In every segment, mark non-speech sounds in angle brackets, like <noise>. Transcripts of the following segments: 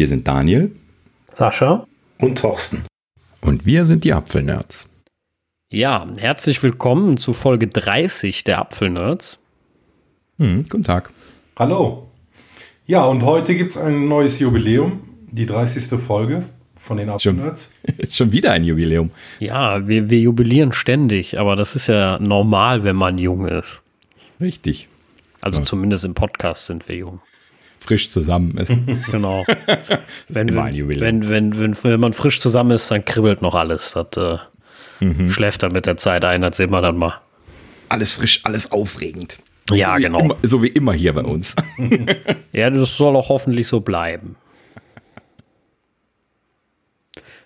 Wir sind Daniel. Sascha. Und Thorsten. Und wir sind die Apfelnerds. Ja, herzlich willkommen zu Folge 30 der Apfelnerds. Hm, guten Tag. Hallo. Ja, und heute gibt es ein neues Jubiläum, die 30. Folge von den Apfelnerds. Schon, <laughs> schon wieder ein Jubiläum. Ja, wir, wir jubilieren ständig, aber das ist ja normal, wenn man jung ist. Richtig. Also ja. zumindest im Podcast sind wir jung. Frisch zusammen ist. <laughs> genau. <laughs> wenn, ist wenn, wenn, wenn, wenn, wenn, man frisch zusammen ist, dann kribbelt noch alles. Das äh, mhm. schläft dann mit der Zeit ein, das sehen wir dann mal. Alles frisch, alles aufregend. Ja, so genau. Immer, so wie immer hier bei uns. <laughs> ja, das soll auch hoffentlich so bleiben.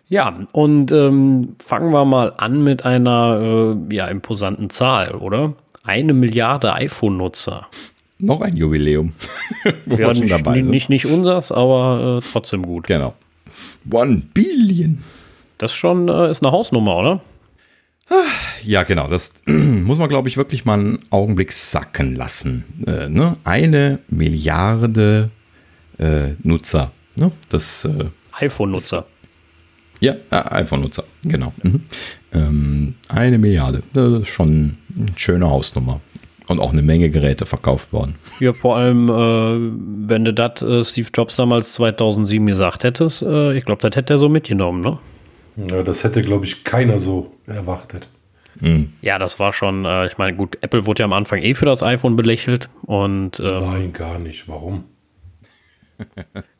Ja, und ähm, fangen wir mal an mit einer äh, ja, imposanten Zahl, oder? Eine Milliarde iPhone-Nutzer. Noch ein Jubiläum. <laughs> Wo ja, nicht, dabei nicht, nicht, nicht unseres, aber äh, trotzdem gut. Genau. One Billion. Das schon äh, ist eine Hausnummer, oder? Ja, genau. Das <clears throat> muss man, glaube ich, wirklich mal einen Augenblick sacken lassen. Äh, ne? Eine Milliarde äh, Nutzer. Ne? Das äh, iPhone-Nutzer. Ja, äh, iPhone-Nutzer, genau. Mhm. Ähm, eine Milliarde. Das ist schon eine schöne Hausnummer. Und auch eine Menge Geräte verkauft worden. Ja, vor allem, äh, wenn du das äh, Steve Jobs damals 2007 gesagt hättest, äh, ich glaube, das hätte er so mitgenommen, ne? Ja, das hätte, glaube ich, keiner so erwartet. Mhm. Ja, das war schon, äh, ich meine, gut, Apple wurde ja am Anfang eh für das iPhone belächelt und. Ähm, Nein, gar nicht. Warum? <laughs>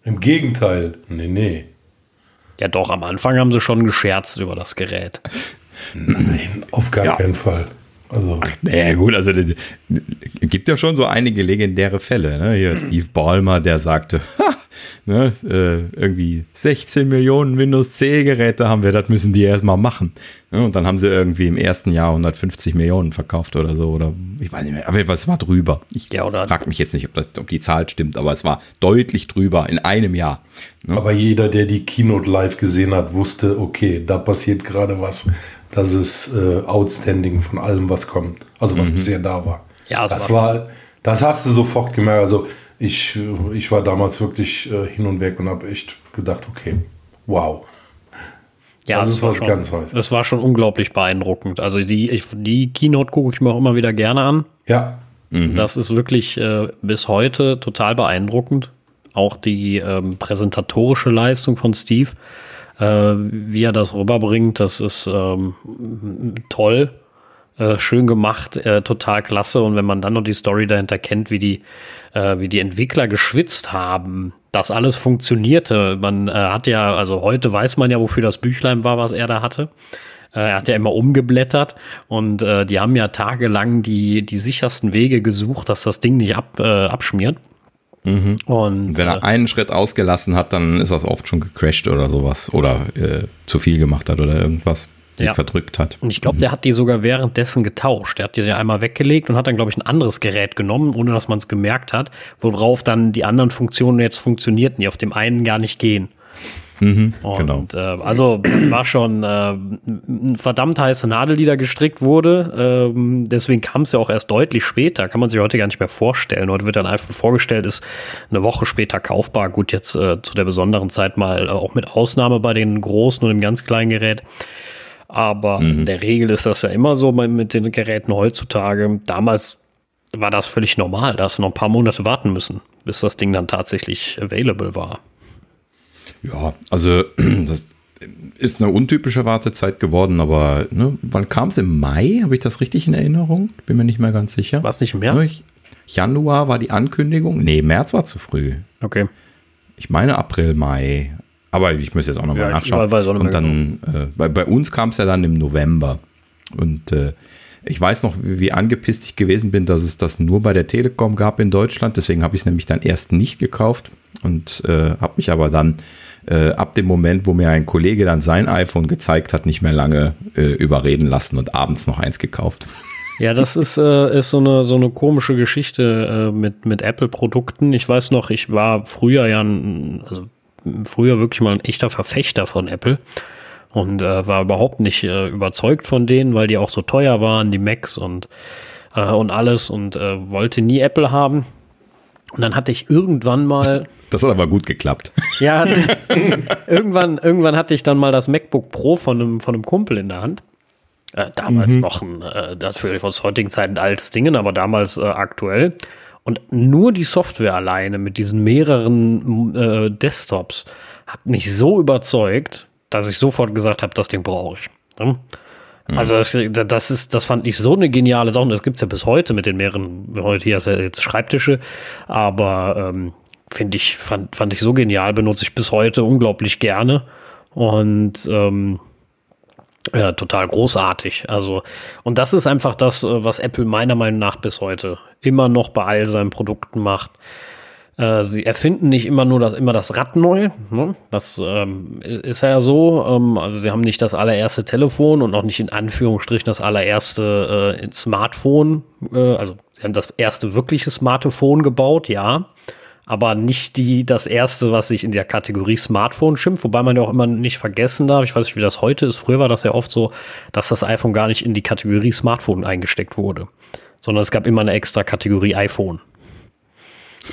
Im Gegenteil. Nee, nee. Ja, doch, am Anfang haben sie schon gescherzt über das Gerät. Nein, auf gar ja. keinen Fall. Also. Ach, naja, gut, also es gibt ja schon so einige legendäre Fälle. Ne? Hier Steve Ballmer, der sagte, <laughs> ha, ne, äh, irgendwie 16 Millionen Windows C-Geräte haben wir, das müssen die erstmal machen. Ne? Und dann haben sie irgendwie im ersten Jahr 150 Millionen verkauft oder so. Oder ich weiß nicht mehr, aber es war drüber. Ich ja, frage mich jetzt nicht, ob, das, ob, die Zahl stimmt, aber es war deutlich drüber in einem Jahr. Ne? Aber jeder, der die Keynote live gesehen hat, wusste, okay, da passiert gerade was. Das ist äh, outstanding von allem, was kommt. Also was mhm. bisher da war. Ja, das, das war, das hast du sofort gemerkt. Also ich, ich war damals wirklich äh, hin und weg und habe echt gedacht, okay, wow. Ja, das, das war schon, ganz heiß. Das war schon unglaublich beeindruckend. Also die, ich, die Keynote gucke ich mir auch immer wieder gerne an. Ja. Mhm. Das ist wirklich äh, bis heute total beeindruckend. Auch die ähm, präsentatorische Leistung von Steve wie er das rüberbringt, das ist ähm, toll. Äh, schön gemacht, äh, total klasse. Und wenn man dann noch die Story dahinter kennt, wie die, äh, wie die Entwickler geschwitzt haben, dass alles funktionierte. Man äh, hat ja, also heute weiß man ja, wofür das Büchlein war, was er da hatte. Äh, er hat ja immer umgeblättert und die haben ja tagelang die, die sichersten Wege gesucht, dass das Ding nicht ab, abschmiert. Mhm. Und wenn er äh, einen Schritt ausgelassen hat, dann ist das oft schon gecrashed oder sowas oder äh, zu viel gemacht hat oder irgendwas sich ja. verdrückt hat. Und ich glaube, mhm. der hat die sogar währenddessen getauscht. Der hat die ja einmal weggelegt und hat dann, glaube ich, ein anderes Gerät genommen, ohne dass man es gemerkt hat, worauf dann die anderen Funktionen jetzt funktionierten, die auf dem einen gar nicht gehen. Mhm, und, genau. Äh, also war schon äh, verdammt heiße Nadel, die da gestrickt wurde. Ähm, deswegen kam es ja auch erst deutlich später. Kann man sich heute gar nicht mehr vorstellen. Heute wird dann einfach vorgestellt, ist eine Woche später kaufbar. Gut, jetzt äh, zu der besonderen Zeit mal äh, auch mit Ausnahme bei den großen und dem ganz kleinen Gerät. Aber mhm. in der Regel ist das ja immer so mit den Geräten heutzutage. Damals war das völlig normal. Da hast du noch ein paar Monate warten müssen, bis das Ding dann tatsächlich available war. Ja, also <clears throat> das ist eine untypische Wartezeit geworden, aber ne, wann kam es? Im Mai? Habe ich das richtig in Erinnerung? Bin mir nicht mehr ganz sicher. War es nicht im März? Ne, Januar war die Ankündigung. Nee, März war zu früh. Okay. Ich meine April, Mai. Aber ich muss jetzt auch nochmal ja, nachschauen. Weiß auch Und dann, äh, bei, bei, uns kam es ja dann im November. Und äh, ich weiß noch, wie, wie, angepisst ich gewesen bin, dass es das nur bei der Telekom gab in Deutschland. Deswegen habe ich es nämlich dann erst nicht gekauft und äh, habe mich aber dann äh, ab dem Moment, wo mir ein Kollege dann sein iPhone gezeigt hat, nicht mehr lange äh, überreden lassen und abends noch eins gekauft. <laughs> Ja, das ist, äh, ist so, eine, so eine komische Geschichte äh, mit, mit Apple-Produkten. Ich weiß noch, ich war früher ja ein, also früher wirklich mal ein echter Verfechter von Apple und äh, war überhaupt nicht äh, überzeugt von denen, weil die auch so teuer waren, die Macs und, und alles und wollte nie Apple haben. Und dann hatte ich irgendwann mal <laughs> Das hat aber gut geklappt. Ja, <laughs> irgendwann, irgendwann hatte ich dann mal das MacBook Pro von einem, von einem Kumpel in der Hand. Äh, damals mhm. noch ein, äh, natürlich aus heutigen Zeiten altes Ding, aber damals äh, aktuell. Und nur die Software alleine mit diesen mehreren äh, Desktops hat mich so überzeugt, dass ich sofort gesagt habe, das Ding brauche ich. Ne? Mhm. Also das, das, ist, das fand ich so eine geniale Sache. Und das gibt es ja bis heute mit den mehreren, heute hier ist ja jetzt Schreibtische, aber ähm, finde ich, fand, fand ich so genial, benutze ich bis heute unglaublich gerne. Und ähm, ja, total großartig. Also, und das ist einfach das, äh, was Apple meiner Meinung nach bis heute immer noch bei all seinen Produkten macht. Äh, sie erfinden nicht immer nur das, immer das Rad neu. Ne? Das ähm, ist ja so. Ähm, also sie haben nicht das allererste Telefon und auch nicht in Anführungsstrichen das allererste äh, Smartphone. Äh, also sie haben das erste wirkliche Smartphone gebaut, ja aber nicht die, das erste, was sich in der Kategorie Smartphone schimpft, wobei man ja auch immer nicht vergessen darf, ich weiß nicht, wie das heute ist, früher war das ja oft so, dass das iPhone gar nicht in die Kategorie Smartphone eingesteckt wurde, sondern es gab immer eine extra Kategorie iPhone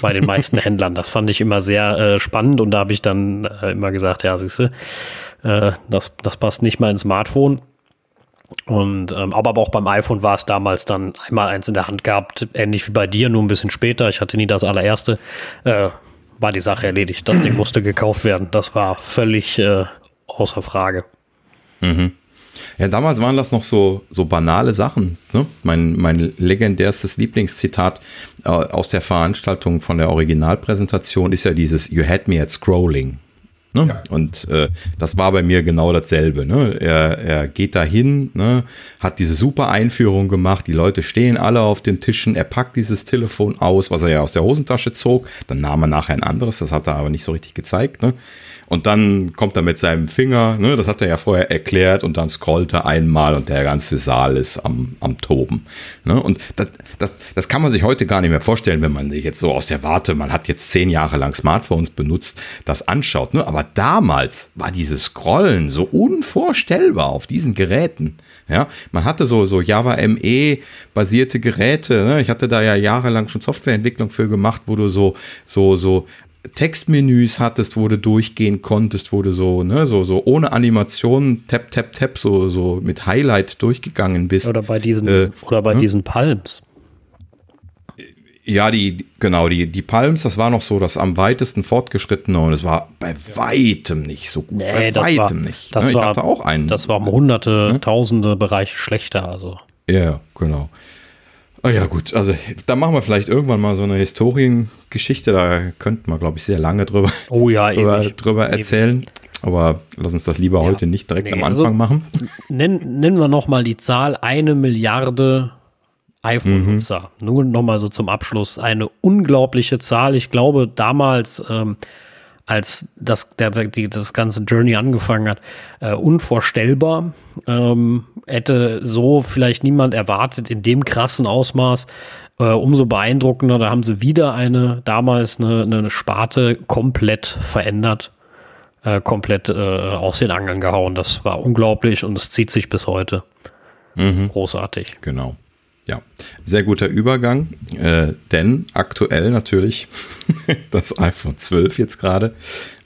bei den meisten <laughs> Händlern. Das fand ich immer sehr äh, spannend und da habe ich dann äh, immer gesagt, ja, siehst du, äh, das, das passt nicht mal ins Smartphone. Und ähm, aber auch beim iPhone war es damals dann einmal eins in der Hand gehabt, ähnlich wie bei dir, nur ein bisschen später. Ich hatte nie das allererste. Äh, war die Sache erledigt. Das Ding musste gekauft werden. Das war völlig äh, außer Frage. Mhm. Ja, damals waren das noch so, so banale Sachen. Ne? Mein, mein legendärstes Lieblingszitat äh, aus der Veranstaltung von der Originalpräsentation ist ja dieses You had me at scrolling. Ne? Ja. Und äh, das war bei mir genau dasselbe. Ne? Er, er geht dahin, ne? hat diese super Einführung gemacht, die Leute stehen alle auf den Tischen, er packt dieses Telefon aus, was er ja aus der Hosentasche zog, dann nahm er nachher ein anderes, das hat er aber nicht so richtig gezeigt. Ne? Und dann kommt er mit seinem Finger, ne, das hat er ja vorher erklärt, und dann scrollt er einmal und der ganze Saal ist am, am Toben. Ne? Und das, das, das kann man sich heute gar nicht mehr vorstellen, wenn man sich jetzt so aus der Warte, man hat jetzt zehn Jahre lang Smartphones benutzt, das anschaut. Ne? Aber damals war dieses Scrollen so unvorstellbar auf diesen Geräten. Ja, man hatte so, so Java ME basierte Geräte. Ne? Ich hatte da ja jahrelang schon Softwareentwicklung für gemacht, wo du so, so, so Textmenüs hattest, wo du durchgehen konntest, wo du so, ne, so, so ohne Animation, tap, tap, tap, so, so mit Highlight durchgegangen bist. Oder bei diesen, äh, oder bei ne? diesen Palms. Ja, die, genau, die, die Palms, das war noch so das am weitesten fortgeschrittene und es war bei weitem nicht so gut. Nee, bei weitem war, nicht. Das ne? Ich war, hatte auch einen. Das war um hunderte, ne? tausende Bereiche schlechter, also. Ja, genau. Ah ja, gut, also da machen wir vielleicht irgendwann mal so eine Historiengeschichte, da könnten wir, glaube ich, sehr lange drüber, oh ja, <laughs> drüber, drüber erzählen. Aber lass uns das lieber ja. heute nicht direkt nee, am Anfang also, machen. Nennen, nennen wir nochmal die Zahl, eine Milliarde iPhone-Nutzer. Mhm. Nur nochmal so zum Abschluss. Eine unglaubliche Zahl. Ich glaube, damals, ähm, als das, der, die, das ganze Journey angefangen hat, äh, unvorstellbar. Ähm, hätte so vielleicht niemand erwartet in dem krassen Ausmaß. Äh, umso beeindruckender, da haben sie wieder eine, damals eine, eine Sparte komplett verändert, äh, komplett äh, aus den Angeln gehauen. Das war unglaublich und es zieht sich bis heute. Mhm. Großartig. Genau. Ja, sehr guter Übergang, äh, denn aktuell natürlich <laughs> das iPhone 12 jetzt gerade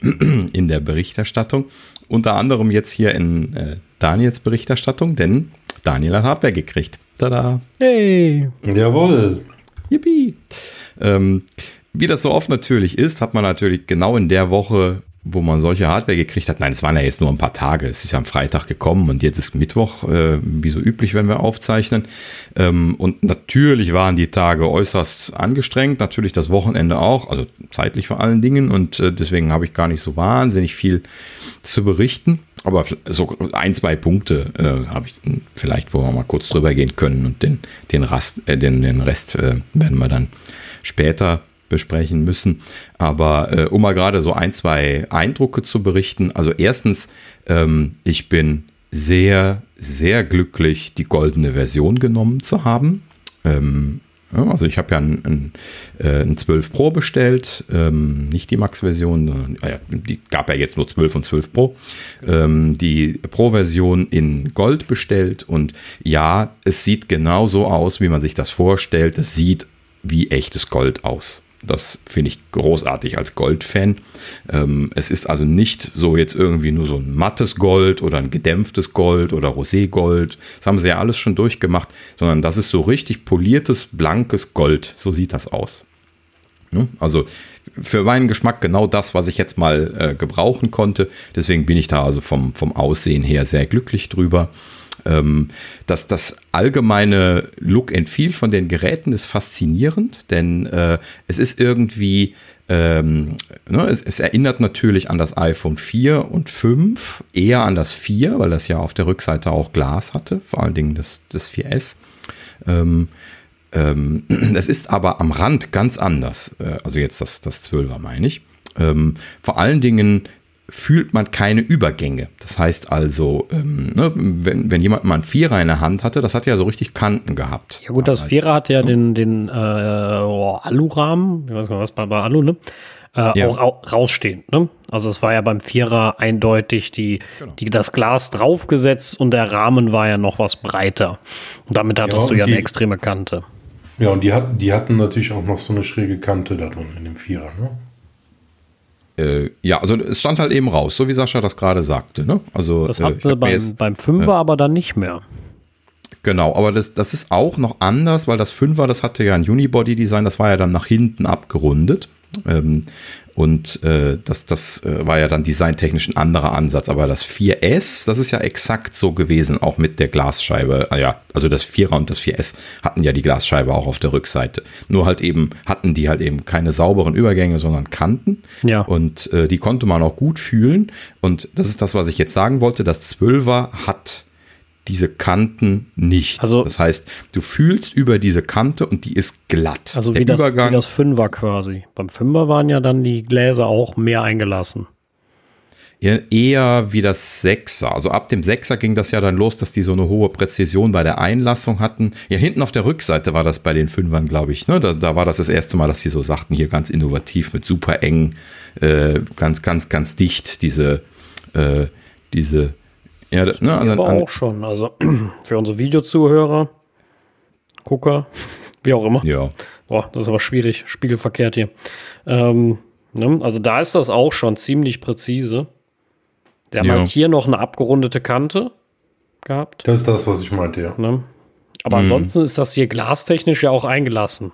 <clears throat> in der Berichterstattung. Unter anderem jetzt hier in äh, Daniels Berichterstattung, denn Daniel hat Hardware gekriegt. Tada! Hey! Jawohl! Yippie! Ähm, wie das so oft natürlich ist, hat man natürlich genau in der Woche wo man solche Hardware gekriegt hat. Nein, es waren ja jetzt nur ein paar Tage. Es ist ja am Freitag gekommen und jetzt ist Mittwoch, äh, wie so üblich, wenn wir aufzeichnen. Ähm, und natürlich waren die Tage äußerst angestrengt, natürlich das Wochenende auch, also zeitlich vor allen Dingen. Und äh, deswegen habe ich gar nicht so wahnsinnig viel zu berichten. Aber so ein, zwei Punkte äh, habe ich vielleicht, wo wir mal kurz drüber gehen können und den, den, Rast, äh, den, den Rest äh, werden wir dann später besprechen müssen. Aber äh, um mal gerade so ein, zwei Eindrücke zu berichten. Also erstens, ähm, ich bin sehr, sehr glücklich, die goldene Version genommen zu haben. Ähm, also ich habe ja ein, ein, äh, ein 12 Pro bestellt, ähm, nicht die Max-Version, äh, die gab ja jetzt nur 12 und 12 Pro. Ähm, die Pro-Version in Gold bestellt und ja, es sieht genau so aus, wie man sich das vorstellt. Es sieht wie echtes Gold aus. Das finde ich großartig als Goldfan. Ähm, es ist also nicht so jetzt irgendwie nur so ein mattes Gold oder ein gedämpftes Gold oder Roségold. Das haben sie ja alles schon durchgemacht, sondern das ist so richtig poliertes, blankes Gold. So sieht das aus. Ne? Also für meinen Geschmack genau das, was ich jetzt mal äh, gebrauchen konnte. Deswegen bin ich da also vom, vom Aussehen her sehr glücklich drüber. Ähm, das, das allgemeine Look and Feel von den Geräten ist faszinierend, denn äh, es ist irgendwie, ähm, ne, es, es, erinnert natürlich an das iPhone 4 und 5, eher an das 4, weil das ja auf der Rückseite auch Glas hatte, vor allen Dingen das, das 4S. Ähm, ähm, <clears throat> es ist aber am Rand ganz anders. Äh, also jetzt das, das 12er meine ich. Ähm, vor allen Dingen fühlt man keine Übergänge. Das heißt also, ähm, ne, wenn, wenn jemand mal einen Vierer in der Hand hatte, das hat ja so richtig Kanten gehabt. Ja gut, das Vierer hat ja den, den äh, oh, Alurahmen, ich weiß nicht was bei, bei Alu, ne? Äh, ja. auch, auch rausstehend. Ne? Also es war ja beim Vierer eindeutig die, genau. die, das Glas draufgesetzt und der Rahmen war ja noch was breiter. Und damit hattest ja, du ja die, eine extreme Kante. Ja, und die hatten, die hatten natürlich auch noch so eine schräge Kante da drin in dem Vierer, ne? Äh, ja, also es stand halt eben raus, so wie Sascha das gerade sagte. Ne? Also, das hatten äh, sie beim, beim Fünfer äh, aber dann nicht mehr. Genau, aber das, das ist auch noch anders, weil das Fünfer, das hatte ja ein Unibody-Design, das war ja dann nach hinten abgerundet. Ähm, und äh, das, das äh, war ja dann designtechnisch ein anderer Ansatz. Aber das 4S, das ist ja exakt so gewesen, auch mit der Glasscheibe. Ah ja, also das 4er und das 4S hatten ja die Glasscheibe auch auf der Rückseite. Nur halt eben hatten die halt eben keine sauberen Übergänge, sondern Kanten. Ja. Und äh, die konnte man auch gut fühlen. Und das ist das, was ich jetzt sagen wollte. Das 12er hat diese Kanten nicht. Also, das heißt, du fühlst über diese Kante und die ist glatt. Also wie das, wie das Fünfer quasi. Beim Fünfer waren ja dann die Gläser auch mehr eingelassen. Ja, eher wie das Sechser. Also ab dem Sechser ging das ja dann los, dass die so eine hohe Präzision bei der Einlassung hatten. Ja, hinten auf der Rückseite war das bei den Fünfern, glaube ich. Ne? Da, da war das das erste Mal, dass sie so sagten, hier ganz innovativ mit super eng, äh, ganz, ganz, ganz dicht diese, äh, diese ja, das ne, also, aber auch schon. Also <clears throat> für unsere Videozuhörer, Gucker, wie auch immer. Ja. Boah, das ist aber schwierig, spiegelverkehrt hier. Ähm, ne? Also da ist das auch schon ziemlich präzise. Der ja. hat hier noch eine abgerundete Kante gehabt. Das ist das, was ich meinte, ja. Ne? Aber mhm. ansonsten ist das hier glastechnisch ja auch eingelassen.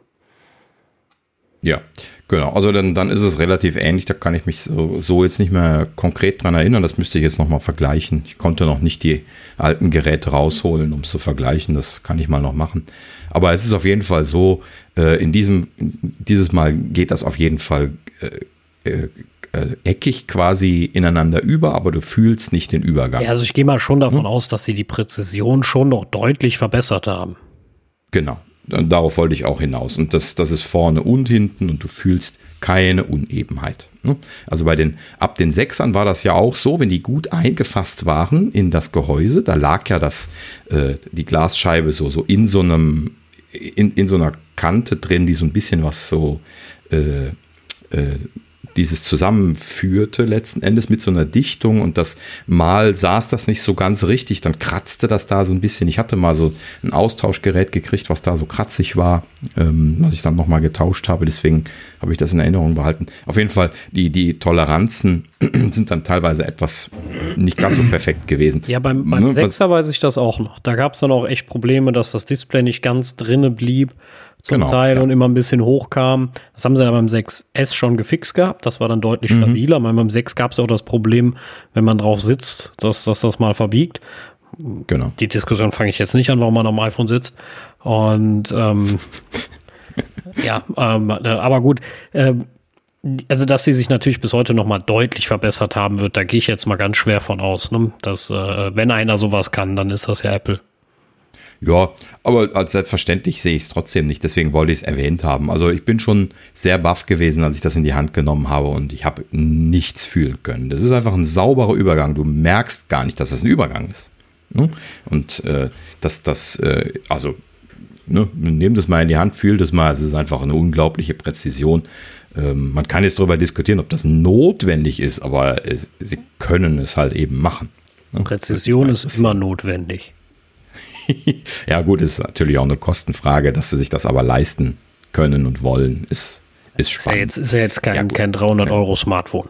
Ja, genau. Also dann, dann ist es relativ ähnlich. Da kann ich mich so, so jetzt nicht mehr konkret dran erinnern. Das müsste ich jetzt nochmal vergleichen. Ich konnte noch nicht die alten Geräte rausholen, um es zu vergleichen. Das kann ich mal noch machen. Aber es ist auf jeden Fall so, äh, in diesem, dieses Mal geht das auf jeden Fall äh, äh, eckig quasi ineinander über, aber du fühlst nicht den Übergang. Ja, also ich gehe mal schon davon hm? aus, dass sie die Präzision schon noch deutlich verbessert haben. Genau, Darauf wollte ich auch hinaus. Und das, das ist vorne und hinten und du fühlst keine Unebenheit. Ne? Also bei den, ab den Sechsern war das ja auch so, wenn die gut eingefasst waren in das Gehäuse, da lag ja das, äh, die Glasscheibe so, so in so einem, in, in so einer Kante drin, die so ein bisschen was so äh, äh, dieses zusammenführte letzten Endes mit so einer Dichtung und das Mal saß das nicht so ganz richtig, dann kratzte das da so ein bisschen. Ich hatte mal so ein Austauschgerät gekriegt, was da so kratzig war, ähm, was ich dann nochmal getauscht habe, deswegen habe ich das in Erinnerung behalten. Auf jeden Fall, die, die Toleranzen <clears throat> sind dann teilweise etwas nicht ganz so perfekt gewesen. Ja, beim, beim ne, 6er weiß ich das auch noch. Da gab es dann auch echt Probleme, dass das Display nicht ganz drinne blieb zum genau, Teil ja. und immer ein bisschen hochkam. Das haben sie dann beim 6S schon gefixt gehabt. Das war dann deutlich mhm. stabiler. Beim 6 gab es auch das Problem, wenn man drauf sitzt, dass, dass das mal verbiegt. Genau. Die Diskussion fange ich jetzt nicht an, warum man am iPhone sitzt. Und ähm, <laughs> ja, ähm, äh, aber gut. Äh, also, dass sie sich natürlich bis heute noch mal deutlich verbessert haben wird, da gehe ich jetzt mal ganz schwer von aus. Ne? Dass, äh, wenn einer sowas kann, dann ist das ja Apple. Ja, aber als selbstverständlich sehe ich es trotzdem nicht. Deswegen wollte ich es erwähnt haben. Also ich bin schon sehr baff gewesen, als ich das in die Hand genommen habe und ich habe nichts fühlen können. Das ist einfach ein sauberer Übergang. Du merkst gar nicht, dass es das ein Übergang ist. Ne? Und äh, dass das, äh, also ne, nehmt es mal in die Hand, fühlt es mal. Es ist einfach eine unglaubliche Präzision. Ähm, man kann jetzt darüber diskutieren, ob das notwendig ist, aber es, sie können es halt eben machen. Ne? Präzision ist immer notwendig. <laughs> ja, gut, ist natürlich auch eine Kostenfrage, dass sie sich das aber leisten können und wollen, ist, ist spannend. Ist ja jetzt, ist ja jetzt kein, ja, kein 300 Euro Smartphone.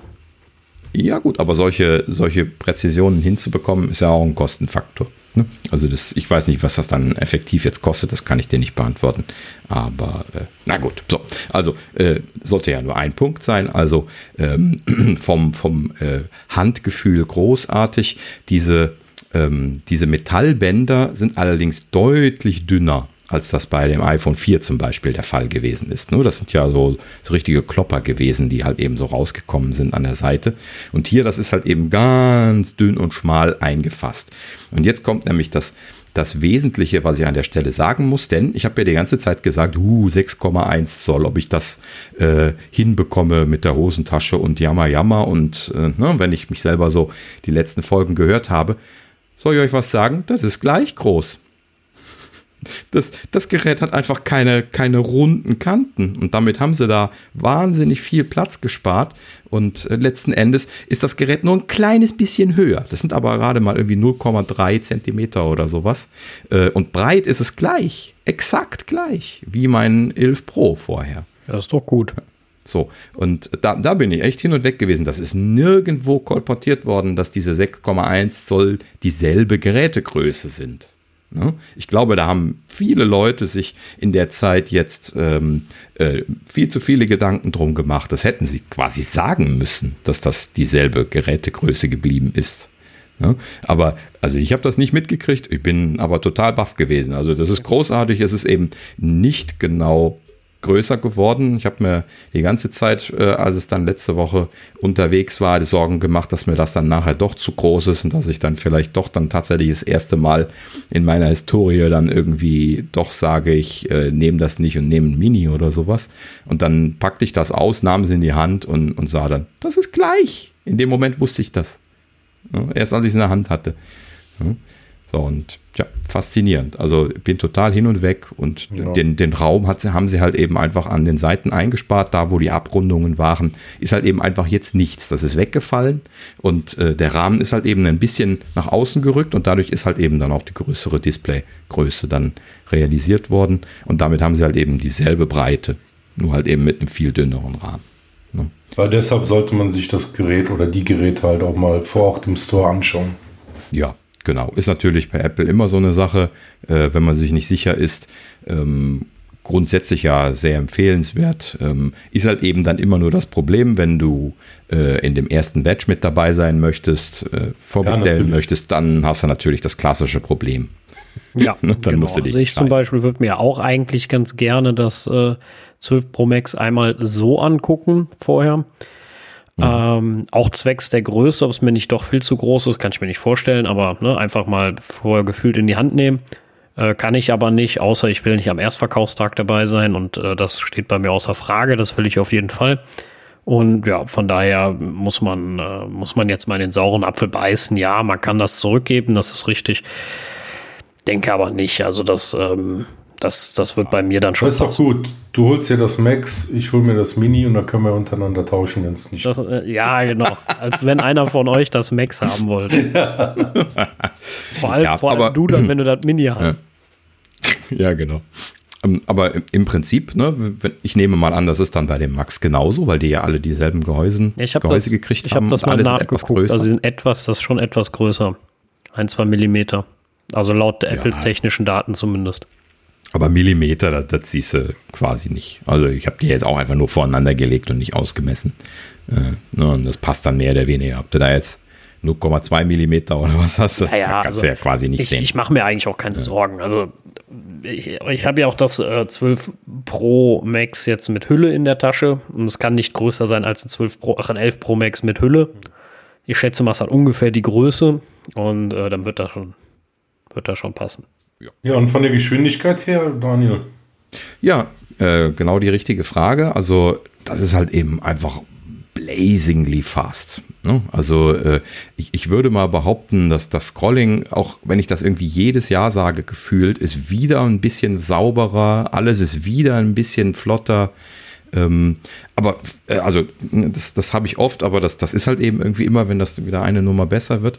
Ja gut, aber solche, solche Präzisionen hinzubekommen, ist ja auch ein Kostenfaktor. Ne? Also das, ich weiß nicht, was das dann effektiv jetzt kostet, das kann ich dir nicht beantworten. Aber äh, na gut, so. Also äh, sollte ja nur ein Punkt sein. Also ähm, <clears throat> vom, vom äh, Handgefühl großartig. Diese, ähm, diese Metallbänder sind allerdings deutlich dünner als das bei dem iPhone 4 zum Beispiel der Fall gewesen ist. Ne? Das sind ja so, so richtige Klopper gewesen, die halt eben so rausgekommen sind an der Seite. Und hier, das ist halt eben ganz dünn und schmal eingefasst. Und jetzt kommt nämlich das, das Wesentliche, was ich an der Stelle sagen muss, denn ich habe ja die ganze Zeit gesagt, uh, 6,1 Zoll, ob ich das äh, hinbekomme mit der Hosentasche und Jammer, Jammer und äh, ne, wenn ich mich selber so die letzten Folgen gehört habe, soll ich euch was sagen? Das ist gleich groß. Das, das Gerät hat einfach keine, keine runden Kanten und damit haben sie da wahnsinnig viel Platz gespart und äh, letzten Endes ist das Gerät nur ein kleines bisschen höher. Das sind aber gerade mal irgendwie 0,3 Zentimeter oder sowas äh, und breit ist es gleich, exakt gleich wie mein 11 Pro vorher. Das ist doch gut. So, und da, da bin ich echt hin und weg gewesen. Das ist nirgendwo kolportiert worden, dass diese 6,1 Zoll dieselbe Gerätegröße sind. Ne? Ich glaube, da haben viele Leute sich in der Zeit jetzt ähm, äh, viel zu viele Gedanken drum gemacht. Das hätten sie quasi sagen müssen, dass das dieselbe Gerätegröße geblieben ist. Ne? Aber also ich habe das nicht mitgekriegt, ich bin aber total baff gewesen. Also das ist großartig, es ist eben nicht genau größer geworden. Ich habe mir die ganze Zeit, äh, als es dann letzte Woche unterwegs war, die Sorgen gemacht, dass mir das dann nachher doch zu groß ist und dass ich dann vielleicht doch dann tatsächlich das erste Mal in meiner Historie dann irgendwie doch sage, ich äh, nehme das nicht und nehme ein Mini oder sowas. Und dann packte ich das aus, nahm es in die Hand und, und sah dann, das ist gleich. In dem Moment wusste ich das. Ja, erst als ich es in der Hand hatte. Ja. So, und ja, faszinierend. Also ich bin total hin und weg und ja. den, den Raum hat, haben sie halt eben einfach an den Seiten eingespart, da wo die Abrundungen waren, ist halt eben einfach jetzt nichts. Das ist weggefallen und äh, der Rahmen ist halt eben ein bisschen nach außen gerückt und dadurch ist halt eben dann auch die größere Displaygröße dann realisiert worden und damit haben sie halt eben dieselbe Breite, nur halt eben mit einem viel dünneren Rahmen. Ne? Weil deshalb sollte man sich das Gerät oder die Geräte halt auch mal vor Ort im Store anschauen. Ja, Genau, ist natürlich bei Apple immer so eine Sache, äh, wenn man sich nicht sicher ist. Ähm, grundsätzlich ja sehr empfehlenswert. Ähm, ist halt eben dann immer nur das Problem, wenn du äh, in dem ersten Batch mit dabei sein möchtest, äh, vorbestellen ja, möchtest, dann hast du natürlich das klassische Problem. Ja, <laughs> dann genau. musst du dich also ich zum Beispiel würde mir auch eigentlich ganz gerne das äh, 12 Pro Max einmal so angucken vorher. Mhm. Ähm, auch zwecks der Größe, ob es mir nicht doch viel zu groß ist, kann ich mir nicht vorstellen, aber ne, einfach mal vorher gefühlt in die Hand nehmen. Äh, kann ich aber nicht, außer ich will nicht am Erstverkaufstag dabei sein und äh, das steht bei mir außer Frage, das will ich auf jeden Fall. Und ja, von daher muss man, äh, muss man jetzt mal den sauren Apfel beißen. Ja, man kann das zurückgeben, das ist richtig. Denke aber nicht. Also das ähm, das, das wird bei mir dann schon. Das ist doch gut. Du holst dir das Max, ich hole mir das Mini und dann können wir untereinander tauschen, wenn es nicht. Das, äh, ja, genau. Als wenn einer von euch das Max haben wollte. <laughs> Ja. vor allem, ja, vor allem aber, du dann, wenn du das Mini hast. Ja, <laughs> ja genau. Ähm, aber im Prinzip, ne, ich nehme mal an, das ist dann bei dem Max genauso, weil die ja alle dieselben Gehäusen, ja, Gehäuse das, gekriegt ich hab haben. Ich habe das mal nachgeguckt. Also sie sind etwas, das ist schon etwas größer. Ein, zwei Millimeter. Also laut der ja. Apples technischen Daten zumindest. Aber Millimeter, das, das siehst du quasi nicht. Also ich habe die jetzt auch einfach nur voreinander gelegt und nicht ausgemessen. Äh, ne, und das passt dann mehr oder weniger. Ob du da jetzt 0,2 Millimeter oder was hast, das ja, kannst also du ja quasi nicht ich, sehen. Ich mache mir eigentlich auch keine ja. Sorgen. Also ich, ich habe ja auch das äh, 12 Pro Max jetzt mit Hülle in der Tasche und es kann nicht größer sein als ein 12 Pro, ach, ein 11 Pro Max mit Hülle. Ich schätze mal, es hat ungefähr die Größe und äh, dann wird das schon, wird das schon passen. Ja. ja, und von der Geschwindigkeit her, Daniel? Ja, äh, genau die richtige Frage. Also, das ist halt eben einfach blazingly fast. Ne? Also äh, ich, ich, würde mal behaupten, dass das Scrolling, auch wenn ich das irgendwie jedes Jahr sage, gefühlt, ist wieder ein bisschen sauberer, alles ist wieder ein bisschen flotter. Ähm, aber äh, also das, das habe ich oft, aber das, das ist halt eben irgendwie immer, wenn das wieder eine Nummer besser wird.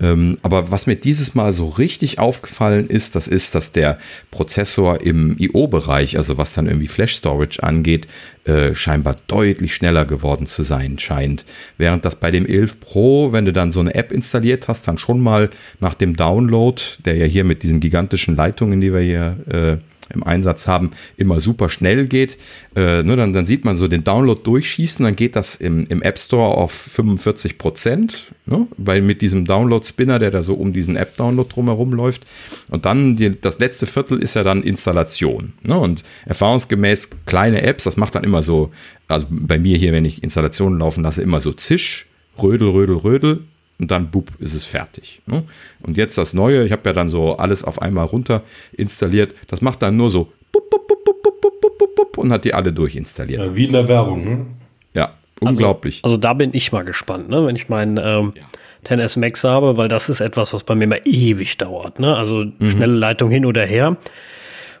Ähm, aber was mir dieses Mal so richtig aufgefallen ist, das ist, dass der Prozessor im IO-Bereich, also was dann irgendwie Flash Storage angeht, äh, scheinbar deutlich schneller geworden zu sein scheint. Während das bei dem 11 Pro, wenn du dann so eine App installiert hast, dann schon mal nach dem Download, der ja hier mit diesen gigantischen Leitungen, die wir hier äh, im Einsatz haben, immer super schnell geht. Äh, ne, dann, dann sieht man so den Download durchschießen, dann geht das im, im App Store auf 45 Prozent, ne, weil mit diesem Download-Spinner, der da so um diesen App-Download drumherum läuft. Und dann die, das letzte Viertel ist ja dann Installation. Ne, und erfahrungsgemäß kleine Apps, das macht dann immer so, also bei mir hier, wenn ich Installationen laufen lasse, immer so Zisch, Rödel, Rödel, Rödel und dann bup, ist es fertig. Ne? Und jetzt das Neue, ich habe ja dann so alles auf einmal runter installiert, das macht dann nur so bup, bup, bup, und hat die alle durchinstalliert. Ja, wie in der Werbung, ne? Ja, unglaublich. Also, also da bin ich mal gespannt, ne? wenn ich meinen ähm, ja. 10S Max habe, weil das ist etwas, was bei mir immer ewig dauert. Ne? Also mhm. schnelle Leitung hin oder her.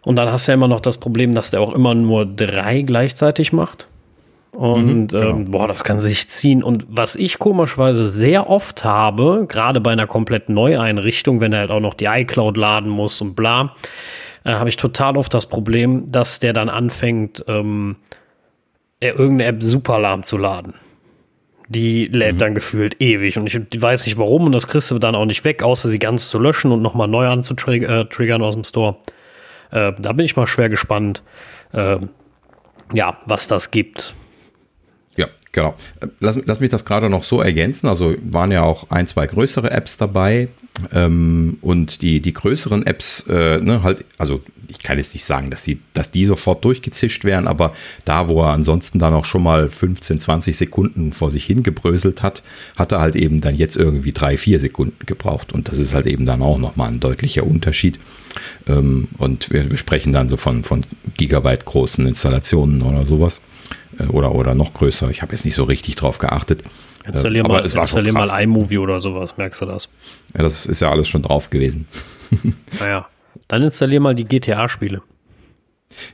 Und dann hast du ja immer noch das Problem, dass der auch immer nur drei gleichzeitig macht. Und mhm, genau. ähm, boah, das kann sich ziehen. Und was ich komischweise sehr oft habe, gerade bei einer komplett Neueinrichtung, wenn er halt auch noch die iCloud laden muss und bla, äh, habe ich total oft das Problem, dass der dann anfängt, ähm, irgendeine App super lahm zu laden. Die lädt mhm. dann gefühlt ewig und ich weiß nicht warum und das kriegst du dann auch nicht weg, außer sie ganz zu löschen und nochmal neu anzutriggern äh, aus dem Store. Äh, da bin ich mal schwer gespannt, äh, ja, was das gibt. Genau. Lass, lass mich das gerade noch so ergänzen. Also waren ja auch ein, zwei größere Apps dabei. Ähm, und die, die größeren Apps, äh, ne, halt, also ich kann jetzt nicht sagen, dass, sie, dass die sofort durchgezischt wären, aber da, wo er ansonsten dann auch schon mal 15, 20 Sekunden vor sich hingebröselt hat, hat er halt eben dann jetzt irgendwie drei, vier Sekunden gebraucht. Und das ist halt eben dann auch nochmal ein deutlicher Unterschied. Ähm, und wir, sprechen dann so von, von Gigabyte großen Installationen oder sowas. Äh, oder, oder noch größer. Ich habe jetzt nicht so richtig drauf geachtet. Installier äh, mal, es war installier mal iMovie oder sowas, merkst du das? Ja, das ist ja alles schon drauf gewesen. <laughs> naja, dann installier mal die GTA-Spiele.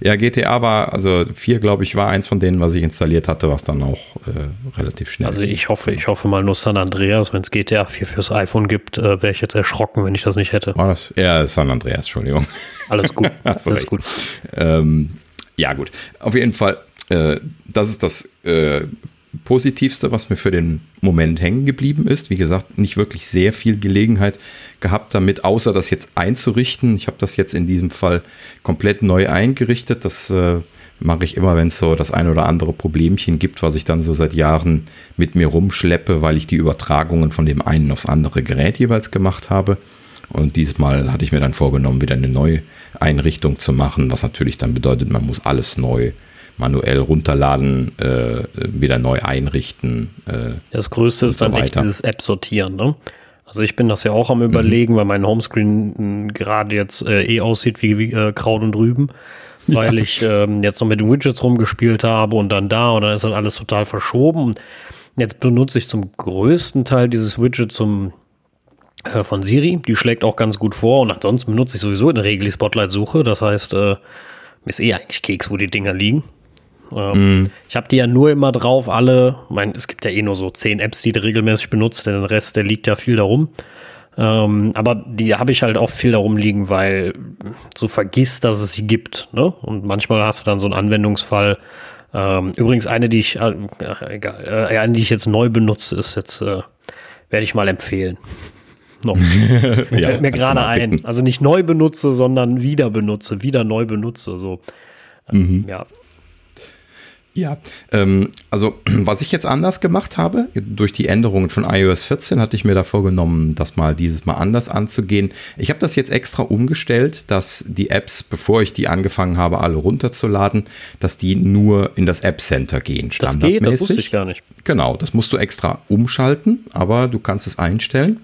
Ja, GTA war, also 4, glaube ich, war eins von denen, was ich installiert hatte, was dann auch äh, relativ schnell. Also ich hoffe, ich hoffe mal nur San Andreas, wenn es GTA 4 fürs iPhone gibt, äh, wäre ich jetzt erschrocken, wenn ich das nicht hätte. War das? Ja, San Andreas, Entschuldigung. Alles gut. <laughs> Alles recht. gut. Ähm, ja, gut. Auf jeden Fall, äh, das ist das äh, Positivste, was mir für den Moment hängen geblieben ist. Wie gesagt, nicht wirklich sehr viel Gelegenheit gehabt damit, außer das jetzt einzurichten. Ich habe das jetzt in diesem Fall komplett neu eingerichtet. Das äh, mache ich immer, wenn es so das ein oder andere Problemchen gibt, was ich dann so seit Jahren mit mir rumschleppe, weil ich die Übertragungen von dem einen aufs andere Gerät jeweils gemacht habe. Und dieses Mal hatte ich mir dann vorgenommen, wieder eine neue Einrichtung zu machen, was natürlich dann bedeutet, man muss alles neu manuell runterladen, äh, wieder neu einrichten. Äh, das Größte ist so dann echt dieses App sortieren. Ne? Also ich bin das ja auch am überlegen, mhm. weil mein Homescreen gerade jetzt äh, eh aussieht wie, wie äh, Kraut und Rüben, weil ja. ich ähm, jetzt noch mit den Widgets rumgespielt habe und dann da und dann ist dann alles total verschoben. Jetzt benutze ich zum größten Teil dieses Widget zum äh, von Siri. Die schlägt auch ganz gut vor und ansonsten benutze ich sowieso in der Regel die Spotlight-Suche. Das heißt, äh, mir ist eh eigentlich Keks, wo die Dinger liegen. Ähm, mm. Ich habe die ja nur immer drauf, alle, mein, es gibt ja eh nur so zehn Apps, die du regelmäßig benutzt, denn der Rest, der liegt ja viel darum. Ähm, aber die habe ich halt auch viel darum liegen, weil du vergisst, dass es sie gibt. Ne? Und manchmal hast du dann so einen Anwendungsfall. Ähm, übrigens eine, die ich, äh, egal, äh, eine, die ich jetzt neu benutze, ist jetzt, äh, werde ich mal empfehlen. <laughs> Noch. <laughs> ja, Fällt mir gerade ein. Also nicht neu benutze, sondern wieder benutze, wieder neu benutze. So. Mhm. Ja, ja, ähm, also <clears throat> was ich jetzt anders gemacht habe, durch die Änderungen von iOS 14 hatte ich mir da vorgenommen, das mal dieses Mal anders anzugehen. Ich habe das jetzt extra umgestellt, dass die Apps, bevor ich die angefangen habe, alle runterzuladen, dass die nur in das App Center gehen, standardmäßig. Das, geht, das wusste ich gar nicht. Genau, das musst du extra umschalten, aber du kannst es einstellen.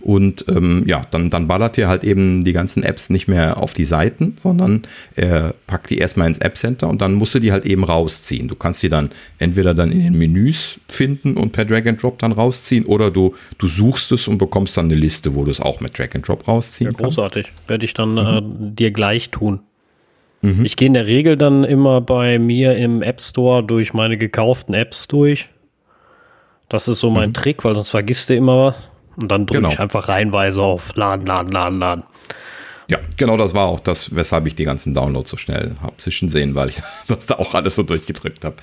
Und ähm, ja, dann, dann ballert ihr halt eben die ganzen Apps nicht mehr auf die Seiten, sondern er packt die erstmal ins App Center und dann musst du die halt eben rausziehen. Du kannst die dann entweder dann in den Menüs finden und per Drag and Drop dann rausziehen oder du, du suchst es und bekommst dann eine Liste, wo du es auch mit Drag and Drop rausziehen ja, großartig. kannst. Werde ich dann mhm. äh, dir gleich tun. Mhm. Ich gehe in der Regel dann immer bei mir im App Store durch meine gekauften Apps durch. Das ist so mein mhm. Trick, weil sonst vergisst du immer was. Und dann drücke genau. ich einfach reihenweise auf Laden, Laden, Laden, Laden. Ja, genau das war auch das, weshalb ich die ganzen Downloads so schnell habe zwischen sehen, weil ich <laughs> das da auch alles so durchgedrückt habe.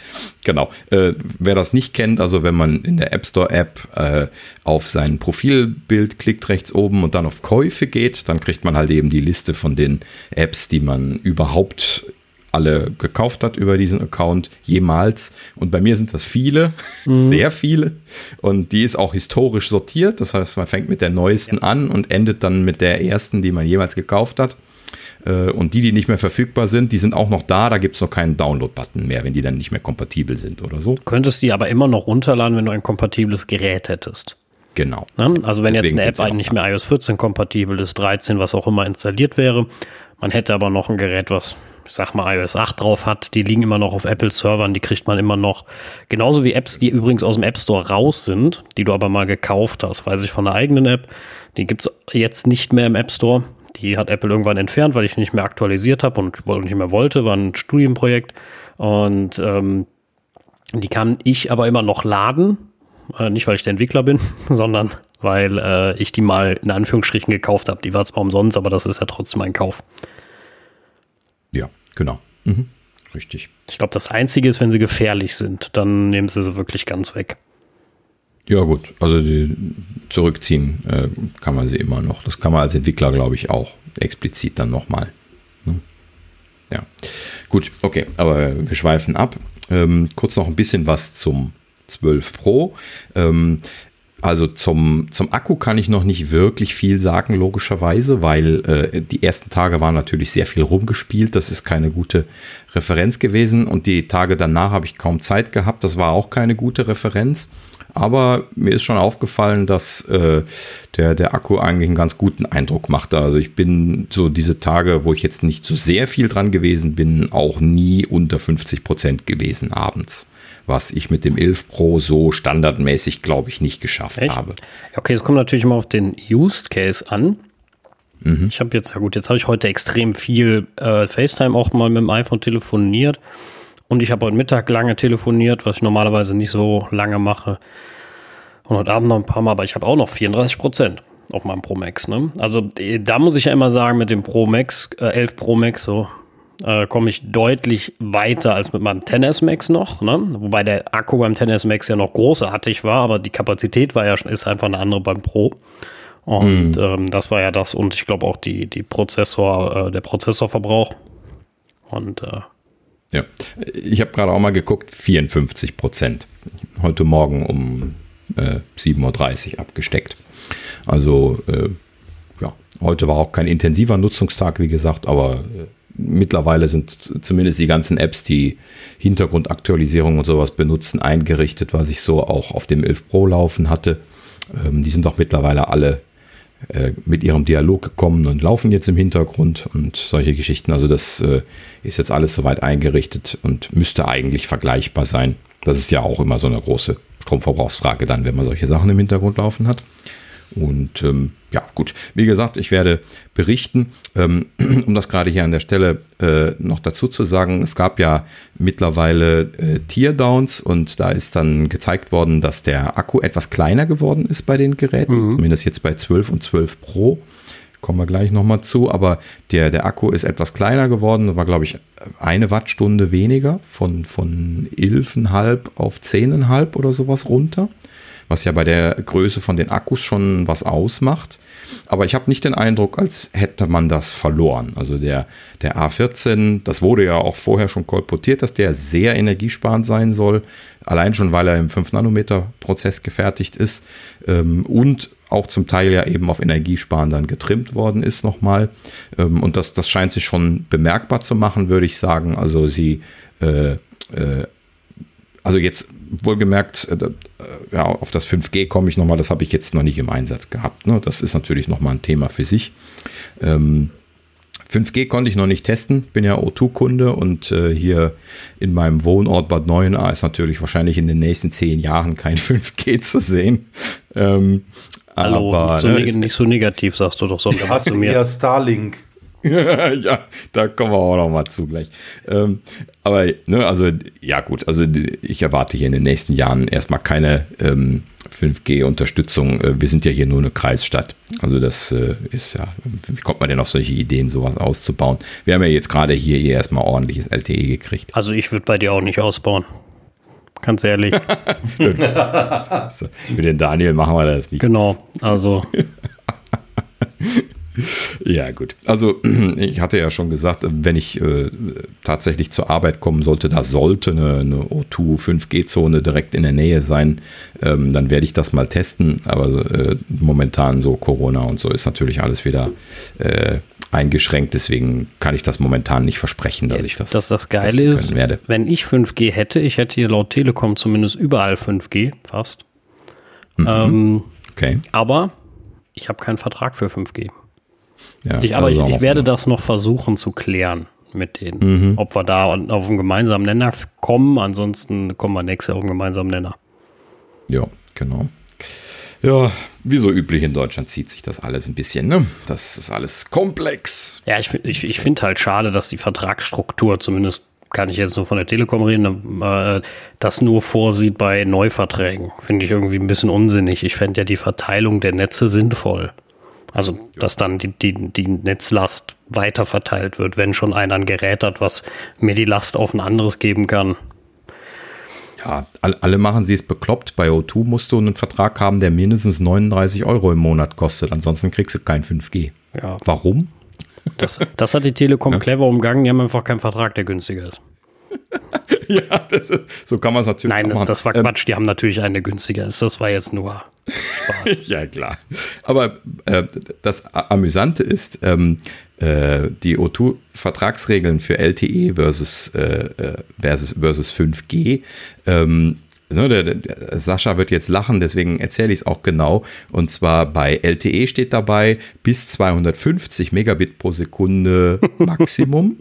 Genau. Äh, wer das nicht kennt, also wenn man in der App Store App äh, auf sein Profilbild klickt rechts oben und dann auf Käufe geht, dann kriegt man halt eben die Liste von den Apps, die man überhaupt alle gekauft hat über diesen Account jemals. Und bei mir sind das viele, mhm. <laughs> sehr viele. Und die ist auch historisch sortiert. Das heißt, man fängt mit der neuesten ja. an und endet dann mit der ersten, die man jemals gekauft hat. Äh, und die, die nicht mehr verfügbar sind, die sind auch noch da. Da gibt es noch keinen Download-Button mehr, wenn die dann nicht mehr kompatibel sind oder so. Du könntest die aber immer noch runterladen, wenn du ein kompatibles Gerät hättest. Genau. Ne? Also wenn Deswegen jetzt eine App nicht mehr iOS 14 kompatibel ist, 13, was auch immer installiert wäre, man hätte aber noch ein Gerät, was ich sag mal, iOS 8 drauf hat, die liegen immer noch auf Apple-Servern, die kriegt man immer noch. Genauso wie Apps, die übrigens aus dem App Store raus sind, die du aber mal gekauft hast, weiß ich von der eigenen App. Die gibt es jetzt nicht mehr im App Store. Die hat Apple irgendwann entfernt, weil ich nicht mehr aktualisiert habe und nicht mehr wollte. War ein Studienprojekt. Und ähm, die kann ich aber immer noch laden. Äh, nicht, weil ich der Entwickler bin, <laughs> sondern weil äh, ich die mal in Anführungsstrichen gekauft habe. Die war zwar umsonst, aber das ist ja trotzdem ein Kauf. Genau. Mhm. Richtig. Ich glaube, das Einzige ist, wenn sie gefährlich sind, dann nehmen sie sie wirklich ganz weg. Ja, gut. Also zurückziehen äh, kann man sie immer noch. Das kann man als Entwickler, glaube ich, auch explizit dann nochmal. Ne? Ja. Gut, okay. Aber wir schweifen ab. Ähm, kurz noch ein bisschen was zum 12 Pro. Ähm, also zum, zum Akku kann ich noch nicht wirklich viel sagen, logischerweise, weil äh, die ersten Tage waren natürlich sehr viel rumgespielt. Das ist keine gute Referenz gewesen. Und die Tage danach habe ich kaum Zeit gehabt. Das war auch keine gute Referenz. Aber mir ist schon aufgefallen, dass äh, der, der Akku eigentlich einen ganz guten Eindruck machte. Also ich bin so diese Tage, wo ich jetzt nicht so sehr viel dran gewesen bin, auch nie unter 50 Prozent gewesen abends was ich mit dem 11 Pro so standardmäßig, glaube ich, nicht geschafft Echt? habe. Okay, es kommt natürlich immer auf den Used Case an. Mhm. Ich habe jetzt, ja gut, jetzt habe ich heute extrem viel äh, FaceTime auch mal mit dem iPhone telefoniert. Und ich habe heute Mittag lange telefoniert, was ich normalerweise nicht so lange mache. Und heute Abend noch ein paar Mal, aber ich habe auch noch 34 Prozent auf meinem Pro Max. Ne? Also äh, da muss ich ja immer sagen, mit dem Pro Max, äh, 11 Pro Max, so äh, komme ich deutlich weiter als mit meinem 10S Max noch. Ne? Wobei der Akku beim 10S Max ja noch großartig war, aber die Kapazität war ja ist einfach eine andere beim Pro. Und mhm. ähm, das war ja das und ich glaube auch die, die Prozessor, äh, der Prozessorverbrauch. Und äh, ja, ich habe gerade auch mal geguckt, 54 Prozent. Heute Morgen um äh, 7.30 Uhr abgesteckt. Also äh, ja, heute war auch kein intensiver Nutzungstag, wie gesagt, aber äh, mittlerweile sind zumindest die ganzen Apps, die Hintergrundaktualisierung und sowas benutzen, eingerichtet, was ich so auch auf dem 11 Pro laufen hatte. Ähm, die sind doch mittlerweile alle äh, mit ihrem Dialog gekommen und laufen jetzt im Hintergrund und solche Geschichten. Also das äh, ist jetzt alles soweit eingerichtet und müsste eigentlich vergleichbar sein. Das ist ja auch immer so eine große Stromverbrauchsfrage dann, wenn man solche Sachen im Hintergrund laufen hat. Und ähm, ja, gut. Wie gesagt, ich werde berichten, ähm, <clears throat> um das gerade hier an der Stelle äh, noch dazu zu sagen. Es gab ja mittlerweile äh, Teardowns und da ist dann gezeigt worden, dass der Akku etwas kleiner geworden ist bei den Geräten, mhm. zumindest jetzt bei 12 und 12 Pro. Kommen wir gleich nochmal zu, aber der, der Akku ist etwas kleiner geworden, war glaube ich eine Wattstunde weniger, von, von 11,5 auf 10,5 oder sowas runter was ja bei der Größe von den Akkus schon was ausmacht. Aber ich habe nicht den Eindruck, als hätte man das verloren. Also der, der A14, das wurde ja auch vorher schon kolportiert, dass der sehr energiesparend sein soll. Allein schon, weil er im 5-Nanometer-Prozess gefertigt ist ähm, und auch zum Teil ja eben auf Energiesparen dann getrimmt worden ist nochmal. Ähm, und das, das scheint sich schon bemerkbar zu machen, würde ich sagen. Also sie äh, äh, also jetzt wohlgemerkt, äh, ja, auf das 5G komme ich nochmal, das habe ich jetzt noch nicht im Einsatz gehabt. Ne? Das ist natürlich nochmal ein Thema für sich. Ähm, 5G konnte ich noch nicht testen, bin ja O2-Kunde und äh, hier in meinem Wohnort Bad Neuenahr ist natürlich wahrscheinlich in den nächsten zehn Jahren kein 5G zu sehen. Ähm, Hallo, aber, so ne, nicht so negativ sagst du doch, sondern hast du mir. Ja, Starlink. <laughs> ja, da kommen wir auch noch mal zu gleich. Ähm, aber, ne, also, ja, gut, also ich erwarte hier in den nächsten Jahren erstmal keine ähm, 5G-Unterstützung. Äh, wir sind ja hier nur eine Kreisstadt. Also, das äh, ist ja, wie kommt man denn auf solche Ideen, sowas auszubauen? Wir haben ja jetzt gerade hier erstmal ordentliches LTE gekriegt. Also, ich würde bei dir auch nicht ausbauen. Ganz ehrlich. <laughs> <laughs> Für den Daniel machen wir das nicht. Genau, also. Ja, gut. Also, <clears throat> ich hatte ja schon gesagt, wenn ich äh, tatsächlich zur Arbeit kommen sollte, da sollte eine, eine O2 5G-Zone direkt in der Nähe sein, ähm, dann werde ich das mal testen. Aber äh, momentan so Corona und so ist natürlich alles wieder äh, eingeschränkt. Deswegen kann ich das momentan nicht versprechen, dass ja, ich das. Dass das Geile ist, werde. wenn ich 5G hätte, ich hätte hier laut Telekom zumindest überall 5G, fast. Mhm. Ähm, okay. Aber ich habe keinen Vertrag für 5G. Ja, ich, aber ich, ich werde das noch versuchen zu klären mit denen, mhm. ob wir da auf einen gemeinsamen Nenner kommen. Ansonsten kommen wir nächstes Jahr auf einen gemeinsamen Nenner. Ja, genau. Ja, wie so üblich in Deutschland zieht sich das alles ein bisschen, ne? Das ist alles komplex. Ja, ich, ich, ich finde halt schade, dass die Vertragsstruktur, zumindest kann ich jetzt nur von der Telekom reden, äh, das nur vorsieht bei Neuverträgen. Finde ich irgendwie ein bisschen unsinnig. Ich fände ja die Verteilung der Netze sinnvoll. Also, dass dann die, die, die Netzlast weiterverteilt wird, wenn schon einer ein Gerät hat, was mir die Last auf ein anderes geben kann. Ja, alle machen sie es bekloppt. Bei O2 musst du einen Vertrag haben, der mindestens 39 Euro im Monat kostet. Ansonsten kriegst du kein 5G. Ja. Warum? Das, das hat die Telekom ja. clever umgangen. Die haben einfach keinen Vertrag, der günstiger ist. <laughs> <laughs> ja, ist, so kann man es natürlich Nein, das, das, war ähm, Quatsch. Ähm, die haben natürlich eine günstiger. Das war jetzt nur Spaß. <laughs> ja, klar. Aber äh, das Amüsante ist, ähm, äh, die O2-Vertragsregeln für LTE versus, äh, äh versus, versus 5G. Ähm, ne, Sascha wird jetzt lachen, deswegen erzähle ich es auch genau. Und zwar bei LTE steht dabei bis 250 Megabit pro Sekunde Maximum.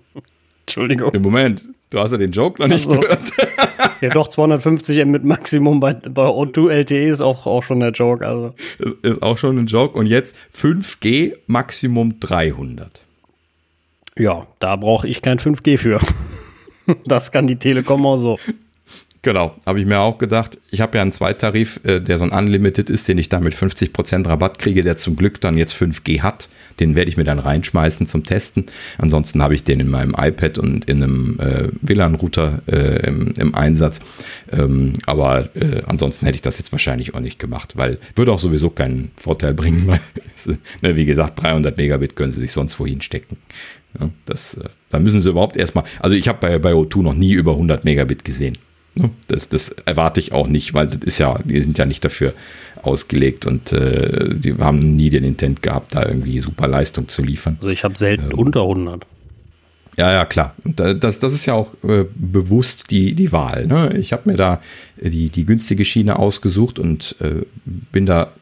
<laughs> Entschuldigung. Im Moment, du hast ja den Joke noch nicht also, gehört. <laughs> ja, doch, 250 M mit Maximum bei, bei O2 LTE ist auch, auch schon der Joke. Also. Ist, ist auch schon ein Joke. Und jetzt 5G Maximum 300. Ja, da brauche ich kein 5G für. <laughs> Das kann die Telekom auch so. Genau, habe ich mir auch gedacht. Ich habe ja einen Zweittarif, äh, der so ein Unlimited ist, den ich dann mit 50% Rabatt kriege, der zum Glück dann jetzt 5G hat. Den werde ich mir dann reinschmeißen zum Testen. Ansonsten habe ich den in meinem iPad und in einem äh, WLAN-Router äh, im, im, Einsatz. Ähm, aber äh, ansonsten hätte ich das jetzt wahrscheinlich auch nicht gemacht, weil würde auch sowieso keinen Vorteil bringen, <laughs> weil, ne, wie gesagt, 300 Megabit können sie sich sonst wohin stecken. Ja, das, äh, da müssen sie überhaupt erstmal, also ich habe bei, bei O2 noch nie über 100 Megabit gesehen. Ne? Das, das erwarte ich auch nicht, weil das ist ja, die sind ja nicht dafür ausgelegt und äh, die haben nie den Intent gehabt, da irgendwie super Leistung zu liefern. Also ich habe selten ähm, unter 100. Ja, ja, klar. Und das, das ist ja auch äh, bewusst die, die Wahl. Ne? Ich habe mir da die, die günstige Schiene ausgesucht und äh, bin da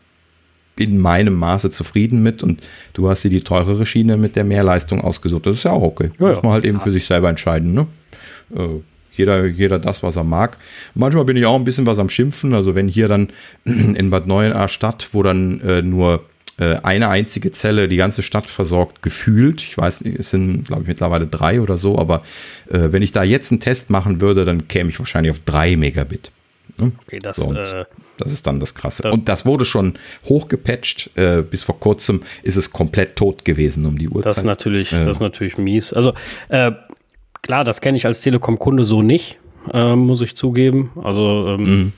in meinem Maße zufrieden mit und du hast dir die teurere Schiene mit der Mehrleistung ausgesucht. Das ist ja auch okay. Ja, Muss man halt eben für sich selber entscheiden. Ne? Äh, jeder, jeder das, was er mag. Manchmal bin ich auch ein bisschen was am Schimpfen. Also wenn hier dann <clears throat> in Bad Neuenahr Stadt, wo dann äh, nur äh, eine einzige Zelle die ganze Stadt versorgt, gefühlt. Ich weiß, es sind, glaube ich, mittlerweile drei oder so, aber äh, wenn ich da jetzt einen Test machen würde, dann käme ich wahrscheinlich auf drei Megabit. Ne? Okay, das, so, äh, das ist dann das Krasse. und das wurde schon hochgepatcht. Äh, bis vor kurzem ist es komplett tot gewesen um die Uhrzeit. Das ist natürlich, das ist natürlich mies. Also äh, Klar, das kenne ich als Telekom-Kunde so nicht, äh, muss ich zugeben. Also ähm, mhm.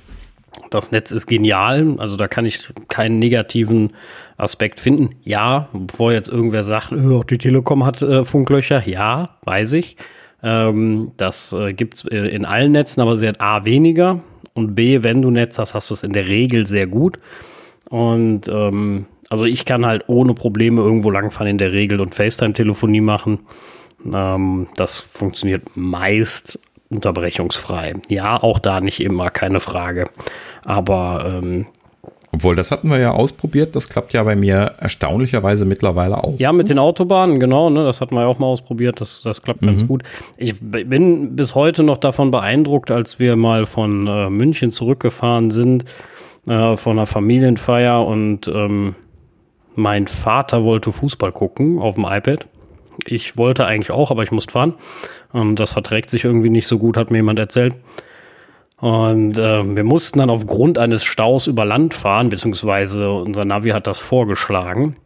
das Netz ist genial, also da kann ich keinen negativen Aspekt finden. Ja, bevor jetzt irgendwer sagt, oh, die Telekom hat äh, Funklöcher, ja, weiß ich. Ähm, das äh, gibt es äh, in allen Netzen, aber sie hat A weniger und B, wenn du Netz hast, hast du es in der Regel sehr gut. Und ähm, also ich kann halt ohne Probleme irgendwo langfahren in der Regel und FaceTime-Telefonie machen. Ähm, das funktioniert meist unterbrechungsfrei. Ja, auch da nicht immer, keine Frage. Aber ähm, obwohl, das hatten wir ja ausprobiert. Das klappt ja bei mir erstaunlicherweise mittlerweile auch. Ja, mit den Autobahnen, genau. Ne, das hatten wir ja auch mal ausprobiert. Das, das klappt mhm. ganz gut. Ich bin bis heute noch davon beeindruckt, als wir mal von äh, München zurückgefahren sind, äh, von einer Familienfeier und ähm, mein Vater wollte Fußball gucken auf dem iPad. Ich wollte eigentlich auch, aber ich musste fahren. Und das verträgt sich irgendwie nicht so gut, hat mir jemand erzählt. Und äh, wir mussten dann aufgrund eines Staus über Land fahren, beziehungsweise unser Navi hat das vorgeschlagen,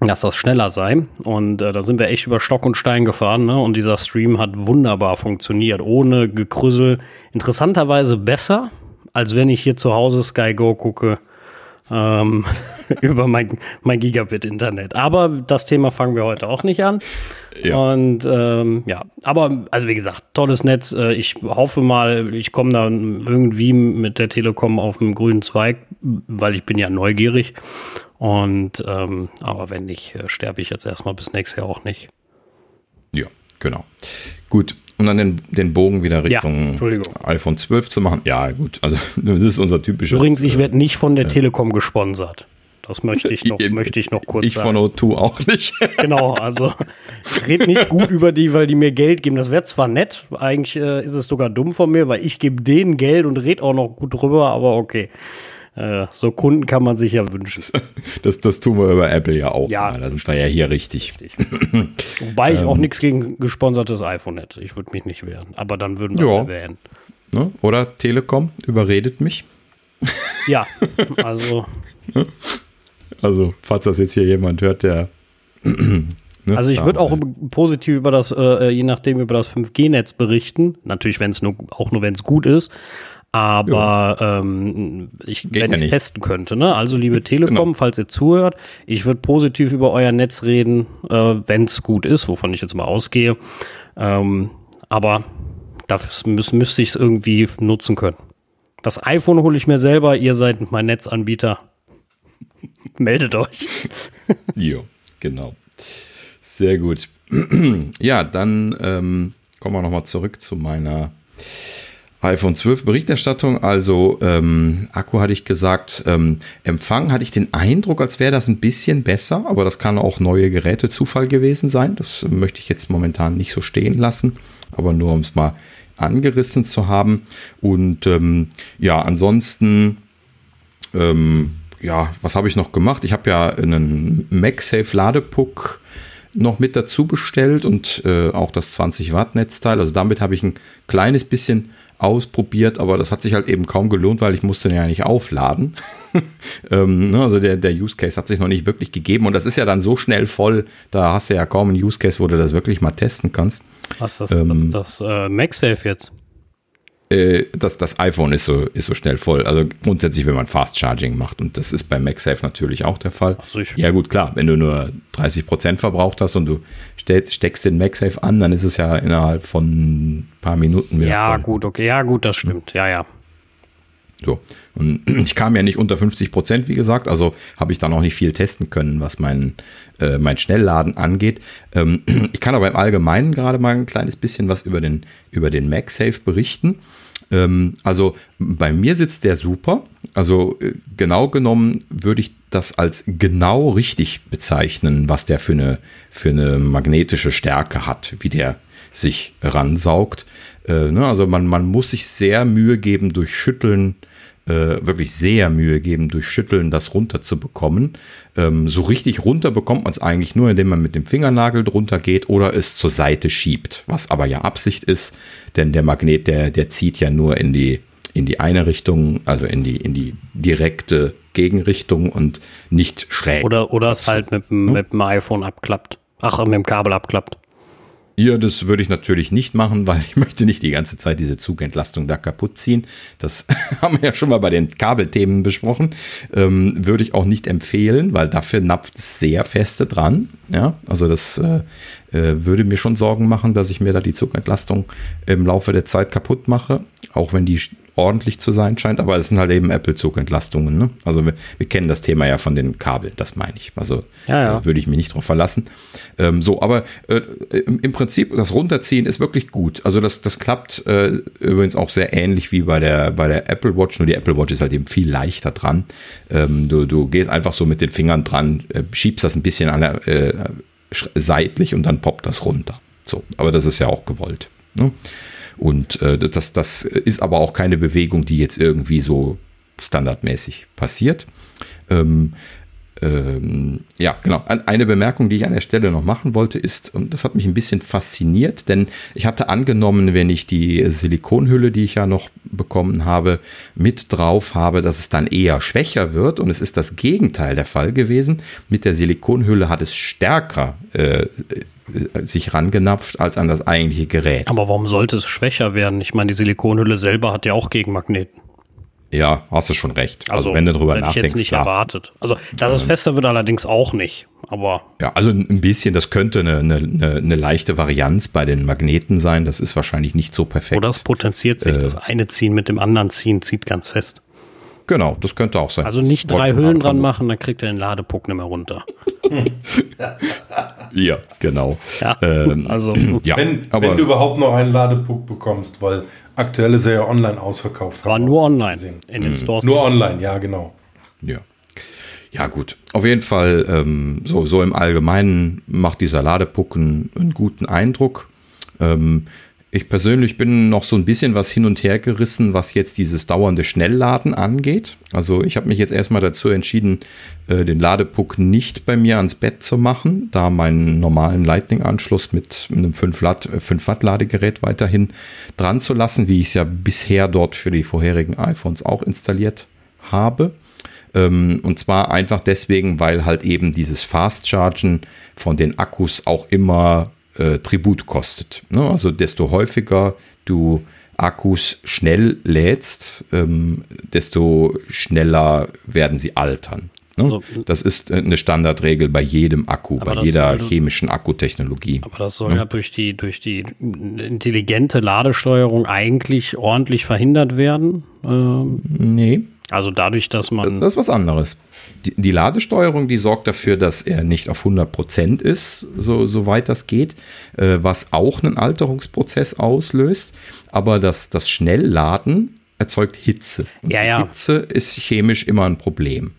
dass das schneller sei. Und äh, da sind wir echt über Stock und Stein gefahren. Ne? Und dieser Stream hat wunderbar funktioniert, ohne Gekrüssel. Interessanterweise besser, als wenn ich hier zu Hause Sky Go gucke ähm, <laughs> über mein, mein Gigabit-Internet. Aber das Thema fangen wir heute auch nicht an. Ja. Und ähm, ja, aber also wie gesagt, tolles Netz. Äh, ich hoffe mal, ich komme dann irgendwie mit der Telekom auf dem grünen Zweig, weil ich bin ja neugierig. Und ähm, aber wenn nicht, äh, sterbe ich jetzt erstmal bis nächstes Jahr auch nicht. Ja, genau. Gut, um dann den, den Bogen wieder Richtung ja, iPhone 12 zu machen. Ja, gut, also <laughs> das ist unser typisches. Übrigens, ich werde nicht von der äh, Telekom gesponsert. Das möchte ich noch, <laughs> ich, möchte ich noch kurz ich sagen. Ich von O2 auch nicht. <laughs> genau, also ich rede nicht gut über die, weil die mir Geld geben. Das wäre zwar nett, eigentlich äh, ist es sogar dumm von mir, weil ich gebe denen Geld und rede auch noch gut drüber, aber okay. Äh, so Kunden kann man sich ja wünschen. Das, das tun wir über Apple ja auch. Ja, da sind wir ja hier richtig. richtig. Wobei ich auch ähm. nichts gegen gesponsertes iPhone hätte. Ich würde mich nicht wehren. Aber dann würden wir es erwähnen. Ne? Oder Telekom überredet mich. Ja, also. <laughs> Also, falls das jetzt hier jemand hört, der. <clears throat> Ne? Also ich würde auch positiv über das, äh, je nachdem über das 5G-Netz berichten. Natürlich, wenn es nur auch nur wenn es gut ist. Aber ähm, ich, Geht wenn ja ich es testen könnte, ne? Also liebe Telekom, genau. falls ihr zuhört, ich würde positiv über euer Netz reden, äh, wenn es gut ist, wovon ich jetzt mal ausgehe. Ähm, aber dafür müß, müsste ich es irgendwie nutzen können. Das iPhone hole ich mir selber, ihr seid mein Netzanbieter. <laughs> Meldet euch. <laughs> jo, genau. Sehr gut. <clears throat> ja, dann ähm, kommen wir nochmal zurück zu meiner iPhone 12 Berichterstattung, also ähm, Akku hatte ich gesagt, ähm, Empfang hatte ich den Eindruck, als wäre das ein bisschen besser, aber das kann auch neue Geräte Zufall gewesen sein. Das möchte ich jetzt momentan nicht so stehen lassen, aber nur um es mal angerissen zu haben. Und ähm, ja, ansonsten, ähm, ja, was habe ich noch gemacht? Ich habe ja einen MagSafe Ladepuck noch mit dazu bestellt und äh, auch das 20 Watt Netzteil. Also damit habe ich ein kleines bisschen ausprobiert, aber das hat sich halt eben kaum gelohnt, weil ich musste den ja nicht aufladen. <laughs> ähm, ne, also der, der Use Case hat sich noch nicht wirklich gegeben und das ist ja dann so schnell voll, da hast du ja kaum einen Use Case, wo du das wirklich mal testen kannst. Was ist das, ähm, das, das äh, MagSafe jetzt? Äh, das, das iPhone ist so, ist so schnell voll. Also grundsätzlich, wenn man Fast Charging macht. Und das ist bei MagSafe natürlich auch der Fall. So, ja, gut, klar. Wenn du nur 30 Prozent verbraucht hast und du steckst, den MagSafe an, dann ist es ja innerhalb von ein paar Minuten wieder. Ja, voll. gut, okay. Ja, gut, das stimmt. Ja, ja. So. Und <clears throat> ich kam ja nicht unter 50 Prozent, wie gesagt, also habe ich da noch nicht viel testen können, was mein, äh, mein Schnellladen angeht. Ähm, <clears throat> ich kann aber im Allgemeinen gerade mal ein kleines bisschen was über den, über den MagSafe berichten. Ähm, also bei mir sitzt der super. Also äh, genau genommen würde ich das als genau richtig bezeichnen, was der für eine, für eine magnetische Stärke hat, wie der sich ransaugt. Äh, ne? Also man, man muss sich sehr Mühe geben durch Schütteln, äh, wirklich sehr Mühe geben, durch Schütteln das runterzubekommen. Ähm, so richtig runter bekommt man es eigentlich nur, indem man mit dem Fingernagel drunter geht oder es zur Seite schiebt, was aber ja Absicht ist, denn der Magnet, der, der zieht ja nur in die, in die eine Richtung, also in die, in die direkte Gegenrichtung und nicht schräg. Oder, oder es halt mit, hm? mit dem iPhone abklappt. Ach, mit dem Kabel abklappt. Ja, das würde ich natürlich nicht machen, <laughs> weil ich möchte nicht die ganze Zeit diese Zugentlastung da kaputt ziehen. Das <laughs> haben wir ja schon mal bei den Kabelthemen besprochen. Ähm, würde ich auch nicht empfehlen, weil dafür napft es sehr feste dran. Ja, also das äh, würde mir schon Sorgen machen, dass ich mir da die Zugentlastung im Laufe der Zeit kaputt mache. Auch wenn die ordentlich zu sein scheint, aber es sind halt eben Apple-Zugentlastungen. Ne? Also wir, wir, kennen das Thema ja von den Kabeln, das meine ich. Also ja, ja. Äh, würde ich mich nicht drauf verlassen. Ähm, so, aber äh, im, im, Prinzip, das Runterziehen ist wirklich gut. Also das, das klappt äh, übrigens auch sehr ähnlich wie bei der, bei der Apple Watch, nur die Apple Watch ist halt eben viel leichter dran. Ähm, du, du gehst einfach so mit den Fingern dran, äh, schiebst das ein bisschen an der, äh, seitlich und dann poppt das runter. So, aber das ist ja auch gewollt. Ne? Und äh, das, das ist aber auch keine Bewegung, die jetzt irgendwie so standardmäßig passiert. Ähm, ähm, ja, genau. Eine Bemerkung, die ich an der Stelle noch machen wollte, ist, und das hat mich ein bisschen fasziniert, denn ich hatte angenommen, wenn ich die Silikonhülle, die ich ja noch bekommen habe, mit drauf habe, dass es dann eher schwächer wird. Und es ist das Gegenteil der Fall gewesen. Mit der Silikonhülle hat es stärker äh, sich rangenapft als an das eigentliche Gerät. Aber warum sollte es schwächer werden? Ich meine, die Silikonhülle selber hat ja auch Gegenmagneten. Ja, hast du schon recht. Also, also wenn du drüber nachdenkst. Ich jetzt nicht klar. erwartet. Also, dass es fester wird allerdings auch nicht. Aber. Ja, also ein bisschen, das könnte eine, eine, eine leichte Varianz bei den Magneten sein. Das ist wahrscheinlich nicht so perfekt. Oder es potenziert sich. Äh, das eine Ziehen mit dem anderen ziehen zieht ganz fest. Genau, das könnte auch sein. Also nicht drei Hüllen dran machen, dann kriegt er den Ladepuck nicht mehr runter. <laughs> ja, genau. Ja, ähm, also <clears throat> ja, wenn, aber, wenn du überhaupt noch einen Ladepuck bekommst, weil aktuell ist er ja online ausverkauft. War nur online in den mhm. Stores. Nur online, ja, genau. Ja. Ja, gut. Auf jeden Fall, ähm, so, so im Allgemeinen macht dieser Ladepuck einen, einen guten Eindruck. Ähm, ich persönlich bin noch so ein bisschen was hin und her gerissen, was jetzt dieses dauernde Schnellladen angeht. Also ich habe mich jetzt erstmal dazu entschieden, äh, den Ladepuck nicht bei mir ans Bett zu machen, da meinen normalen Lightning-Anschluss mit einem 5 Watt, 5 Watt Ladegerät weiterhin dran zu lassen, wie ich es ja bisher dort für die vorherigen iPhones auch installiert habe. Ähm, und zwar einfach deswegen, weil halt eben dieses Fast Chargen von den Akkus auch immer äh, Tribut kostet. Ne? Also desto häufiger du Akkus schnell lädst, ähm, desto schneller werden sie altern. Ne? Also, das ist äh, eine Standardregel bei jedem Akku, bei jeder soll, chemischen Akkutechnologie. Aber das soll ne? ja durch die, durch die intelligente Ladesteuerung eigentlich ordentlich verhindert werden. Ähm, nee. Also dadurch, dass man. Das, das ist was anderes die, die, Ladesteuerung, die sorgt dafür, dass er nicht auf 100% ist, so, soweit das geht, äh, was auch einen Alterungsprozess auslöst. Aber das, das Schnellladen erzeugt Hitze. Und ja, ja. Hitze ist chemisch immer ein Problem.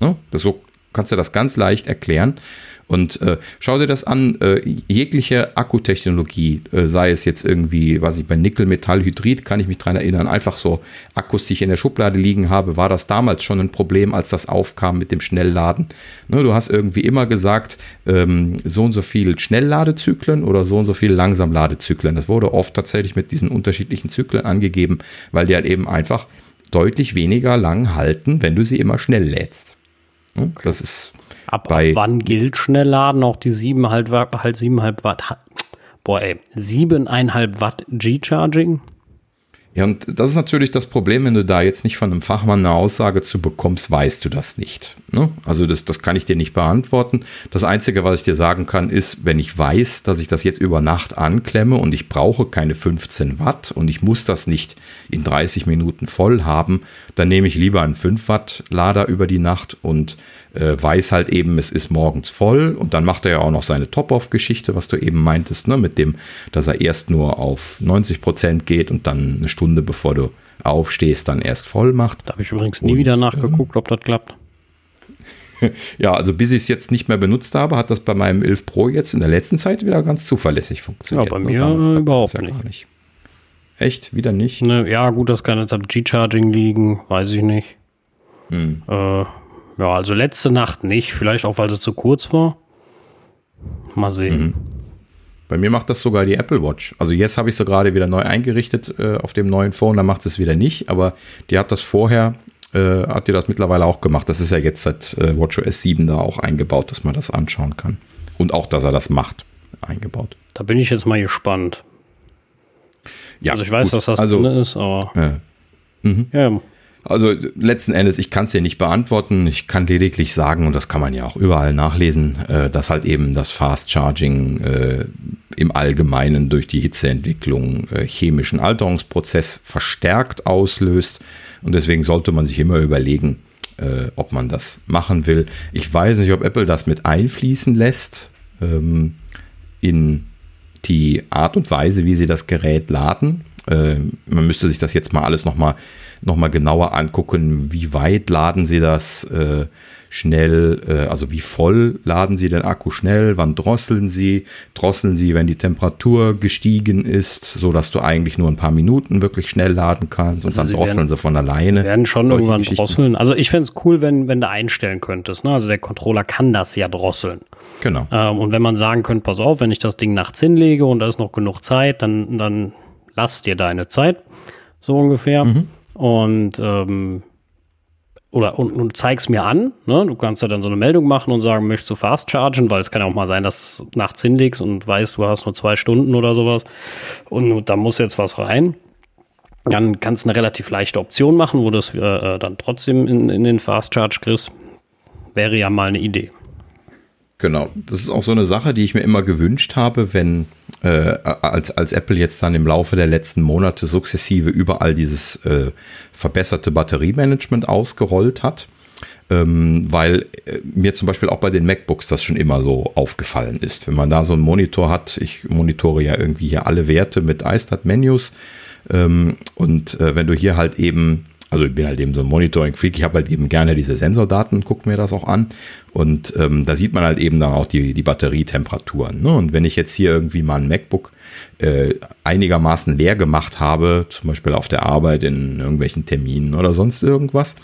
Ne? Das, so kannst du das ganz leicht erklären. Und äh, schau dir das an, äh, jegliche Akkutechnologie, äh, sei es jetzt irgendwie, was ich bei Nickel-Metallhydrid, kann ich mich dran erinnern, einfach so Akkus, die ich in der Schublade liegen habe, war das damals schon ein Problem, als das aufkam mit dem Schnellladen. Ne, du hast irgendwie immer gesagt, ähm, so und so viel Schnellladezyklen oder so und so viel Langsamladezyklen. Das wurde oft tatsächlich mit diesen unterschiedlichen Zyklen angegeben, weil die halt eben einfach deutlich weniger lang halten, wenn du sie immer schnell lädst. Ne, okay. Das ist Ab, ab wann gilt Schnellladen? Auch die 7,5 halt, halt 7,5 Watt. Boah, ey, 7,5 Watt G-Charging? Ja, und das ist natürlich das Problem, wenn du da jetzt nicht von einem Fachmann eine Aussage zu bekommst, weißt du das nicht. Ne? Also das, das kann ich dir nicht beantworten. Das Einzige, was ich dir sagen kann, ist, wenn ich weiß, dass ich das jetzt über Nacht anklemme und ich brauche keine 15 Watt und ich muss das nicht in 30 Minuten voll haben, dann nehme ich lieber einen 5 Watt Lader über die Nacht und äh, weiß halt eben, es ist morgens voll und dann macht er ja auch noch seine Top-Off-Geschichte, was du eben meintest, ne, mit dem, dass er erst nur auf 90 Prozent geht und dann eine Stunde bevor du aufstehst, dann erst voll macht. Da habe ich übrigens nie und, wieder nachgeguckt, ähm, ob das klappt. <laughs> ja, also bis ich es jetzt nicht mehr benutzt habe, hat das bei meinem 11 Pro jetzt in der letzten Zeit wieder ganz zuverlässig funktioniert. Ja, bei mir äh, überhaupt nicht. nicht. Echt? Wieder nicht? Ne, ja, gut, das kann jetzt am G-Charging liegen, weiß ich nicht. Hm. Äh, ja, also letzte Nacht nicht. Vielleicht auch, weil sie zu kurz war. Mal sehen. Mhm. Bei mir macht das sogar die Apple Watch. Also jetzt habe ich sie gerade wieder neu eingerichtet äh, auf dem neuen Phone, da macht es wieder nicht, aber die hat das vorher, äh, hat die das mittlerweile auch gemacht. Das ist ja jetzt seit äh, WatchOS 7 da auch eingebaut, dass man das anschauen kann. Und auch, dass er das macht, eingebaut. Da bin ich jetzt mal gespannt. Ja, also ich weiß, gut. dass das also, drin ist, aber. Äh, mhm. Ja, also letzten Endes, ich kann es dir nicht beantworten. Ich kann lediglich sagen, und das kann man ja auch überall nachlesen, äh, dass halt eben das Fast Charging äh, im Allgemeinen durch die Hitzeentwicklung äh, chemischen Alterungsprozess verstärkt auslöst. Und deswegen sollte man sich immer überlegen, ob man das machen will. Ich weiß nicht, ob Apple das mit einfließen lässt ähm, in die Art und Weise, wie sie das Gerät laden. Äh, man müsste sich das jetzt mal alles nochmal noch mal genauer angucken, wie weit laden sie das äh, schnell, äh, also wie voll laden sie den Akku schnell, wann drosseln sie, drosseln sie, wenn die Temperatur gestiegen ist, so dass du eigentlich nur ein paar Minuten wirklich schnell laden kannst und also dann drosseln werden, sie von alleine. Sie werden schon irgendwann drosseln. Also ich fände es cool, wenn, wenn du einstellen könntest. Ne? Also der Controller kann das ja drosseln. Genau. Ähm, und wenn man sagen könnte, pass auf, wenn ich das Ding nachts hinlege und da ist noch genug Zeit, dann, dann lass dir deine Zeit, so ungefähr. Mhm. Und ähm, oder und, und zeig's mir an. Ne? Du kannst ja dann so eine Meldung machen und sagen, möchtest du fast chargen, weil es kann ja auch mal sein, dass du nachts hinlegst und weißt, du hast nur zwei Stunden oder sowas und da muss jetzt was rein. Dann kannst du eine relativ leichte Option machen, wo du es äh, dann trotzdem in, in den Fast Charge kriegst. Wäre ja mal eine Idee. Genau, das ist auch so eine Sache, die ich mir immer gewünscht habe, wenn äh, als, als Apple jetzt dann im Laufe der letzten Monate sukzessive überall dieses äh, verbesserte Batteriemanagement ausgerollt hat. Ähm, weil äh, mir zum Beispiel auch bei den MacBooks das schon immer so aufgefallen ist. Wenn man da so einen Monitor hat, ich monitore ja irgendwie hier alle Werte mit iStat-Menus ähm, und äh, wenn du hier halt eben also ich bin halt eben so ein Monitoring-Freak, ich habe halt eben gerne diese Sensordaten, gucke mir das auch an. Und ähm, da sieht man halt eben dann auch die, die Batterietemperaturen. Ne? Und wenn ich jetzt hier irgendwie mal ein MacBook äh, einigermaßen leer gemacht habe, zum Beispiel auf der Arbeit in irgendwelchen Terminen oder sonst irgendwas,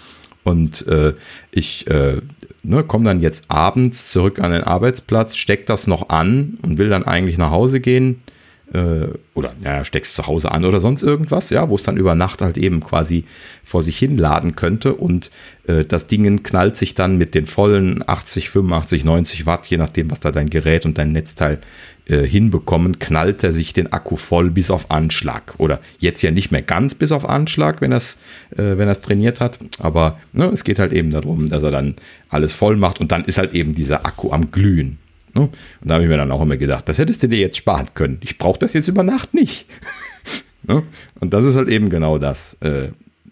und äh, ich äh, ne, komme dann jetzt abends zurück an den Arbeitsplatz, stecke das noch an und will dann eigentlich nach Hause gehen, äh, oder naja, steckst zu Hause an oder sonst irgendwas, ja, wo es dann über Nacht halt eben quasi vor sich hin laden könnte und äh, das Ding knallt sich dann mit den vollen 80, 85, 90 Watt, je nachdem, was da dein Gerät und dein Netzteil äh, hinbekommen, knallt er sich den Akku voll bis auf Anschlag. Oder jetzt ja nicht mehr ganz bis auf Anschlag, wenn er es äh, wenn trainiert hat, aber ne, es geht halt eben darum, dass er dann alles voll macht und dann ist halt eben dieser Akku am Glühen. Ne? Und da habe ich mir dann auch immer gedacht, das hättest du dir jetzt sparen können. Ich brauche das jetzt über Nacht nicht. <laughs> Ne? Und das ist halt eben genau das. Äh,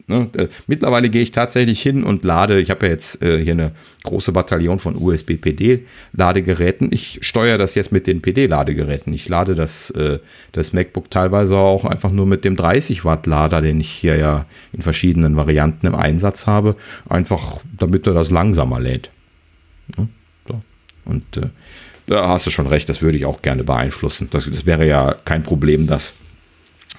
ne? Äh, mittlerweile gehe ich tatsächlich hin und lade, ich habe ja jetzt äh, hier eine große Bataillon von USB-PD-Ladegeräten. Ich steuere das jetzt mit den PD-Ladegeräten. Ich lade das, das MacBook teilweise auch einfach nur mit dem 30 Watt Lader, den ich hier ja in verschiedenen Varianten im Einsatz habe, einfach damit er das langsamer lädt. So. Und äh, da hast du schon recht, das würde ich auch gerne beeinflussen. Das, das wäre ja kein Problem, das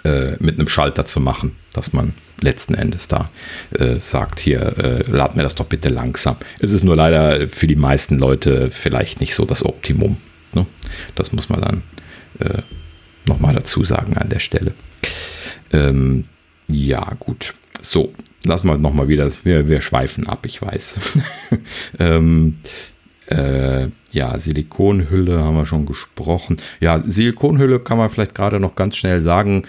äh, mit einem Schalter zu machen, dass man letzten Endes da äh, sagt, hier, äh, lad mir das doch bitte langsam. Es ist nur leider für die meisten Leute vielleicht nicht so das Optimum. Ne? Das muss man dann äh, nochmal dazu sagen an der Stelle. Ähm, ja, gut. So, lassen wir nochmal wieder, wir, wir schweifen ab, ich weiß. <laughs> ähm, äh, ja, Silikonhülle haben wir schon gesprochen. Ja, Silikonhülle kann man vielleicht gerade noch ganz schnell sagen,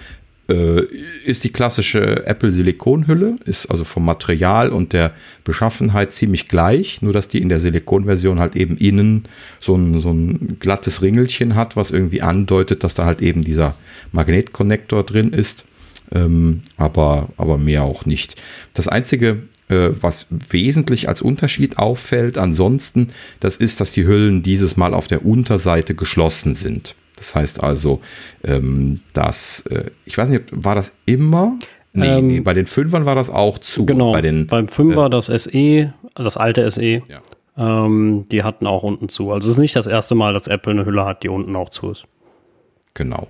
äh, ist die klassische Apple Silikonhülle, ist also vom Material und der Beschaffenheit ziemlich gleich, nur dass die in der Silikonversion halt eben innen so ein, so ein glattes Ringelchen hat, was irgendwie andeutet, dass da halt eben dieser Magnetkonnektor drin ist. Ähm, aber, aber mehr auch nicht. Das einzige was wesentlich als Unterschied auffällt ansonsten, das ist, dass die Hüllen dieses Mal auf der Unterseite geschlossen sind. Das heißt also, ähm, dass, äh, ich weiß nicht, war das immer? Nee, ähm, nee, bei den Fünfern war das auch zu. Genau, bei den, beim Fünfer äh, das SE, das alte SE, ja. ähm, die hatten auch unten zu. Also es ist nicht das erste Mal, dass Apple eine Hülle hat, die unten auch zu ist. Genau.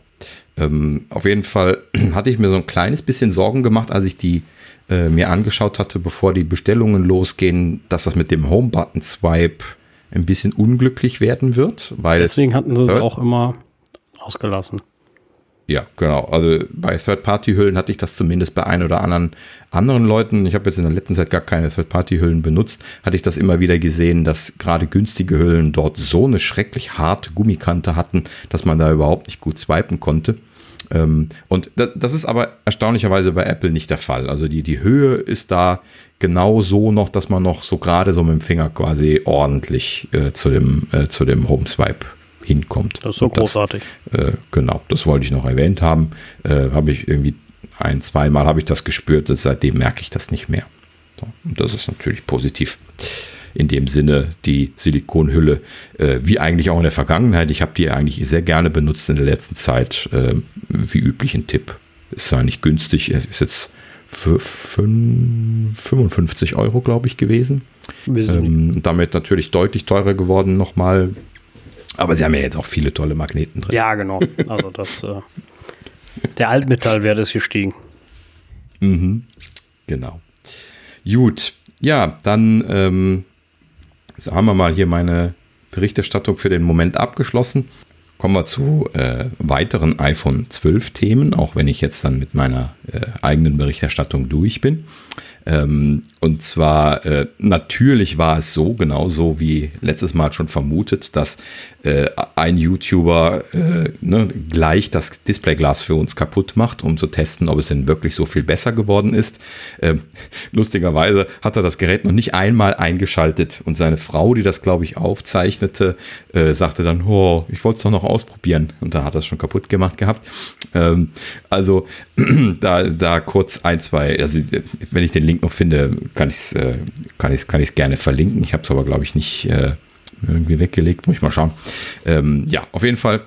Ähm, auf jeden Fall <clears throat> hatte ich mir so ein kleines bisschen Sorgen gemacht, als ich die äh, mir angeschaut hatte, bevor die Bestellungen losgehen, dass das mit dem Home-Button-Swipe ein bisschen unglücklich werden wird. Weil Deswegen hatten sie es auch immer ausgelassen. Ja, genau. Also bei Third-Party-Hüllen hatte ich das zumindest bei ein oder anderen anderen Leuten. Ich habe jetzt in der letzten Zeit gar keine Third-Party-Hüllen benutzt. Hatte ich das immer wieder gesehen, dass gerade günstige Hüllen dort so eine schrecklich harte Gummikante hatten, dass man da überhaupt nicht gut swipen konnte. Ähm, und das ist aber erstaunlicherweise bei Apple nicht der Fall. Also die, die Höhe ist da genau so noch, dass man noch so gerade so mit dem Finger quasi ordentlich äh, zu dem, äh, zu dem Home Swipe hinkommt. Das ist so das, großartig. Äh, genau, das wollte ich noch erwähnt haben. Äh, habe ich irgendwie ein, zweimal habe ich das gespürt, seitdem merke ich das nicht mehr. So, und das ist natürlich positiv in dem Sinne die Silikonhülle, äh, wie eigentlich auch in der Vergangenheit. Ich habe die eigentlich sehr gerne benutzt in der letzten Zeit, äh, wie üblich ein Tipp. ist ja nicht günstig, ist jetzt für 55 Euro, glaube ich, gewesen. Ähm, damit natürlich deutlich teurer geworden nochmal. Aber sie haben ja jetzt auch viele tolle Magneten drin. Ja, genau. Also das, äh, der Altmetallwert ist gestiegen. Mhm. Genau. Gut. Ja, dann ähm, haben wir mal hier meine Berichterstattung für den Moment abgeschlossen. Kommen wir zu äh, weiteren iPhone 12 Themen, auch wenn ich jetzt dann mit meiner äh, eigenen Berichterstattung durch bin. Ähm, und zwar, äh, natürlich war es so, genauso wie letztes Mal schon vermutet, dass äh, ein YouTuber äh, ne, gleich das Displayglas für uns kaputt macht, um zu testen, ob es denn wirklich so viel besser geworden ist. Ähm, lustigerweise hat er das Gerät noch nicht einmal eingeschaltet und seine Frau, die das, glaube ich, aufzeichnete, äh, sagte dann, oh, ich wollte es doch noch ausprobieren. Und da hat er es schon kaputt gemacht gehabt. Ähm, also <clears throat> da, da kurz ein, zwei, also wenn ich den Link noch finde, kann ich es äh, kann kann gerne verlinken. Ich habe es aber, glaube ich, nicht äh, irgendwie weggelegt. Muss ich mal schauen. Ähm, ja, auf jeden Fall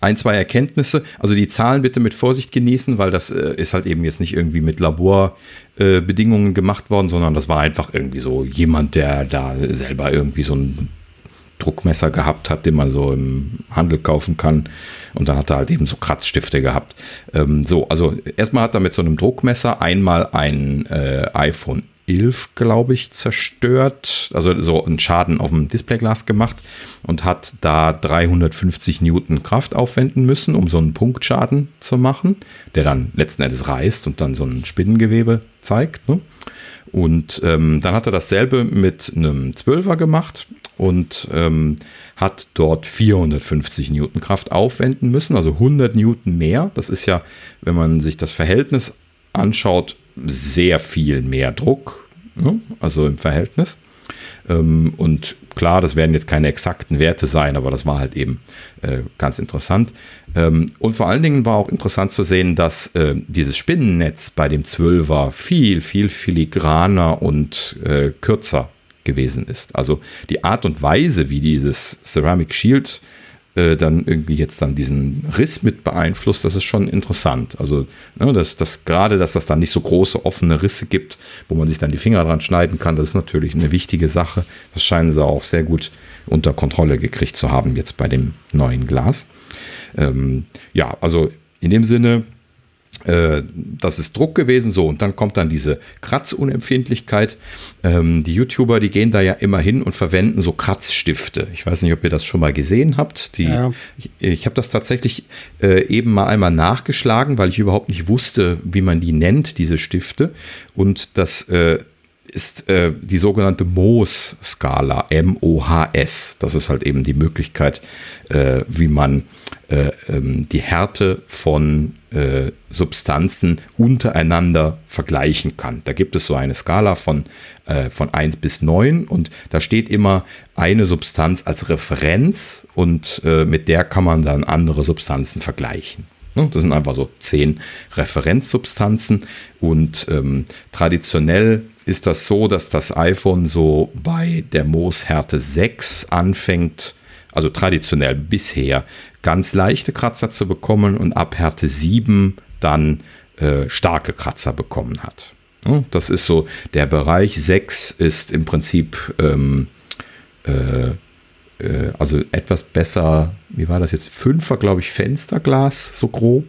ein, zwei Erkenntnisse. Also die Zahlen bitte mit Vorsicht genießen, weil das äh, ist halt eben jetzt nicht irgendwie mit Laborbedingungen äh, gemacht worden, sondern das war einfach irgendwie so jemand, der da selber irgendwie so ein Druckmesser gehabt hat, den man so im Handel kaufen kann. Und dann hat er halt eben so Kratzstifte gehabt. Ähm, so, also erstmal hat er mit so einem Druckmesser einmal ein äh, iPhone 11, glaube ich, zerstört, also so einen Schaden auf dem Displayglas gemacht und hat da 350 Newton Kraft aufwenden müssen, um so einen Punktschaden zu machen, der dann letzten Endes reißt und dann so ein Spinnengewebe zeigt. Ne? Und ähm, dann hat er dasselbe mit einem 12er gemacht und ähm, hat dort 450 Newton Kraft aufwenden müssen, also 100 Newton mehr. Das ist ja, wenn man sich das Verhältnis anschaut, sehr viel mehr Druck, also im Verhältnis. Ähm, und klar, das werden jetzt keine exakten Werte sein, aber das war halt eben äh, ganz interessant. Ähm, und vor allen Dingen war auch interessant zu sehen, dass äh, dieses Spinnennetz bei dem 12er viel, viel filigraner und äh, kürzer gewesen ist. Also die Art und Weise, wie dieses Ceramic Shield äh, dann irgendwie jetzt dann diesen Riss mit beeinflusst, das ist schon interessant. Also, ne, dass das gerade, dass das dann nicht so große offene Risse gibt, wo man sich dann die Finger dran schneiden kann, das ist natürlich eine wichtige Sache. Das scheinen sie auch sehr gut unter Kontrolle gekriegt zu haben jetzt bei dem neuen Glas. Ähm, ja, also in dem Sinne, äh, das ist Druck gewesen, so und dann kommt dann diese Kratzunempfindlichkeit. Ähm, die YouTuber, die gehen da ja immer hin und verwenden so Kratzstifte. Ich weiß nicht, ob ihr das schon mal gesehen habt. Die, ja. Ich, ich habe das tatsächlich äh, eben mal einmal nachgeschlagen, weil ich überhaupt nicht wusste, wie man die nennt, diese Stifte. Und das äh, ist äh, die sogenannte Mohs-Skala, M-O-H-S. Das ist halt eben die Möglichkeit, äh, wie man äh, ähm, die Härte von äh, Substanzen untereinander vergleichen kann. Da gibt es so eine Skala von, äh, von 1 bis 9 und da steht immer eine Substanz als Referenz und äh, mit der kann man dann andere Substanzen vergleichen. Ne, das sind einfach so zehn Referenzsubstanzen. Und ähm, traditionell ist das so, dass das iPhone so bei der Mooshärte 6 anfängt, also traditionell bisher, ganz leichte Kratzer zu bekommen und ab Härte 7 dann äh, starke Kratzer bekommen hat. Ja, das ist so, der Bereich 6 ist im Prinzip ähm, äh, äh, also etwas besser, wie war das jetzt? 5er, glaube ich, Fensterglas, so grob.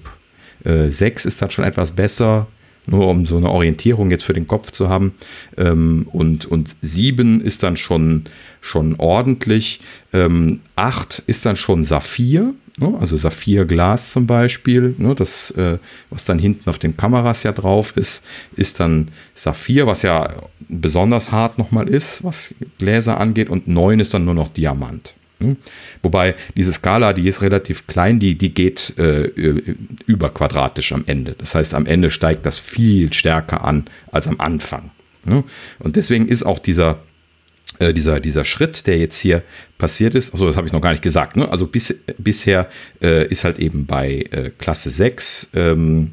6 äh, ist dann schon etwas besser, nur um so eine Orientierung jetzt für den Kopf zu haben. Ähm, und, und sieben ist dann schon, schon ordentlich. Ähm, acht ist dann schon Saphir? Also Saphirglas zum Beispiel. Ne? Das, äh, was dann hinten auf den Kameras ja drauf ist, ist dann Saphir, was ja besonders hart nochmal ist, was Gläser angeht. Und neun ist dann nur noch Diamant. Hm? Wobei diese Skala, die ist relativ klein, die, die geht äh, überquadratisch am Ende. Das heißt, am Ende steigt das viel stärker an als am Anfang. Ne? Und deswegen ist auch dieser, äh, dieser, dieser Schritt, der jetzt hier passiert ist, also das habe ich noch gar nicht gesagt, ne? also bis, bisher äh, ist halt eben bei äh, Klasse 6 ähm,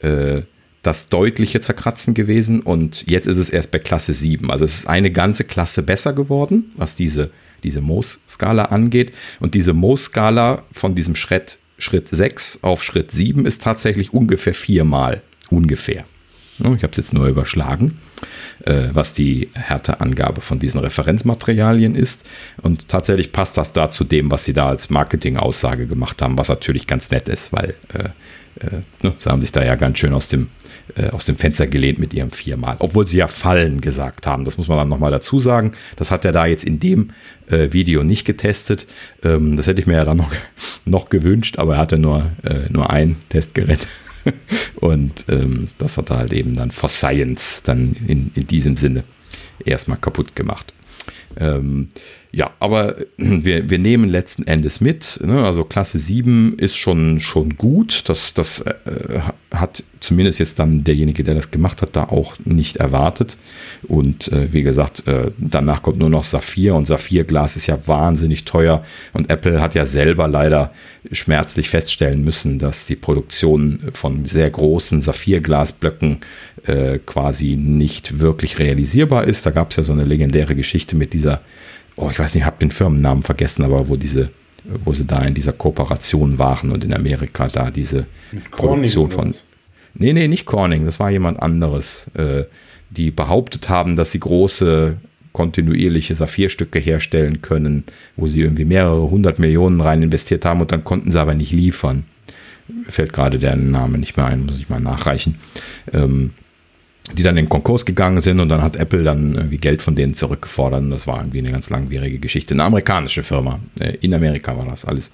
äh, das deutliche Zerkratzen gewesen und jetzt ist es erst bei Klasse 7. Also es ist eine ganze Klasse besser geworden, was diese diese Mohs-Skala angeht. Und diese Mohs-Skala von diesem Schritt, Schritt 6 auf Schritt 7 ist tatsächlich ungefähr viermal. Ungefähr. Ich habe es jetzt nur überschlagen, äh, was die Härteangabe von diesen Referenzmaterialien ist. Und tatsächlich passt das da zu dem, was sie da als Marketing-Aussage gemacht haben, was natürlich ganz nett ist, weil äh, äh, ne, sie haben sich da ja ganz schön aus dem, äh, aus dem Fenster gelehnt mit ihrem viermal. Obwohl sie ja Fallen gesagt haben. Das muss man dann nochmal dazu sagen. Das hat er da jetzt in dem äh, Video nicht getestet. Ähm, das hätte ich mir ja dann noch, <laughs> noch gewünscht, aber er hatte nur, äh, nur ein Testgerät. <laughs> Und ähm, das hat er halt eben dann for Science dann in, in diesem Sinne erstmal kaputt gemacht. Ähm, ja, aber wir, wir nehmen letzten Endes mit. Ne? Also Klasse 7 ist schon, schon gut. Das, das äh, hat zumindest jetzt dann derjenige, der das gemacht hat, da auch nicht erwartet. Und äh, wie gesagt, äh, danach kommt nur noch Saphir und Saphirglas ist ja wahnsinnig teuer. Und Apple hat ja selber leider schmerzlich feststellen müssen, dass die Produktion von sehr großen Saphirglasblöcken äh, quasi nicht wirklich realisierbar ist. Da gab es ja so eine legendäre Geschichte mit dieser oh, ich weiß nicht, ich habe den Firmennamen vergessen, aber wo diese, wo sie da in dieser Kooperation waren und in Amerika da diese Produktion von. Nee, nee, nicht Corning, das war jemand anderes, äh, die behauptet haben, dass sie große kontinuierliche Saphirstücke herstellen können, wo sie irgendwie mehrere hundert Millionen rein investiert haben und dann konnten sie aber nicht liefern. Fällt gerade der Name nicht mehr ein, muss ich mal nachreichen. Ähm, die dann in Konkurs gegangen sind und dann hat Apple dann irgendwie Geld von denen zurückgefordert und das war irgendwie eine ganz langwierige Geschichte. Eine amerikanische Firma. Äh, in Amerika war das alles.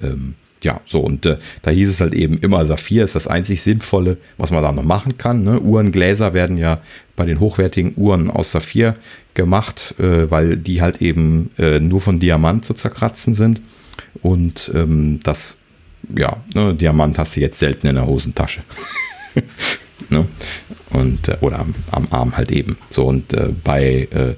Ähm, ja, so und äh, da hieß es halt eben immer, Saphir ist das einzig Sinnvolle, was man da noch machen kann. Ne? Uhrengläser werden ja bei den hochwertigen Uhren aus Saphir gemacht, äh, weil die halt eben äh, nur von Diamant zu zerkratzen sind. Und ähm, das, ja, ne, Diamant hast du jetzt selten in der Hosentasche. <laughs> ne? und äh, oder am, am, Arm halt eben. So und äh, bei äh,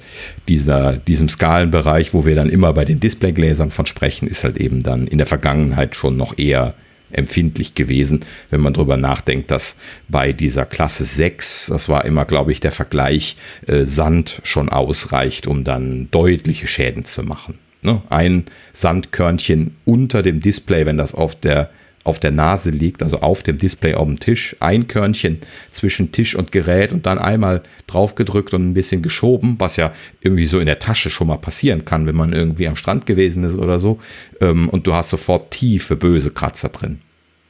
dieser, diesem Skalenbereich, wo wir dann immer bei den Displaygläsern von sprechen, ist halt eben dann in der Vergangenheit schon noch eher empfindlich gewesen, wenn man darüber nachdenkt, dass bei dieser Klasse 6, das war immer, glaube ich, der Vergleich, äh, Sand schon ausreicht, um dann deutliche Schäden zu machen. Ne? Ein Sandkörnchen unter dem Display, wenn das auf der auf der Nase liegt, also auf dem Display auf dem Tisch, ein Körnchen zwischen Tisch und Gerät und dann einmal draufgedrückt und ein bisschen geschoben, was ja irgendwie so in der Tasche schon mal passieren kann, wenn man irgendwie am Strand gewesen ist oder so. Ähm, und du hast sofort tiefe, böse Kratzer drin.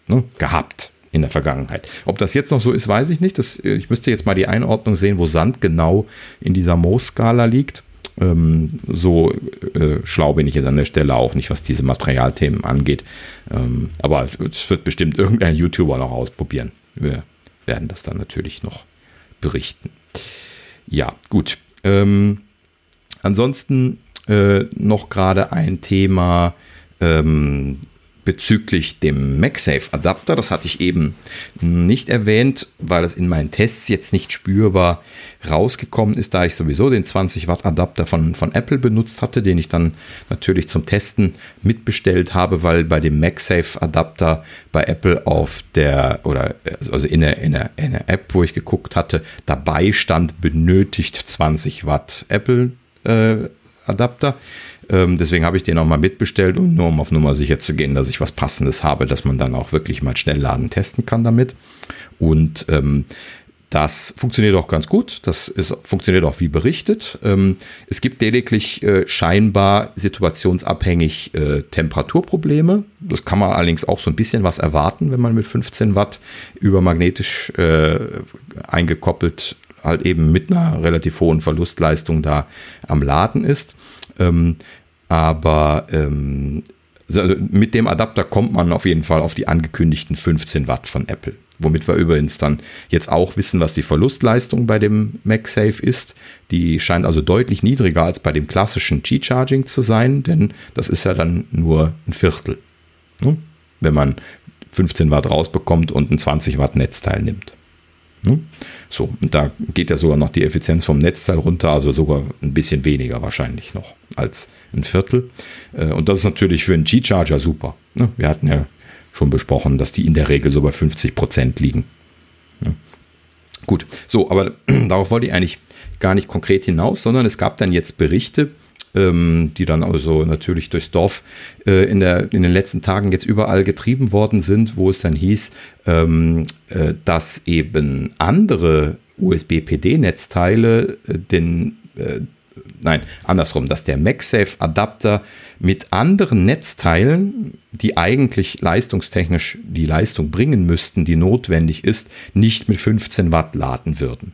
Ne? Gehabt in der Vergangenheit. Ob das jetzt noch so ist, weiß ich nicht. Das, ich müsste jetzt mal die Einordnung sehen, wo Sand genau in dieser Mohs-Skala liegt. Ähm, so äh, schlau bin ich jetzt an der Stelle auch nicht, was diese Materialthemen angeht. Ähm, aber es wird bestimmt irgendein YouTuber noch ausprobieren. Wir werden das dann natürlich noch berichten. Ja, gut. Ähm, ansonsten äh, noch gerade ein Thema, ähm, bezüglich dem MagSafe Adapter. Das hatte ich eben nicht erwähnt, weil es in meinen Tests jetzt nicht spürbar rausgekommen ist, da ich sowieso den 20 Watt Adapter von, von Apple benutzt hatte, den ich dann natürlich zum Testen mitbestellt habe, weil bei dem MagSafe Adapter bei Apple auf der oder also in der, in der, in der App, wo ich geguckt hatte, dabei stand benötigt 20 Watt Apple äh, Adapter. Ähm, deswegen habe ich den auch mal mitbestellt und nur um auf Nummer sicher zu gehen, dass ich was Passendes habe, dass man dann auch wirklich mal schnell laden testen kann damit. Und ähm, das funktioniert auch ganz gut. Das ist, funktioniert auch wie berichtet. Ähm, es gibt lediglich äh, scheinbar situationsabhängig äh, Temperaturprobleme. Das kann man allerdings auch so ein bisschen was erwarten, wenn man mit 15 Watt übermagnetisch äh, eingekoppelt halt eben mit einer relativ hohen Verlustleistung da am Laden ist. Ähm, aber ähm, also mit dem Adapter kommt man auf jeden Fall auf die angekündigten 15 Watt von Apple. Womit wir übrigens dann jetzt auch wissen, was die Verlustleistung bei dem MagSafe ist. Die scheint also deutlich niedriger als bei dem klassischen Qi-Charging zu sein, denn das ist ja dann nur ein Viertel. Ne? Wenn man 15 Watt rausbekommt und ein 20 Watt Netzteil nimmt. Ne? So, und da geht ja sogar noch die Effizienz vom Netzteil runter, also sogar ein bisschen weniger wahrscheinlich noch als ein Viertel. Äh, und das ist natürlich für einen G-Charger super. Ne? Wir hatten ja schon besprochen, dass die in der Regel so bei 50 Prozent liegen. Ne? Gut, so, aber <clears throat> darauf wollte ich eigentlich gar nicht konkret hinaus, sondern es gab dann jetzt Berichte, ähm, die dann also natürlich durchs Dorf äh, in, der, in den letzten Tagen jetzt überall getrieben worden sind, wo es dann hieß, ähm, äh, dass eben andere USB-PD-Netzteile äh, den äh, nein, andersrum, dass der MagSafe-Adapter mit anderen Netzteilen, die eigentlich leistungstechnisch die Leistung bringen müssten, die notwendig ist, nicht mit 15 Watt laden würden.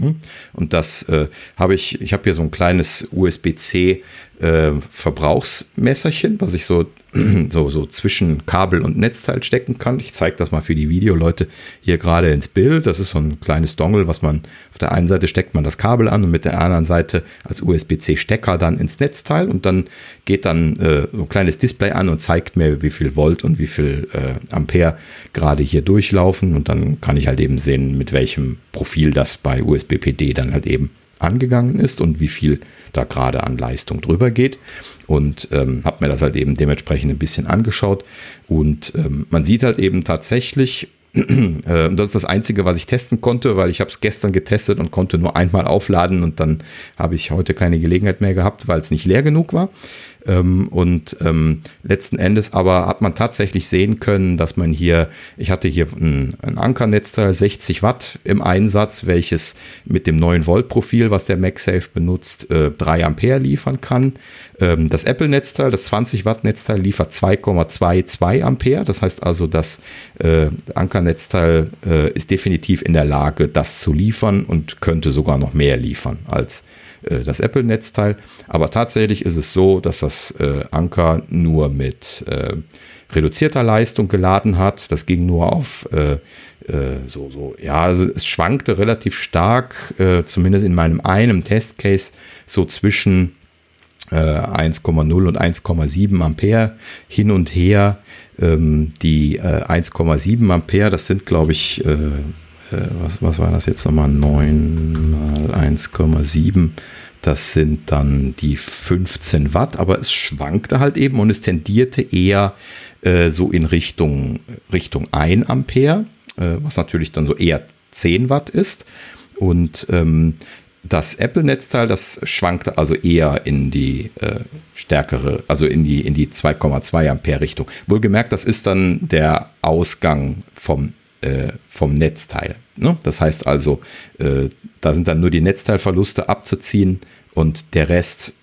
Hm? Und das äh, habe ich, ich habe hier so ein kleines USB-C äh, Verbrauchsmesserchen, was ich so, <clears throat> so, so zwischen Kabel und Netzteil stecken kann. Ich zeige das mal für die Videoleute hier gerade ins Bild. Das ist so ein kleines Dongle, was man auf der einen Seite steckt man das Kabel an und mit der anderen Seite als USB-C Stecker dann ins Netzteil und dann geht dann äh, so ein kleines Display an und zeigt mir, wie viel Volt und wie viel äh, Ampere gerade hier durchlaufen und dann kann ich halt eben sehen, mit welchem Profil das bei USB-PD dann halt eben angegangen ist und wie viel da gerade an Leistung drüber geht. Und ähm, habe mir das halt eben dementsprechend ein bisschen angeschaut. Und ähm, man sieht halt eben tatsächlich, <clears throat> äh, das ist das Einzige, was ich testen konnte, weil ich habe es gestern getestet und konnte nur einmal aufladen und dann habe ich heute keine Gelegenheit mehr gehabt, weil es nicht leer genug war. Ähm, und ähm, letzten Endes aber hat man tatsächlich sehen können, dass man hier, ich hatte hier ein, ein Ankernetzteil 60 Watt im Einsatz, welches mit dem neuen Volt-Profil, was der MagSafe benutzt, äh, 3 Ampere liefern kann. Ähm, das Apple-Netzteil, das 20 Watt-Netzteil liefert 2,22 Ampere. Das heißt also, das äh, Ankernetzteil äh, ist definitiv in der Lage, das zu liefern und könnte sogar noch mehr liefern als das Apple-Netzteil. Aber tatsächlich ist es so, dass das äh, Anker nur mit äh, reduzierter Leistung geladen hat. Das ging nur auf äh, äh, so, so, ja, also es schwankte relativ stark, äh, zumindest in meinem einem Testcase, so zwischen 1,0 und 1,7 Ampere hin und her. Ähm, die 1,7 Ampere, das sind, glaube ich, äh, was, was war das jetzt nochmal? 9 mal 1,7. Das sind dann die 15 Watt, aber es schwankte halt eben und es tendierte eher äh, so in Richtung, Richtung 1 Ampere, äh, was natürlich dann so eher 10 Watt ist. Und ähm, das Apple-Netzteil, das schwankte also eher in die äh, stärkere, also in die, in die 2,2 Ampere Richtung. Wohlgemerkt, das ist dann der Ausgang vom äh, vom Netzteil. Ne? Das heißt also, äh, da sind dann nur die Netzteilverluste abzuziehen und der Rest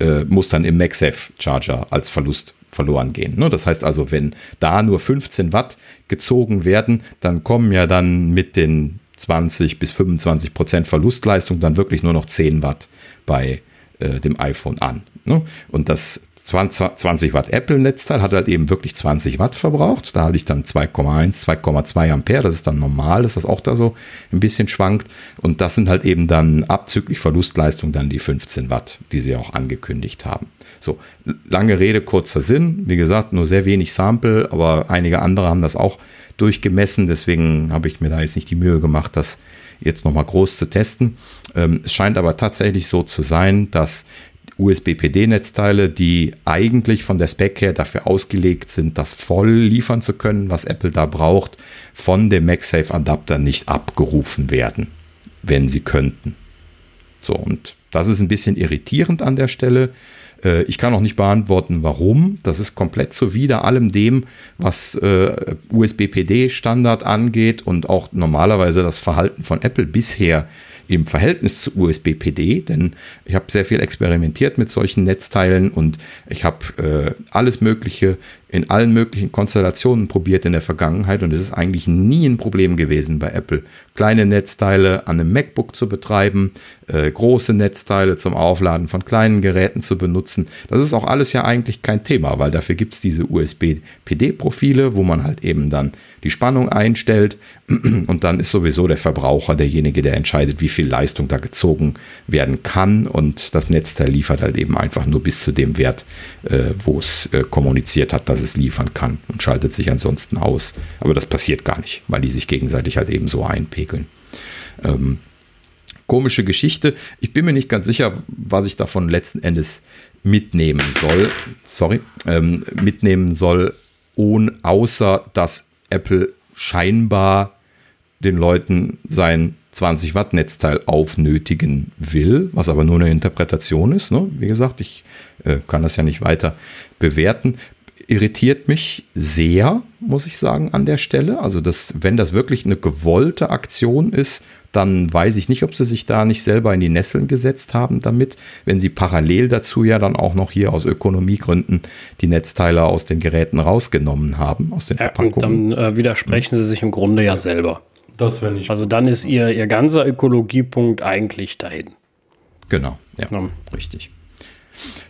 äh, muss dann im MagSafe Charger als Verlust verloren gehen. Ne? Das heißt also, wenn da nur 15 Watt gezogen werden, dann kommen ja dann mit den 20 bis 25 Prozent Verlustleistung dann wirklich nur noch 10 Watt bei äh, dem iPhone an. Ne? Und das 20 Watt Apple-Netzteil hat halt eben wirklich 20 Watt verbraucht. Da hatte ich dann 2,1, 2,2 Ampere. Das ist dann normal, dass das auch da so ein bisschen schwankt. Und das sind halt eben dann abzüglich Verlustleistung dann die 15 Watt, die sie auch angekündigt haben. So, lange Rede, kurzer Sinn. Wie gesagt, nur sehr wenig Sample, aber einige andere haben das auch durchgemessen. Deswegen habe ich mir da jetzt nicht die Mühe gemacht, das jetzt nochmal groß zu testen. Ähm, es scheint aber tatsächlich so zu sein, dass USB-PD-Netzteile, die eigentlich von der Spec her dafür ausgelegt sind, das voll liefern zu können, was Apple da braucht, von dem MagSafe-Adapter nicht abgerufen werden, wenn sie könnten. So, und das ist ein bisschen irritierend an der Stelle. Äh, ich kann auch nicht beantworten, warum. Das ist komplett zuwider allem dem, was äh, USB-PD-Standard angeht und auch normalerweise das Verhalten von Apple bisher im Verhältnis zu USB-PD, denn ich habe sehr viel experimentiert mit solchen Netzteilen und ich habe äh, alles Mögliche in allen möglichen Konstellationen probiert in der Vergangenheit und es ist eigentlich nie ein Problem gewesen bei Apple, kleine Netzteile an einem MacBook zu betreiben, äh, große Netzteile zum Aufladen von kleinen Geräten zu benutzen. Das ist auch alles ja eigentlich kein Thema, weil dafür gibt es diese USB-PD-Profile, wo man halt eben dann die Spannung einstellt <clears throat> und dann ist sowieso der Verbraucher derjenige, der entscheidet, wie viel Leistung da gezogen werden kann und das Netzteil liefert halt eben einfach nur bis zu dem Wert, äh, wo es äh, kommuniziert hat, dass was es liefern kann und schaltet sich ansonsten aus. Aber das passiert gar nicht, weil die sich gegenseitig halt eben so einpegeln. Ähm, komische Geschichte. Ich bin mir nicht ganz sicher, was ich davon letzten Endes mitnehmen soll. Sorry, ähm, mitnehmen soll, ohne, außer dass Apple scheinbar den Leuten sein 20 Watt Netzteil aufnötigen will, was aber nur eine Interpretation ist. Ne? Wie gesagt, ich äh, kann das ja nicht weiter bewerten. Irritiert mich sehr, muss ich sagen, an der Stelle. Also, dass, wenn das wirklich eine gewollte Aktion ist, dann weiß ich nicht, ob sie sich da nicht selber in die Nesseln gesetzt haben damit, wenn sie parallel dazu ja dann auch noch hier aus Ökonomiegründen die Netzteile aus den Geräten rausgenommen haben, aus den ja, Verpackungen. dann äh, widersprechen sie sich im Grunde ja selber. Das wäre nicht. Also dann ist ihr, ihr ganzer Ökologiepunkt eigentlich dahin. Genau, ja, ja. richtig.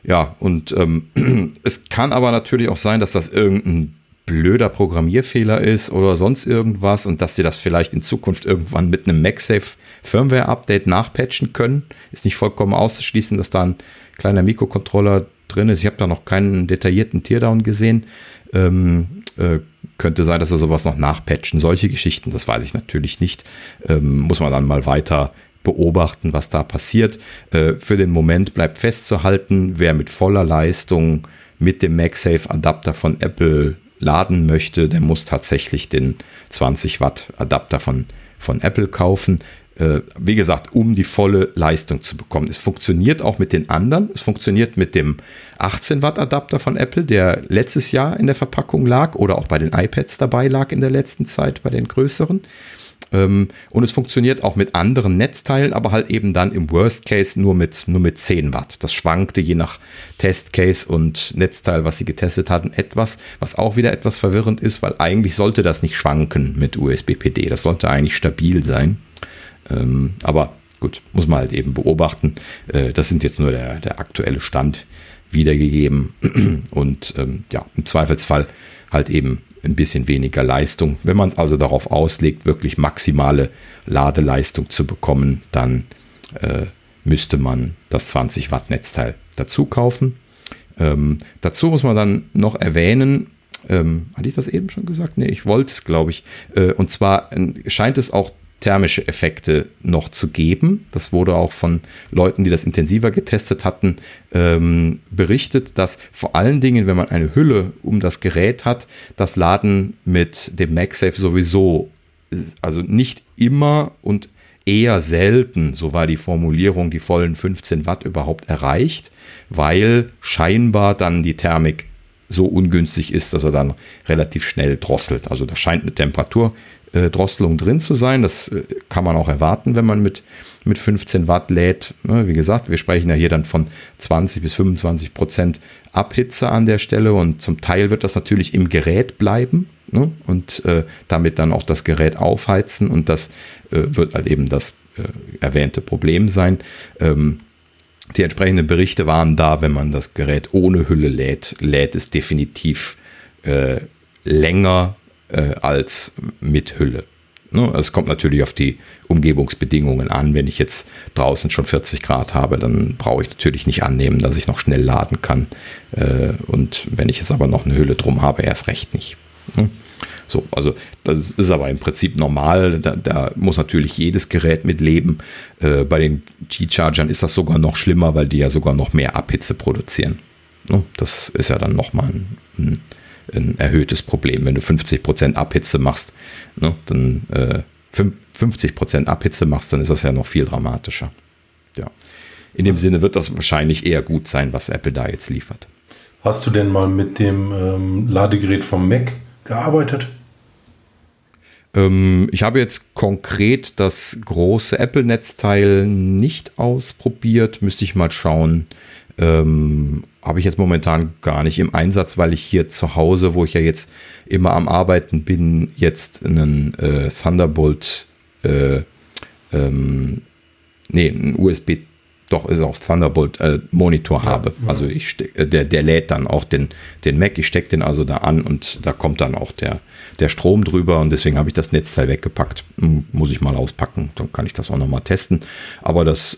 Ja, und ähm, <clears throat> es kann aber natürlich auch sein, dass das irgendein blöder Programmierfehler ist oder sonst irgendwas und dass sie das vielleicht in Zukunft irgendwann mit einem MagSafe Firmware Update nachpatchen können. Ist nicht vollkommen auszuschließen, dass da ein kleiner Mikrocontroller drin ist. Ich habe da noch keinen detaillierten Teardown gesehen. Ähm, äh, könnte sein, dass er sowas noch nachpatchen. Solche Geschichten, das weiß ich natürlich nicht. Ähm, muss man dann mal weiter beobachten, was da passiert. Äh, für den Moment bleibt festzuhalten, wer mit voller Leistung mit dem MagSafe Adapter von Apple laden möchte, der muss tatsächlich den 20 Watt Adapter von, von Apple kaufen. Äh, wie gesagt, um die volle Leistung zu bekommen. Es funktioniert auch mit den anderen. Es funktioniert mit dem 18 Watt Adapter von Apple, der letztes Jahr in der Verpackung lag oder auch bei den iPads dabei lag in der letzten Zeit, bei den größeren. Ähm, und es funktioniert auch mit anderen Netzteilen, aber halt eben dann im Worst Case nur mit, nur mit 10 Watt. Das schwankte je nach Testcase und Netzteil, was sie getestet hatten, etwas, was auch wieder etwas verwirrend ist, weil eigentlich sollte das nicht schwanken mit USB-PD. Das sollte eigentlich stabil sein. Ähm, aber gut, muss man halt eben beobachten. Äh, das sind jetzt nur der, der aktuelle Stand wiedergegeben. <clears throat> Und ähm, ja, im Zweifelsfall halt eben ein bisschen weniger Leistung. Wenn man es also darauf auslegt, wirklich maximale Ladeleistung zu bekommen, dann äh, müsste man das 20 Watt Netzteil dazu kaufen. Ähm, dazu muss man dann noch erwähnen, ähm, hatte ich das eben schon gesagt? Nee, ich wollte es, glaube ich. Äh, und zwar äh, scheint es auch thermische Effekte noch zu geben. Das wurde auch von Leuten, die das intensiver getestet hatten, ähm, berichtet, dass vor allen Dingen, wenn man eine Hülle um das Gerät hat, das Laden mit dem MagSafe sowieso, also nicht immer und eher selten, so war die Formulierung, die vollen 15 Watt überhaupt erreicht, weil scheinbar dann die Thermik so ungünstig ist, dass er dann relativ schnell drosselt. Also da scheint eine Temperatur äh, Drosselung drin zu sein. Das äh, kann man auch erwarten, wenn man mit, mit 15 Watt lädt. Ne, wie gesagt, wir sprechen ja hier dann von 20 bis 25 Prozent Abhitze an der Stelle und zum Teil wird das natürlich im Gerät bleiben ne, und äh, damit dann auch das Gerät aufheizen und das äh, wird halt eben das äh, erwähnte Problem sein. Ähm, die entsprechenden Berichte waren da, wenn man das Gerät ohne Hülle lädt, lädt es definitiv äh, länger äh, als mit Hülle. Ne? Es kommt natürlich auf die Umgebungsbedingungen an. Wenn ich jetzt draußen schon 40 Grad habe, dann brauche ich natürlich nicht annehmen, dass ich noch schnell laden kann. Äh, und wenn ich jetzt aber noch eine Hülle drum habe, erst recht nicht. Ne? So, also das ist aber im Prinzip normal. Da, da muss natürlich jedes Gerät mit leben. Äh, bei den G-Chargern ist das sogar noch schlimmer, weil die ja sogar noch mehr Abhitze produzieren. Ne? Das ist ja dann nochmal ein, ein ein erhöhtes Problem. Wenn du 50% Abhitze machst, ne, dann äh, 50% Abhitze machst, dann ist das ja noch viel dramatischer. Ja. In dem Sinne wird das wahrscheinlich eher gut sein, was Apple da jetzt liefert. Hast du denn mal mit dem ähm, Ladegerät vom Mac gearbeitet? Ähm, ich habe jetzt konkret das große Apple-Netzteil nicht ausprobiert. Müsste ich mal schauen. Ähm, habe ich jetzt momentan gar nicht im Einsatz, weil ich hier zu Hause, wo ich ja jetzt immer am Arbeiten bin, jetzt einen äh, Thunderbolt, äh, ähm, nee, einen USB, doch ist auch Thunderbolt äh, Monitor ja, habe. Ja. Also ich äh, der, der lädt dann auch den, den Mac, ich stecke den also da an und da kommt dann auch der, der Strom drüber und deswegen habe ich das Netzteil weggepackt. Muss ich mal auspacken, dann kann ich das auch nochmal testen. Aber das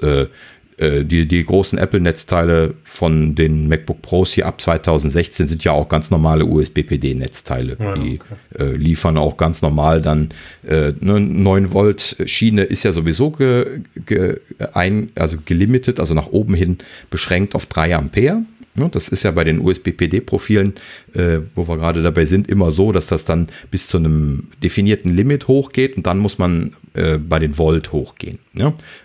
äh, die, die großen Apple-Netzteile von den MacBook Pros hier ab 2016 sind ja auch ganz normale USB-PD-Netzteile. Ja, die okay. äh, liefern auch ganz normal dann äh, 9 ne, Volt Schiene ist ja sowieso ge, ge, ein, also gelimitet, also nach oben hin beschränkt auf 3 Ampere. Das ist ja bei den USB-PD-Profilen, äh, wo wir gerade dabei sind, immer so, dass das dann bis zu einem definierten Limit hochgeht und dann muss man äh, bei den Volt hochgehen.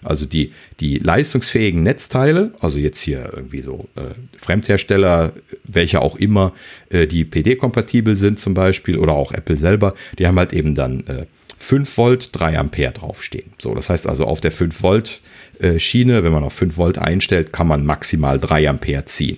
Also die, die leistungsfähigen Netzteile, also jetzt hier irgendwie so äh, Fremdhersteller, welche auch immer, die PD-kompatibel sind zum Beispiel oder auch Apple selber, die haben halt eben dann 5 Volt, 3 Ampere draufstehen. So, das heißt also auf der 5 Volt Schiene, wenn man auf 5 Volt einstellt, kann man maximal 3 Ampere ziehen.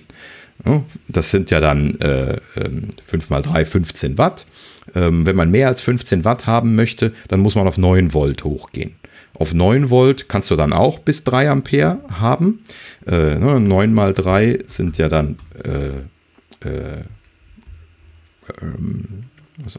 Das sind ja dann äh, 5 ähm, mal 3, 15 Watt. Ähm, wenn man mehr als 15 Watt haben möchte, dann muss man auf 9 Volt hochgehen. Auf 9 Volt kannst du dann auch bis 3 Ampere haben. Äh, 9 ne, mal 3 sind ja dann äh, äh, ähm, also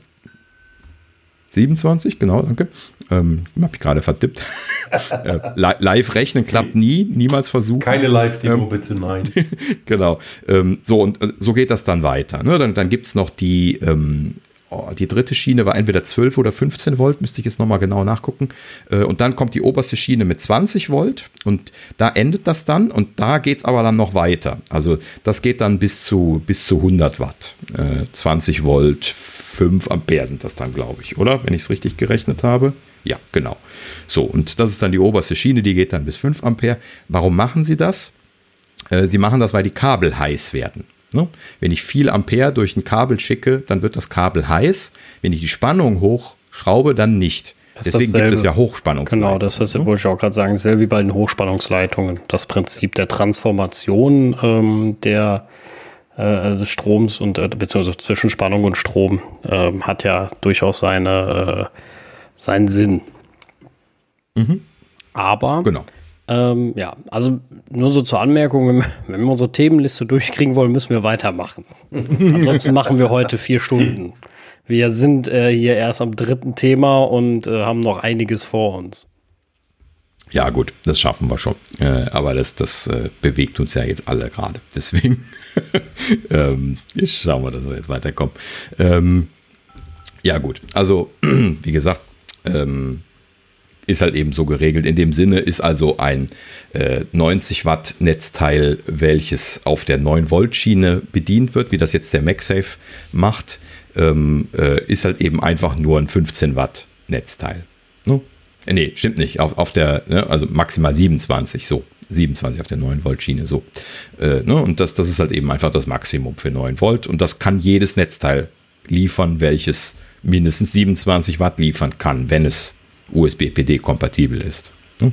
27, genau, danke. Ähm, habe ich gerade verdippt. <laughs> äh, live rechnen klappt nie, niemals versuchen. Keine Live-Demo, ähm, bitte, nein. <laughs> genau. Ähm, so, und äh, so geht das dann weiter. Ne? Dann, dann gibt es noch die ähm, oh, die dritte Schiene war entweder 12 oder 15 Volt, müsste ich jetzt nochmal genau nachgucken. Äh, und dann kommt die oberste Schiene mit 20 Volt und da endet das dann und da geht es aber dann noch weiter. Also das geht dann bis zu, bis zu 100 Watt. 20 äh, Volt, 5 Ampere sind das dann, glaube ich, oder? Wenn ich es richtig gerechnet habe. Ja, genau. So, und das ist dann die oberste Schiene, die geht dann bis 5 Ampere. Warum machen sie das? Äh, sie machen das, weil die Kabel heiß werden. Ne? Wenn ich viel Ampere durch ein Kabel schicke, dann wird das Kabel heiß. Wenn ich die Spannung hochschraube, dann nicht. Deswegen gibt es ja Hochspannungsleitungen. Genau, das ist, ne? wollte ich auch gerade sagen, dasselbe wie bei den Hochspannungsleitungen. Das Prinzip der Transformation ähm, der, äh, des Stroms und äh, beziehungsweise zwischen Spannung und Strom äh, hat ja durchaus seine, äh, seinen Sinn. Mhm. Aber genau. Ähm, ja, also nur so zur Anmerkung, wenn wir, wenn wir unsere Themenliste durchkriegen wollen, müssen wir weitermachen. Ansonsten machen wir heute vier Stunden. Wir sind äh, hier erst am dritten Thema und äh, haben noch einiges vor uns. Ja, gut, das schaffen wir schon. Äh, aber das, das äh, bewegt uns ja jetzt alle gerade. Deswegen <laughs> ähm, schauen wir, dass wir jetzt weiterkommen. Ähm, ja, gut. Also, <clears throat> wie gesagt, ähm, ist halt eben so geregelt. In dem Sinne ist also ein äh, 90 Watt Netzteil, welches auf der 9 Volt Schiene bedient wird, wie das jetzt der MagSafe macht, ähm, äh, ist halt eben einfach nur ein 15 Watt Netzteil. Ne? Äh, nee, stimmt nicht. Auf, auf der, ne, also maximal 27, so. 27 auf der 9 Volt Schiene, so. Äh, ne? Und das, das ist halt eben einfach das Maximum für 9 Volt. Und das kann jedes Netzteil liefern, welches mindestens 27 Watt liefern kann, wenn es USB-PD-kompatibel ist. Ne?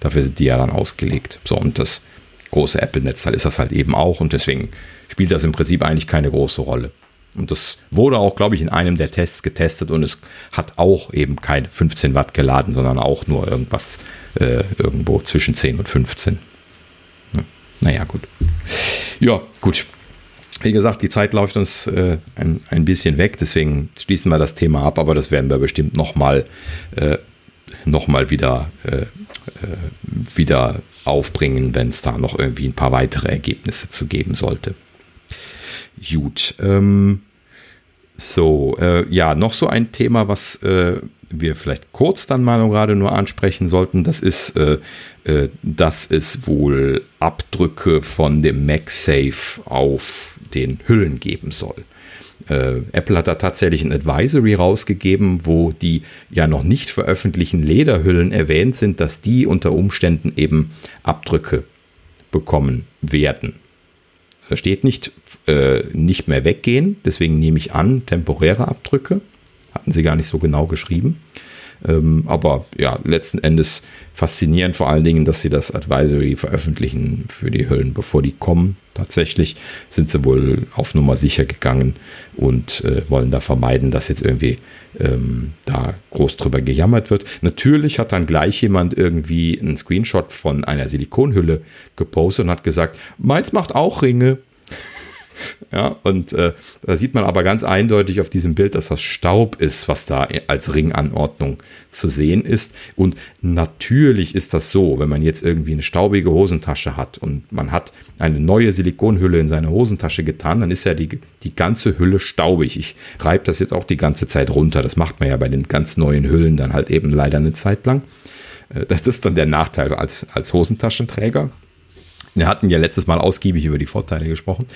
Dafür sind die ja dann ausgelegt. So, und das große Apple-Netzteil ist das halt eben auch und deswegen spielt das im Prinzip eigentlich keine große Rolle. Und das wurde auch, glaube ich, in einem der Tests getestet und es hat auch eben keine 15 Watt geladen, sondern auch nur irgendwas äh, irgendwo zwischen 10 und 15. Hm. Naja, gut. Ja, gut. Wie gesagt, die Zeit läuft uns äh, ein, ein bisschen weg, deswegen schließen wir das Thema ab, aber das werden wir bestimmt nochmal äh, nochmal wieder, äh, äh, wieder aufbringen, wenn es da noch irgendwie ein paar weitere Ergebnisse zu geben sollte. Gut. Ähm, so, äh, ja, noch so ein Thema, was äh, wir vielleicht kurz dann mal gerade nur ansprechen sollten, das ist, äh, äh, dass es wohl Abdrücke von dem MagSafe auf den Hüllen geben soll äh, Apple hat da tatsächlich ein Advisory rausgegeben, wo die ja noch nicht veröffentlichten Lederhüllen erwähnt sind, dass die unter Umständen eben Abdrücke bekommen werden. Da steht nicht, äh, nicht mehr weggehen, deswegen nehme ich an, temporäre Abdrücke. Hatten sie gar nicht so genau geschrieben. Ähm, aber ja, letzten Endes faszinierend vor allen Dingen, dass sie das Advisory veröffentlichen für die Hüllen, bevor die kommen. Tatsächlich sind sie wohl auf Nummer sicher gegangen und äh, wollen da vermeiden, dass jetzt irgendwie ähm, da groß drüber gejammert wird. Natürlich hat dann gleich jemand irgendwie einen Screenshot von einer Silikonhülle gepostet und hat gesagt, meins macht auch Ringe. Ja, und äh, da sieht man aber ganz eindeutig auf diesem Bild, dass das Staub ist, was da als Ringanordnung zu sehen ist. Und natürlich ist das so, wenn man jetzt irgendwie eine staubige Hosentasche hat und man hat eine neue Silikonhülle in seine Hosentasche getan, dann ist ja die, die ganze Hülle staubig. Ich reibe das jetzt auch die ganze Zeit runter. Das macht man ja bei den ganz neuen Hüllen dann halt eben leider eine Zeit lang. Äh, das ist dann der Nachteil als, als Hosentaschenträger. Wir hatten ja letztes Mal ausgiebig über die Vorteile gesprochen.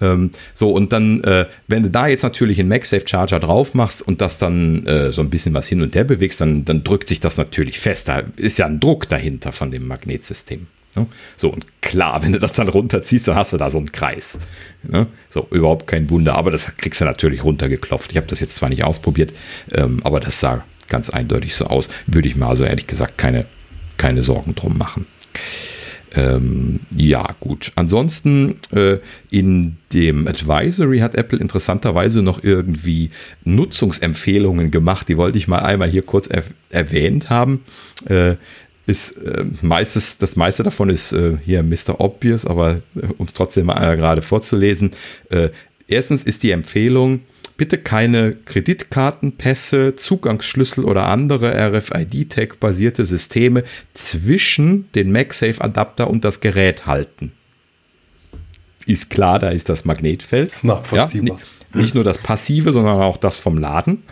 Ähm, so, und dann, äh, wenn du da jetzt natürlich einen MagSafe Charger drauf machst und das dann äh, so ein bisschen was hin und her bewegst, dann, dann drückt sich das natürlich fest. Da ist ja ein Druck dahinter von dem Magnetsystem. Ne? So, und klar, wenn du das dann runterziehst, dann hast du da so einen Kreis. Ne? So, überhaupt kein Wunder, aber das kriegst du natürlich runtergeklopft. Ich habe das jetzt zwar nicht ausprobiert, ähm, aber das sah ganz eindeutig so aus. Würde ich mir also ehrlich gesagt keine, keine Sorgen drum machen. Ähm, ja, gut. Ansonsten äh, in dem Advisory hat Apple interessanterweise noch irgendwie Nutzungsempfehlungen gemacht. Die wollte ich mal einmal hier kurz er erwähnt haben. Äh, ist äh, meistes, das meiste davon ist äh, hier Mr. Obvious, aber äh, um es trotzdem mal gerade vorzulesen. Äh, erstens ist die Empfehlung, bitte keine Kreditkartenpässe, Zugangsschlüssel oder andere RFID-Tag-basierte Systeme zwischen den MagSafe-Adapter und das Gerät halten. Ist klar, da ist das Magnetfeld. Ist nachvollziehbar. Ja, nicht, nicht nur das Passive, sondern auch das vom Laden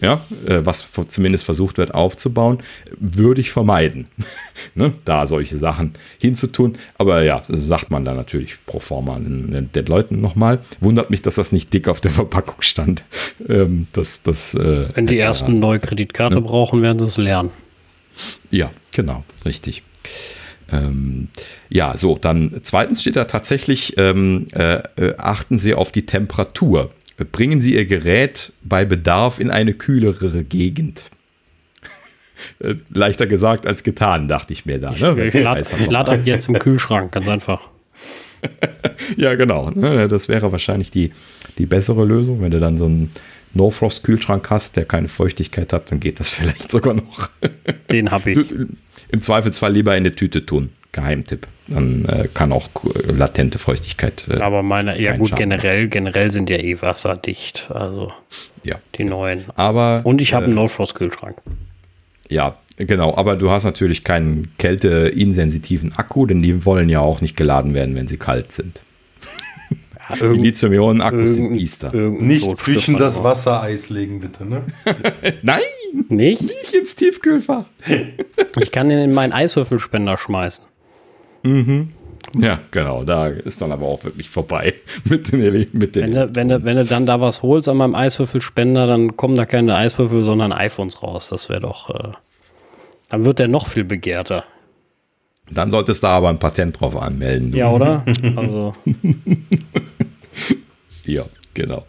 ja, äh, was zumindest versucht wird aufzubauen, würde ich vermeiden, <laughs> ne, da solche Sachen hinzutun. Aber ja, das sagt man dann natürlich pro forma den, den Leuten nochmal. Wundert mich, dass das nicht dick auf der <laughs> Verpackung stand. Ähm, das, das, äh, Wenn die ersten eine neue Kreditkarte ne? brauchen, werden sie es lernen. Ja, genau, richtig. Ähm, ja, so, dann zweitens steht da tatsächlich, ähm, äh, äh achten Sie auf die Temperatur bringen Sie Ihr Gerät bei Bedarf in eine kühlere Gegend. Äh, leichter gesagt als getan, dachte ich mir da. Ne? Ich, ich lade lad ab jetzt im Kühlschrank, ganz einfach. <laughs> ja, genau. Ne? Das wäre wahrscheinlich die, die bessere Lösung. Wenn du dann so einen No-Frost-Kühlschrank hast, der keine Feuchtigkeit hat, dann geht das <laughs> vielleicht sogar noch. Den habe ich. Im Zweifelsfall lieber in eine Tüte tun. Geheimtipp. Dann äh, kann auch latente Feuchtigkeit. Äh, Aber meine, ja gut, generell, generell sind ja eh wasserdicht. Also ja. die neuen. Aber. Und ich habe äh, einen No-Frost-Kühlschrank. Ja, genau. Aber du hast natürlich keinen kälteinsensitiven Akku, denn die wollen ja auch nicht geladen werden, wenn sie kalt sind. Ja, <laughs> Lithium-Ionen-Akkus sind Easter. Nicht zwischen das Wassereis legen, bitte, ne? <laughs> Nein! Nicht? Nicht ins Tiefkühlfach. ich kann den in meinen Eiswürfelspender schmeißen. Mhm. Ja, genau, da ist dann aber auch wirklich vorbei <laughs> mit den, mit den wenn, du, wenn, du, wenn du dann da was holst an meinem Eiswürfelspender, dann kommen da keine Eiswürfel, sondern iPhones raus. Das wäre doch, äh, dann wird der noch viel begehrter. Dann solltest du aber ein Patent drauf anmelden. Du. Ja, oder? Also. <laughs> ja, genau.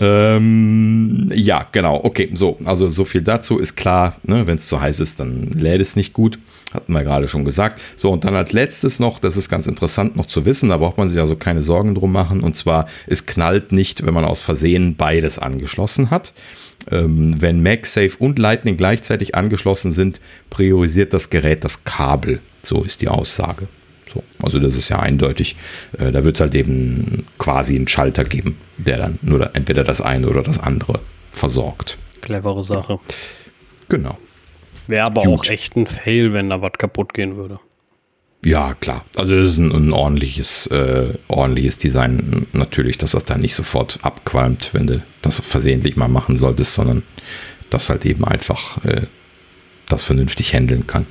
Ähm, ja, genau. Okay, so. Also so viel dazu ist klar. Ne, Wenn es zu heiß ist, dann lädt es nicht gut. Hatten wir gerade schon gesagt. So, und dann als letztes noch, das ist ganz interessant noch zu wissen, da braucht man sich also keine Sorgen drum machen. Und zwar, es knallt nicht, wenn man aus Versehen beides angeschlossen hat. Ähm, wenn MagSafe und Lightning gleichzeitig angeschlossen sind, priorisiert das Gerät das Kabel. So ist die Aussage. So, also das ist ja eindeutig. Äh, da wird es halt eben quasi einen Schalter geben, der dann nur entweder das eine oder das andere versorgt. Clevere Sache. Genau. Wäre aber Gut. auch echt ein Fail, wenn da was kaputt gehen würde. Ja, klar. Also es ist ein, ein ordentliches, äh, ordentliches Design natürlich, dass das da nicht sofort abqualmt, wenn du das versehentlich mal machen solltest, sondern das halt eben einfach äh, das vernünftig handeln kann.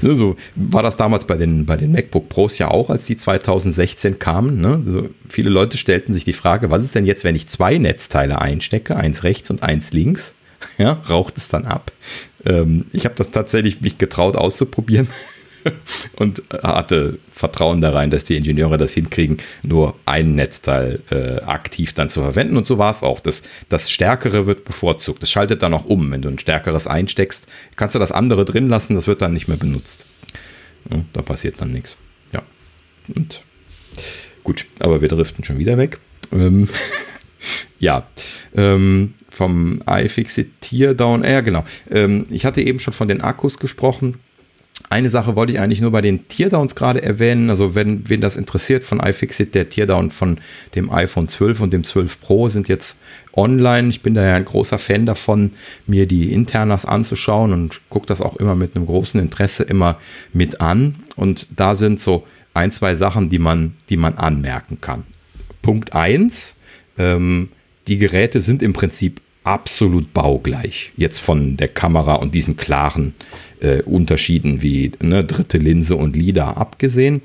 Ne, so war das damals bei den, bei den MacBook Pros ja auch, als die 2016 kamen. Ne? Also viele Leute stellten sich die Frage, was ist denn jetzt, wenn ich zwei Netzteile einstecke, eins rechts und eins links? Ja, raucht es dann ab? Ähm, ich habe das tatsächlich mich getraut auszuprobieren. <laughs> und hatte Vertrauen da rein, dass die Ingenieure das hinkriegen, nur ein Netzteil äh, aktiv dann zu verwenden. Und so war es auch. Das, das Stärkere wird bevorzugt. Das schaltet dann auch um. Wenn du ein Stärkeres einsteckst, kannst du das andere drin lassen, das wird dann nicht mehr benutzt. Ja, da passiert dann nichts. Ja. Und gut, aber wir driften schon wieder weg. Ähm, <laughs> ja. Ähm, vom iFixit Teardown, äh, ja genau. Ähm, ich hatte eben schon von den Akkus gesprochen eine Sache wollte ich eigentlich nur bei den Teardowns gerade erwähnen. Also, wenn wen das interessiert von iFixit, der Teardown von dem iPhone 12 und dem 12 Pro sind jetzt online. Ich bin da ja ein großer Fan davon, mir die Internas anzuschauen und gucke das auch immer mit einem großen Interesse immer mit an. Und da sind so ein, zwei Sachen, die man, die man anmerken kann. Punkt 1. Ähm, die Geräte sind im Prinzip absolut baugleich. Jetzt von der Kamera und diesen klaren äh, Unterschieden wie ne, dritte Linse und LIDAR abgesehen.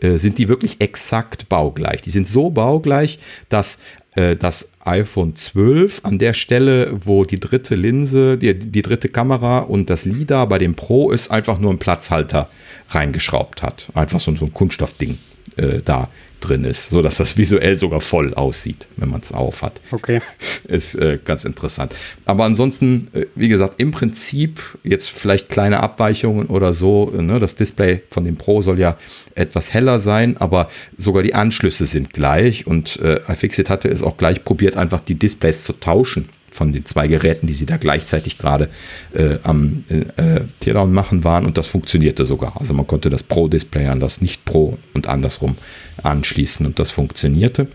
äh, sind die wirklich exakt baugleich. Die sind so baugleich, dass äh, das iPhone 12 an der Stelle, wo die dritte Linse, die, die dritte Kamera und das LIDAR bei dem Pro ist, einfach nur einen Platzhalter reingeschraubt hat. Einfach so, so ein Kunststoffding äh, da drin ist, sodass das visuell sogar voll aussieht, wenn man es auf hat. Okay. <laughs> Ist äh, ganz interessant. Aber ansonsten, äh, wie gesagt, im Prinzip jetzt vielleicht kleine Abweichungen oder so. Ne? Das Display von dem Pro soll ja etwas heller sein, aber sogar die Anschlüsse sind gleich und äh, iFixit hatte es auch gleich probiert, einfach die Displays zu tauschen von den zwei Geräten, die sie da gleichzeitig gerade äh, am äh, Teardown machen waren und das funktionierte sogar. Also man konnte das Pro-Display an das Nicht-Pro und andersrum anschließen und das funktionierte.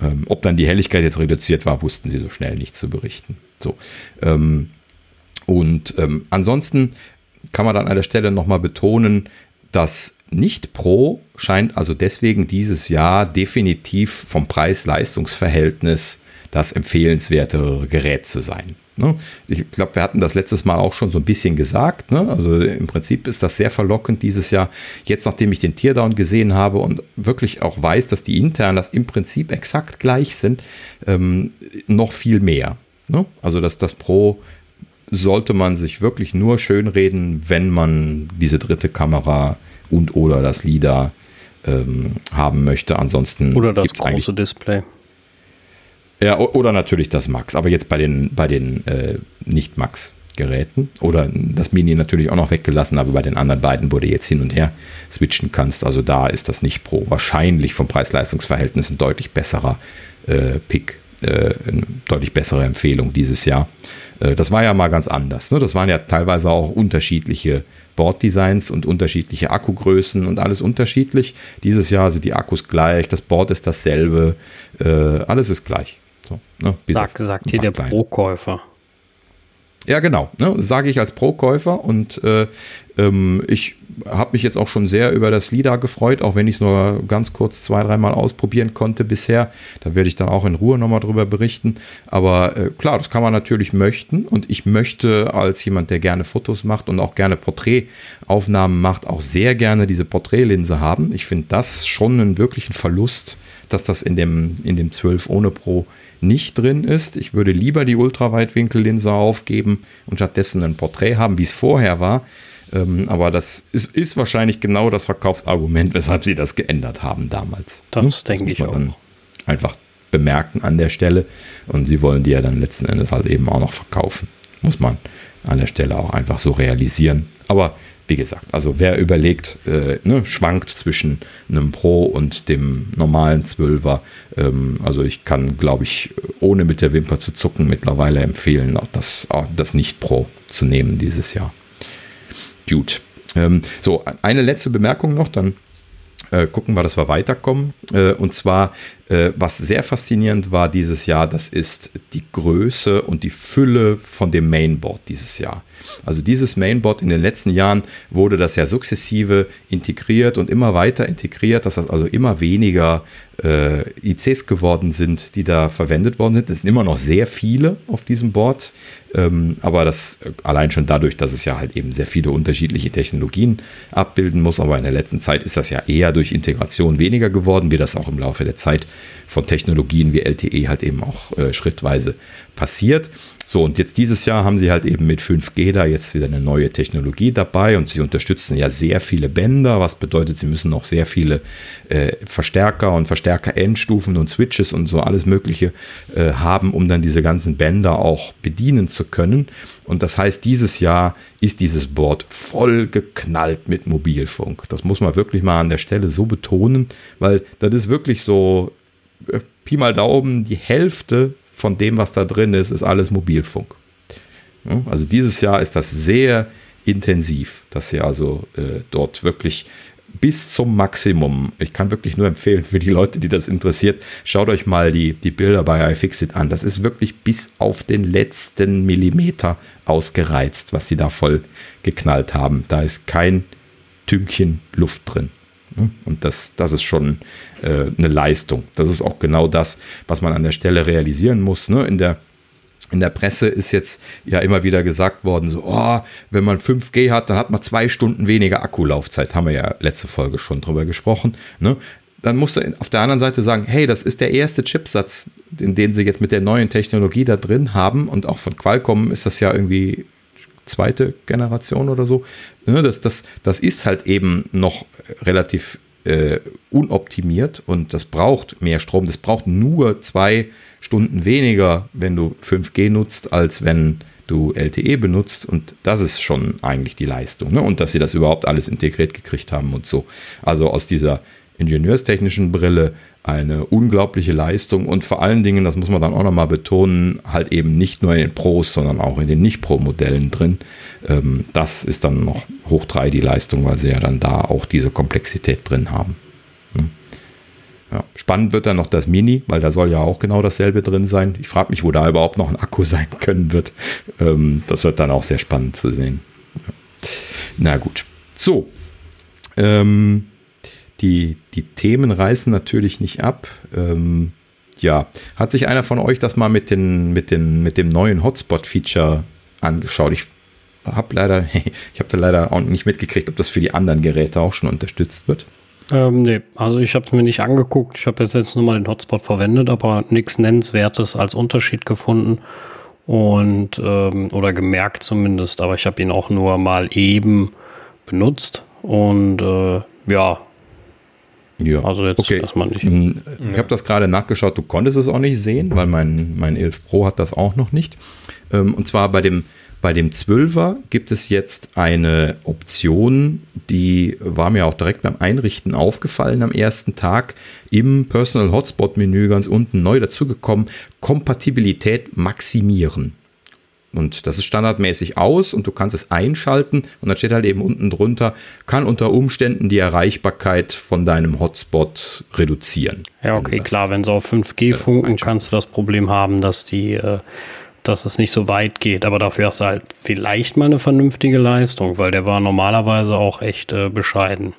Ähm, ob dann die Helligkeit jetzt reduziert war, wussten sie so schnell nicht zu berichten. So. Ähm, und ähm, ansonsten kann man dann an der Stelle nochmal betonen, dass nicht Pro scheint also deswegen dieses Jahr definitiv vom Preis-Leistungs-Verhältnis das empfehlenswertere Gerät zu sein. Ne? Ich glaube, wir hatten das letztes Mal auch schon so ein bisschen gesagt. Ne? Also im Prinzip ist das sehr verlockend dieses Jahr. Jetzt, nachdem ich den Teardown gesehen habe und wirklich auch weiß, dass die internen das im Prinzip exakt gleich sind, ähm, noch viel mehr. Ne? Also dass das Pro sollte man sich wirklich nur schönreden, wenn man diese dritte Kamera und oder das LIDAR ähm, haben möchte. Ansonsten oder das große Display. Ja, oder natürlich das Max, aber jetzt bei den, bei den äh, Nicht-Max-Geräten oder das Mini natürlich auch noch weggelassen, aber bei den anderen beiden, wo du jetzt hin und her switchen kannst, also da ist das nicht Pro. Wahrscheinlich vom Preis-Leistungs-Verhältnis ein deutlich besserer äh, Pick, äh, eine deutlich bessere Empfehlung dieses Jahr. Äh, das war ja mal ganz anders. Ne? Das waren ja teilweise auch unterschiedliche Boarddesigns und unterschiedliche Akkugrößen und alles unterschiedlich. Dieses Jahr sind die Akkus gleich, das Board ist dasselbe, äh, alles ist gleich. So, ne, Sag, sagt hier der Pro-Käufer. Ja, genau. Ne, Sage ich als Pro-Käufer und äh, ähm, ich habe mich jetzt auch schon sehr über das LIDAR gefreut, auch wenn ich es nur ganz kurz zwei, dreimal ausprobieren konnte bisher. Da werde ich dann auch in Ruhe nochmal drüber berichten. Aber äh, klar, das kann man natürlich möchten und ich möchte als jemand, der gerne Fotos macht und auch gerne Porträtaufnahmen macht, auch sehr gerne diese Porträtlinse haben. Ich finde das schon einen wirklichen Verlust, dass das in dem, in dem 12 ohne Pro nicht drin ist. Ich würde lieber die Ultraweitwinkellinse aufgeben und stattdessen ein Porträt haben, wie es vorher war. Ähm, aber das ist, ist, wahrscheinlich genau das Verkaufsargument, weshalb sie das geändert haben damals. Das hm? denke ich auch. einfach bemerken an der Stelle. Und sie wollen die ja dann letzten Endes halt eben auch noch verkaufen. Muss man an der Stelle auch einfach so realisieren. Aber wie gesagt, also wer überlegt, äh, ne, schwankt zwischen einem Pro und dem normalen 12er. Ähm, also ich kann, glaube ich, ohne mit der Wimper zu zucken, mittlerweile empfehlen, auch das, auch das Nicht-Pro zu nehmen dieses Jahr. Gut. Ähm, so, eine letzte Bemerkung noch, dann äh, gucken wir, dass wir weiterkommen. Äh, und zwar, äh, was sehr faszinierend war dieses Jahr, das ist die Größe und die Fülle von dem Mainboard dieses Jahr. Also dieses Mainboard in den letzten Jahren wurde das ja sukzessive integriert und immer weiter integriert, dass das also immer weniger äh, ICs geworden sind, die da verwendet worden sind. Es sind immer noch sehr viele auf diesem Board, ähm, aber das allein schon dadurch, dass es ja halt eben sehr viele unterschiedliche Technologien abbilden muss. Aber in der letzten Zeit ist das ja eher durch Integration weniger geworden, wie das auch im Laufe der Zeit von Technologien wie LTE halt eben auch äh, schrittweise passiert. So, und jetzt dieses Jahr haben sie halt eben mit 5G da jetzt wieder eine neue Technologie dabei und sie unterstützen ja sehr viele Bänder, was bedeutet, sie müssen noch sehr viele äh, Verstärker und Verstärker-Endstufen und Switches und so alles Mögliche äh, haben, um dann diese ganzen Bänder auch bedienen zu können. Und das heißt, dieses Jahr ist dieses Board voll geknallt mit Mobilfunk. Das muss man wirklich mal an der Stelle so betonen, weil das ist wirklich so Pi mal Daumen, die Hälfte von dem, was da drin ist, ist alles Mobilfunk. Also dieses Jahr ist das sehr intensiv, dass sie also äh, dort wirklich bis zum Maximum. Ich kann wirklich nur empfehlen für die Leute, die das interessiert, schaut euch mal die, die Bilder bei iFixit an. Das ist wirklich bis auf den letzten Millimeter ausgereizt, was sie da voll geknallt haben. Da ist kein Tünkchen Luft drin. Und das, das ist schon äh, eine Leistung. Das ist auch genau das, was man an der Stelle realisieren muss. Ne? In der in der Presse ist jetzt ja immer wieder gesagt worden, so, oh, wenn man 5G hat, dann hat man zwei Stunden weniger Akkulaufzeit. Haben wir ja letzte Folge schon drüber gesprochen. Ne? Dann musst du auf der anderen Seite sagen, hey, das ist der erste Chipsatz, den, den sie jetzt mit der neuen Technologie da drin haben. Und auch von Qualcomm ist das ja irgendwie zweite Generation oder so. Ne? Das, das, das ist halt eben noch relativ äh, unoptimiert und das braucht mehr Strom. Das braucht nur zwei Stunden weniger, wenn du 5G nutzt, als wenn du LTE benutzt. Und das ist schon eigentlich die Leistung. Ne? Und dass sie das überhaupt alles integriert gekriegt haben und so. Also aus dieser ingenieurstechnischen Brille eine unglaubliche Leistung und vor allen Dingen, das muss man dann auch nochmal betonen, halt eben nicht nur in den Pros, sondern auch in den Nicht-Pro-Modellen drin. Ähm, das ist dann noch hoch drei die Leistung, weil sie ja dann da auch diese Komplexität drin haben. Hm. Ja, spannend wird dann noch das Mini, weil da soll ja auch genau dasselbe drin sein. Ich frage mich, wo da überhaupt noch ein Akku <laughs> sein können wird. Ähm, das wird dann auch sehr spannend zu sehen. Na gut. So. Ähm, die, die Themen reißen natürlich nicht ab. Ähm, ja, hat sich einer von euch das mal mit, den, mit, den, mit dem neuen Hotspot-Feature angeschaut? Ich habe leider, <laughs> ich habe da leider auch nicht mitgekriegt, ob das für die anderen Geräte auch schon unterstützt wird. Ähm, nee, also ich habe es mir nicht angeguckt. Ich habe jetzt, jetzt nur mal den Hotspot verwendet, aber nichts Nennenswertes als Unterschied gefunden und ähm, oder gemerkt zumindest. Aber ich habe ihn auch nur mal eben benutzt und äh, ja, ja, also jetzt okay. erstmal nicht. Hm, ich habe das gerade nachgeschaut, du konntest es auch nicht sehen, weil mein, mein 11 Pro hat das auch noch nicht. Ähm, und zwar bei dem, bei dem 12er gibt es jetzt eine Option, die war mir auch direkt beim Einrichten aufgefallen am ersten Tag. Im Personal Hotspot Menü ganz unten neu dazugekommen, Kompatibilität maximieren. Und das ist standardmäßig aus und du kannst es einschalten und dann steht halt eben unten drunter, kann unter Umständen die Erreichbarkeit von deinem Hotspot reduzieren. Ja, okay, klar, wenn sie auf 5G funken, kannst du das Problem haben, dass die, äh, dass es nicht so weit geht. Aber dafür hast du halt vielleicht mal eine vernünftige Leistung, weil der war normalerweise auch echt äh, bescheiden.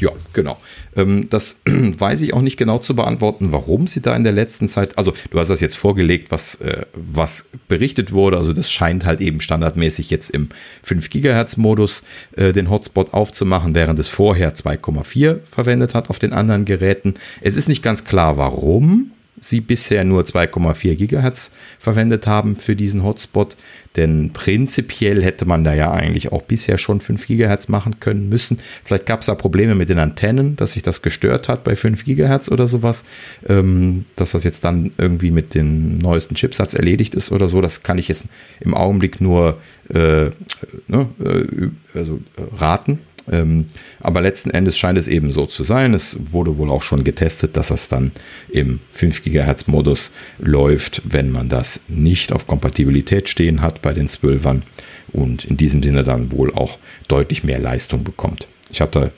Ja, genau. Ähm, das <clears throat> weiß ich auch nicht genau zu beantworten, warum sie da in der letzten Zeit, also du hast das jetzt vorgelegt, was, äh, was berichtet wurde, also das scheint halt eben standardmäßig jetzt im 5 Gigahertz Modus äh, den Hotspot aufzumachen, während es vorher 2,4 verwendet hat auf den anderen Geräten. Es ist nicht ganz klar, warum sie bisher nur 2,4 Gigahertz verwendet haben für diesen Hotspot. Denn prinzipiell hätte man da ja eigentlich auch bisher schon 5 Gigahertz machen können müssen. Vielleicht gab es da Probleme mit den Antennen, dass sich das gestört hat bei 5 Gigahertz oder sowas. Ähm, dass das jetzt dann irgendwie mit dem neuesten Chipsatz erledigt ist oder so. Das kann ich jetzt im Augenblick nur äh, ne, äh, also, äh, raten. Ähm, aber letzten Endes scheint es eben so zu sein. Es wurde wohl auch schon getestet, dass das dann im 5 GHz Modus läuft, wenn man das nicht auf Kompatibilität stehen hat bei den 12ern und in diesem Sinne dann wohl auch deutlich mehr Leistung bekommt. Ich habe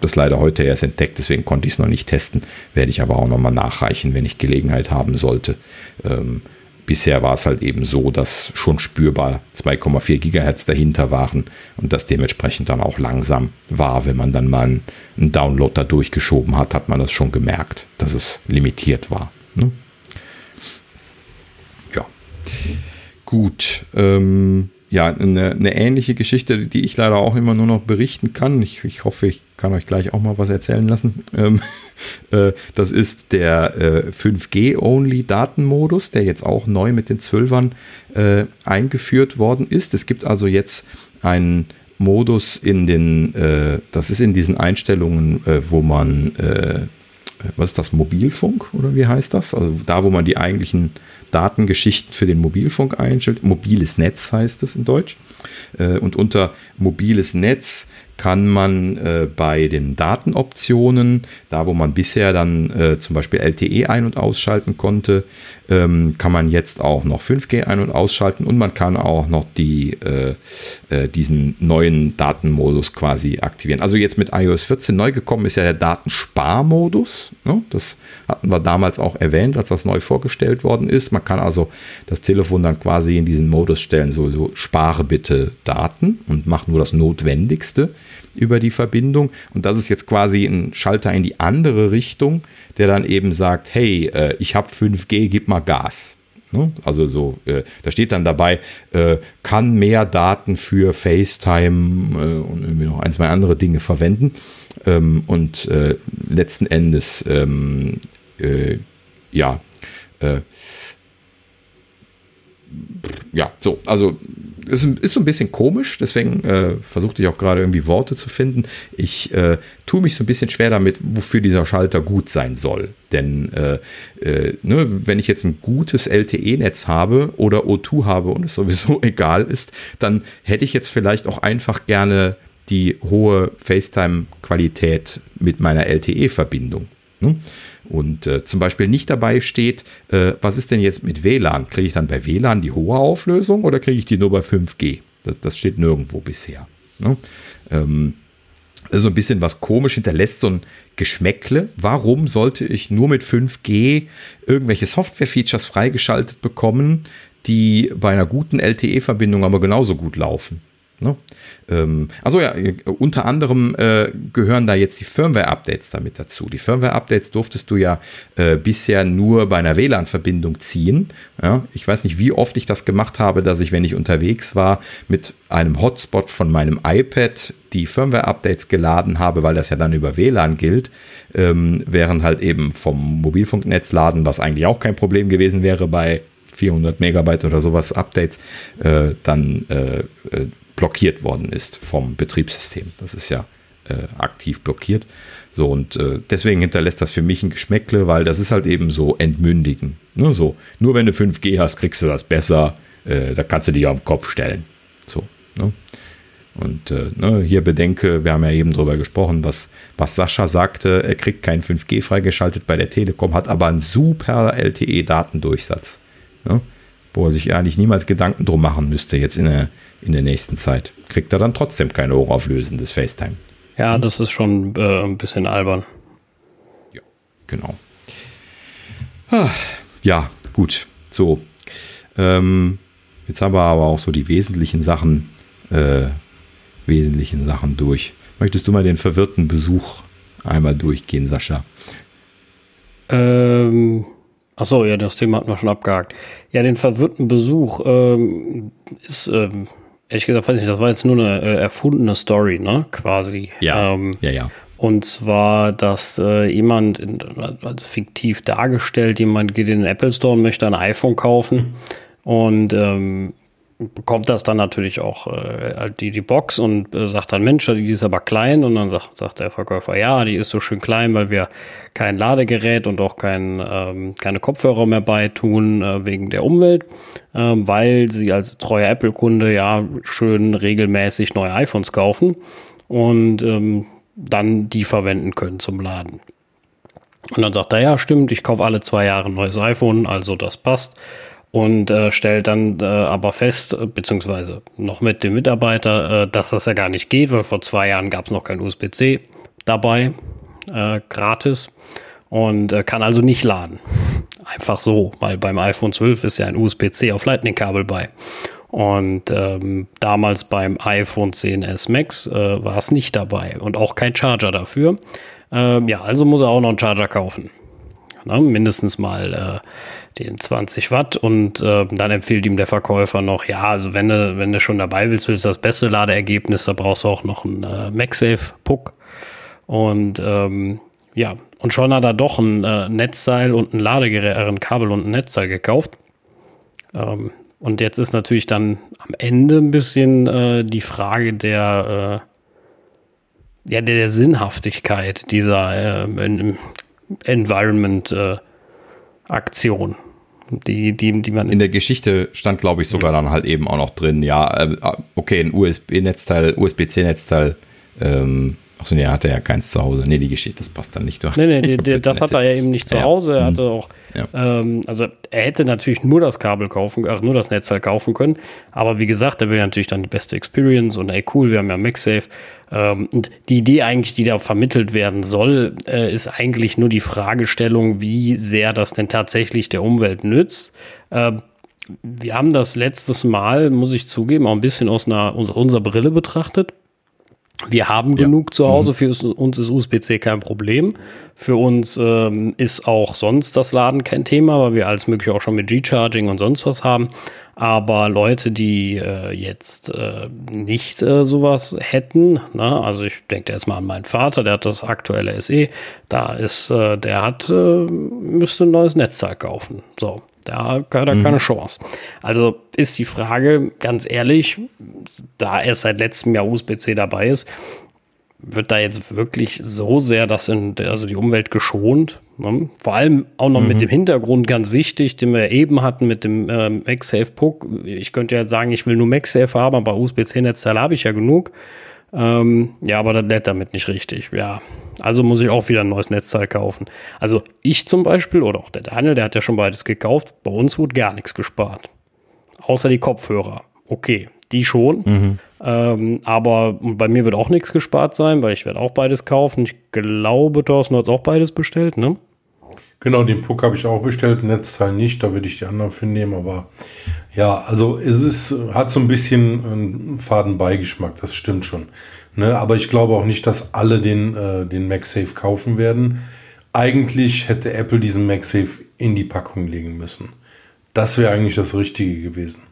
das leider heute erst entdeckt, deswegen konnte ich es noch nicht testen, werde ich aber auch nochmal nachreichen, wenn ich Gelegenheit haben sollte. Ähm, Bisher war es halt eben so, dass schon spürbar 2,4 Gigahertz dahinter waren und das dementsprechend dann auch langsam war. Wenn man dann mal einen Download da durchgeschoben hat, hat man das schon gemerkt, dass es limitiert war. Ne? Ja. Gut. Ähm, ja, eine, eine, ähnliche Geschichte, die ich leider auch immer nur noch berichten kann. Ich, ich hoffe, ich kann euch gleich auch mal was erzählen lassen. Ähm, <laughs> äh, das ist der äh, 5G-Only-Datenmodus, der jetzt auch neu mit den 12ern äh, eingeführt worden ist. Es gibt also jetzt einen Modus in den, äh, das ist in diesen Einstellungen, äh, wo man, äh, was ist das, Mobilfunk oder wie heißt das? Also da, wo man die eigentlichen Datengeschichten für den Mobilfunk einstellt. Mobiles Netz heißt es in Deutsch. Äh, und unter mobiles Netz kann man äh, bei den Datenoptionen, da wo man bisher dann äh, zum Beispiel LTE ein- und ausschalten konnte, ähm, kann man jetzt auch noch 5G ein- und ausschalten und man kann auch noch die, äh, äh, diesen neuen Datenmodus quasi aktivieren. Also jetzt mit iOS 14 neu gekommen ist ja der Datensparmodus. Ne? Das hatten wir damals auch erwähnt, als das neu vorgestellt worden ist. Man kann also das Telefon dann quasi in diesen Modus stellen, so, so spare bitte Daten und mach nur das Notwendigste über die Verbindung. Und das ist jetzt quasi ein Schalter in die andere Richtung, der dann eben sagt, hey, äh, ich habe 5G, gib mal Gas. Ne? Also so, äh, da steht dann dabei, äh, kann mehr Daten für FaceTime äh, und irgendwie noch ein, zwei andere Dinge verwenden. Ähm, und äh, letzten Endes, ähm, äh, ja, ja, so, also ist, ist so ein bisschen komisch, deswegen äh, versuchte ich auch gerade irgendwie Worte zu finden. Ich äh, tue mich so ein bisschen schwer damit, wofür dieser Schalter gut sein soll. Denn äh, äh ne, wenn ich jetzt ein gutes LTE-Netz habe oder O2 habe und es sowieso <laughs> egal ist, dann hätte ich jetzt vielleicht auch einfach gerne die hohe FaceTime-Qualität mit meiner LTE-Verbindung. Ne? Und äh, zum Beispiel nicht dabei steht, äh, was ist denn jetzt mit WLAN? Kriege ich dann bei WLAN die hohe Auflösung oder kriege ich die nur bei 5G? Das, das steht nirgendwo bisher. Ne? Ähm, also ein bisschen was komisch hinterlässt so ein Geschmäckle. Warum sollte ich nur mit 5G irgendwelche Software-Features freigeschaltet bekommen, die bei einer guten LTE-Verbindung aber genauso gut laufen? Ne? Ähm, also ja, unter anderem äh, gehören da jetzt die Firmware-Updates damit dazu. Die Firmware-Updates durftest du ja äh, bisher nur bei einer WLAN-Verbindung ziehen. Ja? Ich weiß nicht, wie oft ich das gemacht habe, dass ich, wenn ich unterwegs war, mit einem Hotspot von meinem iPad die Firmware-Updates geladen habe, weil das ja dann über WLAN gilt, ähm, während halt eben vom Mobilfunknetz laden, was eigentlich auch kein Problem gewesen wäre bei 400 Megabyte oder sowas Updates, äh, dann äh, äh blockiert worden ist vom Betriebssystem. Das ist ja äh, aktiv blockiert. So, und äh, deswegen hinterlässt das für mich ein Geschmäckle, weil das ist halt eben so entmündigen. Ne, so, nur wenn du 5G hast, kriegst du das besser. Äh, da kannst du dich auf den Kopf stellen. So, ne? Und äh, ne, hier bedenke, wir haben ja eben drüber gesprochen, was, was Sascha sagte, er kriegt kein 5G freigeschaltet bei der Telekom, hat aber einen super LTE-Datendurchsatz. Ne? Wo er sich eigentlich niemals Gedanken drum machen müsste jetzt in der, in der nächsten Zeit. Kriegt er dann trotzdem kein hochauflösendes FaceTime. Ja, das ist schon äh, ein bisschen albern. Ja, genau. Ah, ja, gut. So. Ähm, jetzt haben wir aber auch so die wesentlichen Sachen, äh, wesentlichen Sachen durch. Möchtest du mal den verwirrten Besuch einmal durchgehen, Sascha? Ähm, Achso, ja, das Thema hatten wir schon abgehakt. Ja, den verwirrten Besuch ähm, ist, ähm, ehrlich gesagt, weiß ich nicht, das war jetzt nur eine äh, erfundene Story, ne, quasi. Ja, ähm, ja, ja. Und zwar, dass äh, jemand, in, also fiktiv dargestellt, jemand geht in den Apple Store und möchte ein iPhone kaufen und ähm, bekommt das dann natürlich auch äh, die, die Box und äh, sagt dann, Mensch, die ist aber klein. Und dann sagt, sagt der Verkäufer, ja, die ist so schön klein, weil wir kein Ladegerät und auch kein, ähm, keine Kopfhörer mehr beitun äh, wegen der Umwelt, ähm, weil sie als treuer Apple-Kunde ja schön regelmäßig neue iPhones kaufen und ähm, dann die verwenden können zum Laden. Und dann sagt er, ja, stimmt, ich kaufe alle zwei Jahre ein neues iPhone, also das passt und äh, stellt dann äh, aber fest, beziehungsweise noch mit dem Mitarbeiter, äh, dass das ja gar nicht geht, weil vor zwei Jahren gab es noch kein USB-C dabei, äh, gratis und äh, kann also nicht laden. Einfach so, weil beim iPhone 12 ist ja ein USB-C auf Lightning-Kabel bei. Und ähm, damals beim iPhone 10s Max äh, war es nicht dabei und auch kein Charger dafür. Ähm, ja, also muss er auch noch einen Charger kaufen. Na, mindestens mal äh, den 20 Watt. Und äh, dann empfiehlt ihm der Verkäufer noch, ja, also wenn du, wenn du schon dabei willst, willst du das beste Ladeergebnis, da brauchst du auch noch einen äh, MagSafe-Puck und ähm, ja, und schon hat er doch ein äh, Netzteil und ein Ladegerät, äh, ein Kabel und ein Netzteil gekauft. Ähm, und jetzt ist natürlich dann am Ende ein bisschen äh, die Frage der, äh, ja, der, der Sinnhaftigkeit dieser äh, Environment äh, die, die, die man. In der Geschichte stand, glaube ich, sogar dann halt eben auch noch drin, ja, äh, okay, ein USB-Netzteil, USB-C-Netzteil, ähm, Achso, nee, er hatte ja keins zu Hause. Nee, die Geschichte, das passt dann nicht. Nee, nee, die, die, das hat er ja eben nicht zu Hause. Er hatte mhm. auch, ja. ähm, also er hätte natürlich nur das Kabel kaufen, ach, nur das Netzteil kaufen können. Aber wie gesagt, er will natürlich dann die beste Experience und ey, cool, wir haben ja MagSafe. Ähm, und die Idee eigentlich, die da vermittelt werden soll, äh, ist eigentlich nur die Fragestellung, wie sehr das denn tatsächlich der Umwelt nützt. Ähm, wir haben das letztes Mal, muss ich zugeben, auch ein bisschen aus einer, unserer Brille betrachtet Wir haben ja. genug zu Hause, mhm. für uns ist USB-C kein Problem. Für uns ähm, ist auch sonst das Laden kein Thema, weil wir alles mögliche auch schon mit G-Charging und sonst was haben. Aber Leute, die äh, jetzt äh, nicht äh, sowas hätten, na, also ich denke jetzt mal an meinen Vater, der hat das aktuelle SE, da ist, äh, der hat, äh, müsste ein neues Netzteil kaufen. So, da hat er mhm. keine Chance. Also ist die Frage, ganz ehrlich, da er seit letztem Jahr USB-C dabei ist, wird da jetzt wirklich so sehr das in, also die Umwelt geschont? Ne? Vor allem auch noch mhm. mit dem Hintergrund ganz wichtig, den wir eben hatten mit dem äh, MagSafe Puck. Ich könnte ja sagen, ich will nur MagSafe haben, aber USB-C-Netzteil habe ich ja genug. Ähm, ja, aber das lädt damit nicht richtig. Ja, also muss ich auch wieder ein neues Netzteil kaufen. Also ich zum Beispiel oder auch der Daniel, der hat ja schon beides gekauft. Bei uns wurde gar nichts gespart. Außer die Kopfhörer. Okay, die schon. Mhm. Ähm, aber bei mir wird auch nichts gespart sein, weil ich werde auch beides kaufen. Ich glaube, Thorsten hat auch beides bestellt, ne? Genau, den Puck habe ich auch bestellt, Netzteil nicht, da würde ich die anderen für nehmen, aber ja, also es ist, hat so ein bisschen einen faden Beigeschmack, das stimmt schon. Ne? Aber ich glaube auch nicht, dass alle den, äh, den MagSafe kaufen werden. Eigentlich hätte Apple diesen MagSafe in die Packung legen müssen. Das wäre eigentlich das Richtige gewesen.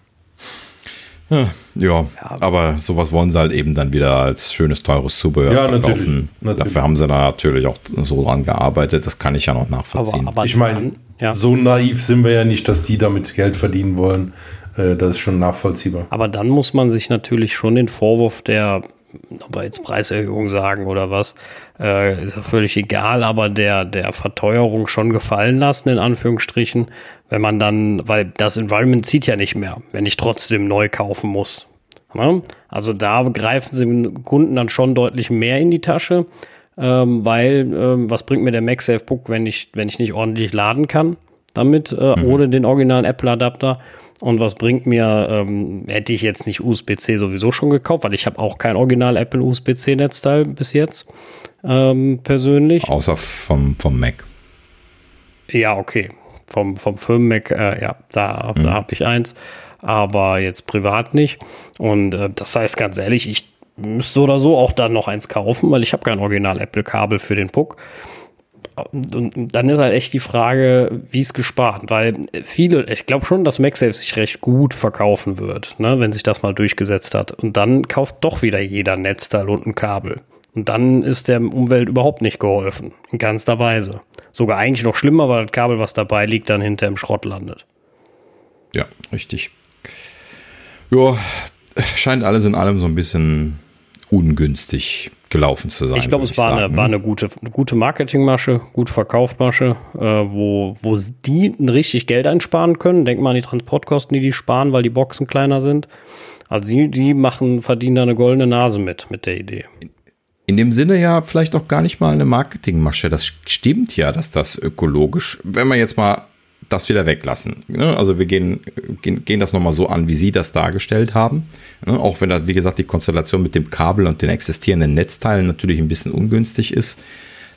Ja, ja, aber sowas wollen sie halt eben dann wieder als schönes, teures Zubehör ja, natürlich, natürlich. Dafür haben sie da natürlich auch so dran gearbeitet. Das kann ich ja noch nachvollziehen. Aber, aber ich meine, ja. so naiv sind wir ja nicht, dass die damit Geld verdienen wollen. Äh, das ist schon nachvollziehbar. Aber dann muss man sich natürlich schon den Vorwurf der ob wir jetzt Preiserhöhung sagen oder was, äh, ist ja völlig egal, aber der, der Verteuerung schon gefallen lassen, in Anführungsstrichen, wenn man dann, weil das Environment zieht ja nicht mehr, wenn ich trotzdem neu kaufen muss. Ne? Also da greifen sie den Kunden dann schon deutlich mehr in die Tasche, ähm, weil ähm, was bringt mir der MagSafe Book, wenn ich, wenn ich nicht ordentlich laden kann damit, äh, mhm. ohne den originalen Apple-Adapter. Und was bringt mir, ähm, hätte ich jetzt nicht USB-C sowieso schon gekauft, weil ich habe auch kein original Apple USB-C-Netzteil bis jetzt ähm, persönlich. Außer vom, vom Mac. Ja, okay vom, vom Firmen-Mac, äh, ja, da, mhm. da habe ich eins, aber jetzt privat nicht. Und äh, das heißt ganz ehrlich, ich müsste oder so auch dann noch eins kaufen, weil ich habe kein Original-Apple-Kabel für den Puck. Und dann ist halt echt die Frage, wie es gespart, weil viele, ich glaube schon, dass MagSafe sich recht gut verkaufen wird, ne, wenn sich das mal durchgesetzt hat. Und dann kauft doch wieder jeder Netzteil und ein Kabel. Und dann ist der Umwelt überhaupt nicht geholfen, in keinster Weise. Sogar eigentlich noch schlimmer, weil das Kabel, was dabei liegt, dann hinter im Schrott landet. Ja, richtig. Ja, scheint alles in allem so ein bisschen ungünstig gelaufen zu sein. Ich glaube, es war, sagen, eine, ne? war eine gute, eine gute Marketingmasche, gut Verkaufmasche, äh, wo, wo die richtig Geld einsparen können. Denk mal an die Transportkosten, die die sparen, weil die Boxen kleiner sind. Also die, die machen, verdienen da eine goldene Nase mit, mit der Idee in dem Sinne ja vielleicht auch gar nicht mal eine Marketingmasche. Das stimmt ja, dass das ökologisch, wenn wir jetzt mal das wieder weglassen. Ne? Also wir gehen, gehen, gehen das nochmal so an, wie Sie das dargestellt haben. Ne? Auch wenn da, wie gesagt, die Konstellation mit dem Kabel und den existierenden Netzteilen natürlich ein bisschen ungünstig ist.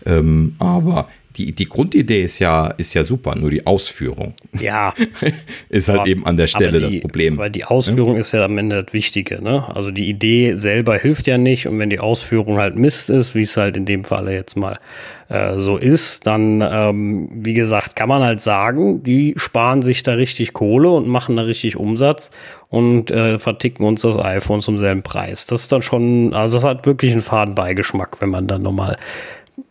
Ähm, aber die, die Grundidee ist ja, ist ja super, nur die Ausführung. Ja. <laughs> ist halt aber, eben an der Stelle die, das Problem. Weil die Ausführung ja? ist ja am Ende das Wichtige. Ne? Also die Idee selber hilft ja nicht und wenn die Ausführung halt Mist ist, wie es halt in dem Falle jetzt mal äh, so ist, dann, ähm, wie gesagt, kann man halt sagen, die sparen sich da richtig Kohle und machen da richtig Umsatz und äh, verticken uns das iPhone zum selben Preis. Das ist dann schon, also das hat wirklich einen faden Beigeschmack, wenn man dann nochmal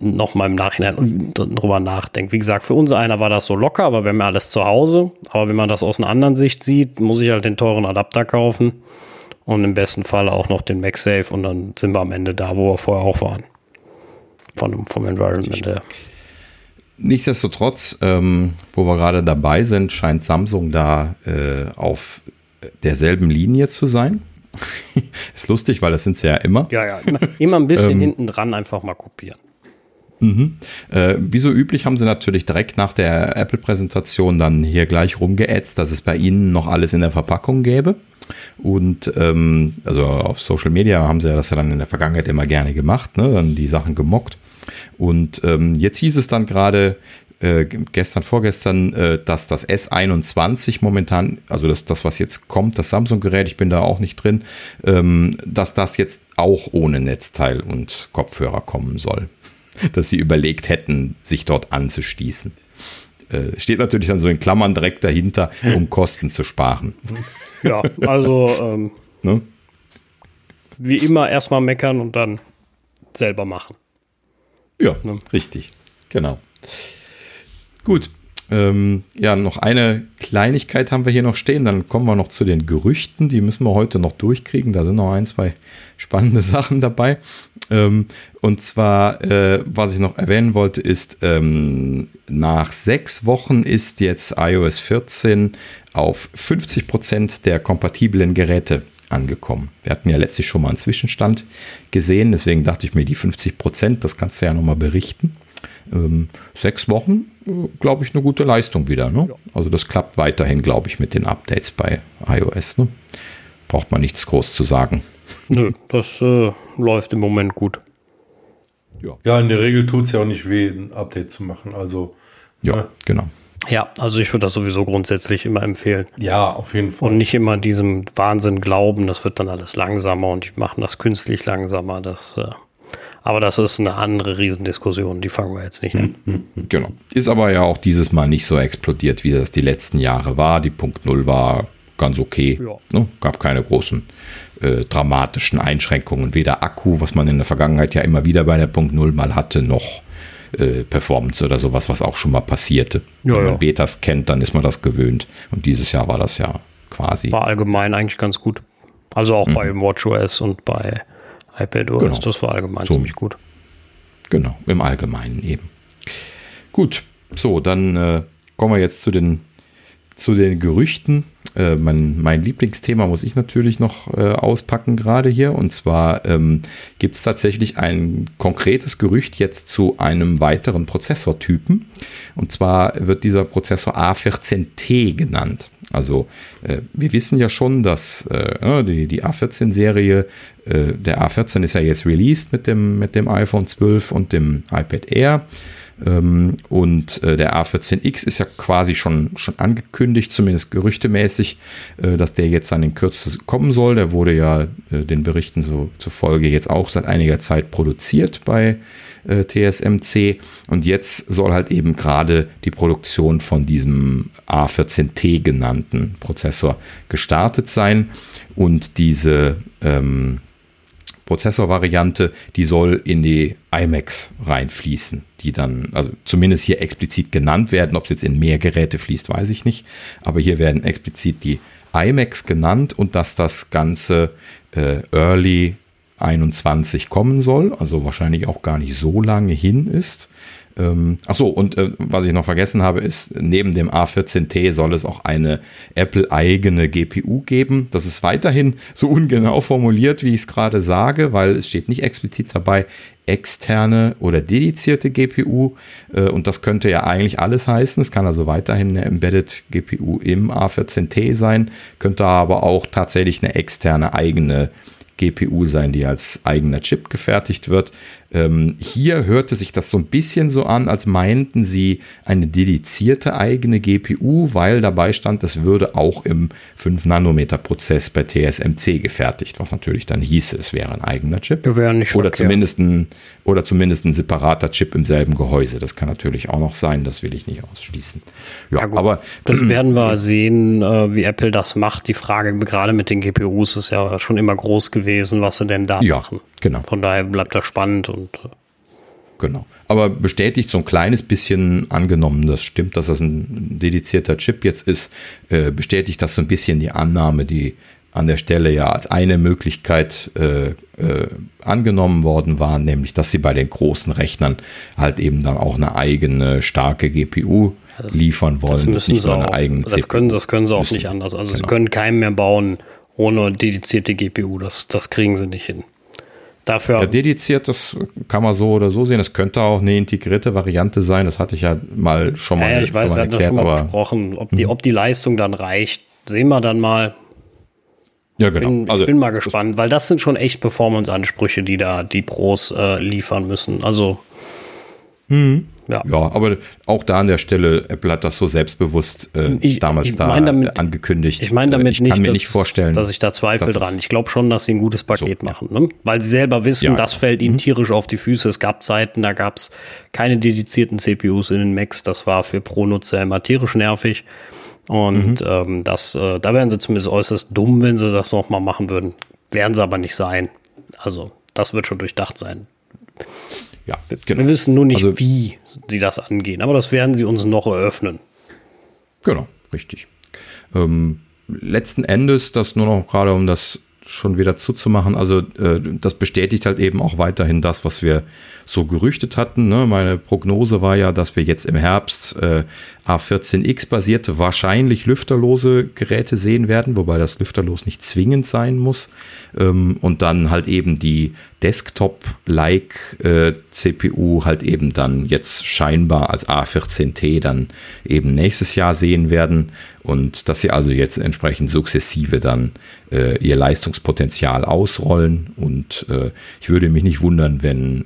noch mal im Nachhinein drüber nachdenkt. Wie gesagt, für uns einer war das so locker, aber wir haben ja alles zu Hause. Aber wenn man das aus einer anderen Sicht sieht, muss ich halt den teuren Adapter kaufen und im besten Fall auch noch den MagSafe und dann sind wir am Ende da, wo wir vorher auch waren. Von, vom Environment her. Nichtsdestotrotz, ähm, wo wir gerade dabei sind, scheint Samsung da äh, auf derselben Linie zu sein. <laughs> ist lustig, weil das sind sie ja immer. Ja, ja, immer, immer ein bisschen ähm, hinten dran einfach mal kopieren. Mhm. Äh, wie so üblich haben sie natürlich direkt nach der Apple-Präsentation dann hier gleich rumgeätzt, dass es bei ihnen noch alles in der Verpackung gäbe. Und ähm, also auf Social Media haben sie ja das ja dann in der Vergangenheit immer gerne gemacht, ne? dann die Sachen gemockt. Und ähm, jetzt hieß es dann gerade, äh, gestern, vorgestern, äh, dass das S21 momentan, also das, das, was jetzt kommt, das Samsung-Gerät, ich bin da auch nicht drin, ähm, dass das jetzt auch ohne Netzteil und Kopfhörer kommen soll. Dass sie überlegt hätten, sich dort anzuschließen. Äh, steht natürlich dann so in Klammern direkt dahinter, um <laughs> Kosten zu sparen. Ja, also ähm, ne? wie immer erstmal meckern und dann selber machen. Ja, ne? richtig. Genau. Gut. Ähm, ja, noch eine Kleinigkeit haben wir hier noch stehen. Dann kommen wir noch zu den Gerüchten. Die müssen wir heute noch durchkriegen. Da sind noch ein, zwei spannende <laughs> Sachen dabei. Ähm, und zwar, äh, was ich noch erwähnen wollte, ist, ähm, nach sechs Wochen ist jetzt iOS 14 auf 50 Prozent der kompatiblen Geräte angekommen. Wir hatten ja letztlich schon mal einen Zwischenstand gesehen, deswegen dachte ich mir, die 50 Prozent, das kannst du ja nochmal berichten. Ähm, sechs Wochen, äh, glaube ich, eine gute Leistung wieder. Ne? Ja. Also das klappt weiterhin, glaube ich, mit den Updates bei iOS. Ne? Braucht man nichts groß zu sagen. Nö, das äh, läuft im Moment gut. Ja. ja, in der Regel tut es ja auch nicht weh, ein Update zu machen. Also, ja, ne? genau. Ja, also ich würde das sowieso grundsätzlich immer empfehlen. Ja, auf jeden Fall. Und nicht immer diesem Wahnsinn glauben, das wird dann alles langsamer und die machen das künstlich langsamer. Das, äh, aber das ist eine andere Riesendiskussion, die fangen wir jetzt nicht an. <laughs> Genau. Ist aber ja auch dieses Mal nicht so explodiert, wie das die letzten Jahre war. Die Punkt Null war ganz okay. Ja. Ne? Gab keine großen äh, dramatischen Einschränkungen. Weder Akku, was man in der Vergangenheit ja immer wieder bei der Punkt Null mal hatte, noch äh, Performance oder sowas, was auch schon mal passierte. Ja, Wenn man ja. Betas kennt, dann ist man das gewöhnt. Und dieses Jahr war das ja quasi. War allgemein eigentlich ganz gut. Also auch mhm. bei WatchOS und bei iPadOS, genau. das war allgemein so. ziemlich gut. Genau, im Allgemeinen eben. Gut, so, dann äh, kommen wir jetzt zu den, zu den Gerüchten. Äh, mein, mein, Lieblingsthema muss ich natürlich noch äh, auspacken gerade hier. Und zwar ähm, gibt es tatsächlich ein konkretes Gerücht jetzt zu einem weiteren Prozessortypen. Und zwar wird dieser Prozessor A14T genannt. Also äh, wir wissen ja schon, dass äh, die, die A14-Serie, äh, der A14 ist ja jetzt released mit dem, mit dem iPhone 12 und dem iPad Air. Ähm, und äh, der A14X ist ja quasi schon, schon angekündigt, zumindest gerüchtemäßig, äh, dass der jetzt dann in Kürze kommen soll. Der wurde ja äh, den Berichten so zufolge jetzt auch seit einiger Zeit produziert bei TSMC. Und jetzt soll halt eben gerade die Produktion von diesem A14T genannten Prozessor gestartet sein. Und diese ähm, Prozessorvariante, die soll in die iMacs reinfließen, die dann, also zumindest hier explizit genannt werden. Ob es jetzt in mehr Geräte fließt, weiß ich nicht. Aber hier werden explizit die iMacs genannt und dass das Ganze äh, Early 21 kommen soll, also wahrscheinlich auch gar nicht so lange hin ist. Ähm, ach so, und äh, was ich noch vergessen habe, ist, neben dem A14T soll es auch eine Apple-eigene GPU geben. Das ist weiterhin so ungenau formuliert, wie ich es gerade sage, weil es steht nicht explizit dabei, externe oder dedizierte GPU. Äh, und das könnte ja eigentlich alles heißen. Es kann also weiterhin eine Embedded GPU im A14T sein, könnte aber auch tatsächlich eine externe eigene GPU sein, die als eigener Chip gefertigt wird. Ähm, hier hörte sich das so ein bisschen so an, als meinten sie eine dedizierte eigene GPU, weil dabei stand, das würde auch im 5-Nanometer-Prozess bei TSMC gefertigt, was natürlich dann hieße, es wäre ein eigener Chip. Nicht oder, zumindest ein, oder zumindest ein separater Chip im selben Gehäuse. Das kann natürlich auch noch sein, das will ich nicht ausschließen. Ja, ja aber das <clears throat> werden wir sehen, äh, wie Apple das macht. Die Frage gerade mit den GPUs ist ja schon immer groß gewesen, was sie denn da ja, machen. Genau. Von daher bleibt das spannend und äh, Genau. Aber bestätigt so ein kleines bisschen angenommen, das stimmt, dass das ein dedizierter Chip jetzt ist, äh, bestätigt das so ein bisschen die Annahme, die an der Stelle ja als eine Möglichkeit äh, äh, angenommen worden war, nämlich dass sie bei den großen Rechnern halt eben dann auch eine eigene starke GPU das, liefern wollen. Das müssen sie auch, eigene das können, das können sie auch nicht anders. Also genau. sie können keinen mehr bauen ohne dedizierte GPU. Das, das kriegen sie nicht hin. Dafür. Ja, dediziert, das kann man so oder so sehen. Das könnte auch eine integrierte Variante sein. Das hatte ich ja mal schon mal, ja, ich weiß, wir hatten das schon mal besprochen. Ob die, mhm. ob die Leistung dann reicht, sehen wir dann mal. Ja, genau. Bin, also, ich bin mal gespannt, weil das sind schon echt Performance-Ansprüche, die da die Pros äh, liefern müssen. Also mhm. Ja. ja, aber auch da an der Stelle, Apple hat das so selbstbewusst äh, ich, damals ich da damit, angekündigt. Ich meine damit ich nicht, kann mir dass, nicht vorstellen, dass ich da Zweifel dran. Ich glaube schon, dass sie ein gutes Paket so, machen, ne? weil sie selber wissen, ja. das fällt ihnen mhm. tierisch auf die Füße. Es gab Zeiten, da gab es keine dedizierten CPUs in den Macs. Das war für Pro-Nutzer immer tierisch nervig. Und mhm. ähm, das, äh, da wären sie zumindest äußerst dumm, wenn sie das nochmal machen würden. Werden sie aber nicht sein. Also, das wird schon durchdacht sein. Ja, genau. Wir wissen nur nicht, also, wie sie das angehen, aber das werden sie uns noch eröffnen. Genau, richtig. Ähm, letzten Endes, das nur noch gerade um das schon wieder zuzumachen. Also äh, das bestätigt halt eben auch weiterhin das, was wir so gerüchtet hatten. Ne? Meine Prognose war ja, dass wir jetzt im Herbst äh, A14X basierte, wahrscheinlich lüfterlose Geräte sehen werden, wobei das lüfterlos nicht zwingend sein muss. Ähm, und dann halt eben die Desktop-like äh, CPU halt eben dann jetzt scheinbar als A14T dann eben nächstes Jahr sehen werden und dass sie also jetzt entsprechend sukzessive dann äh, ihr Leistungspotenzial ausrollen und äh, ich würde mich nicht wundern, wenn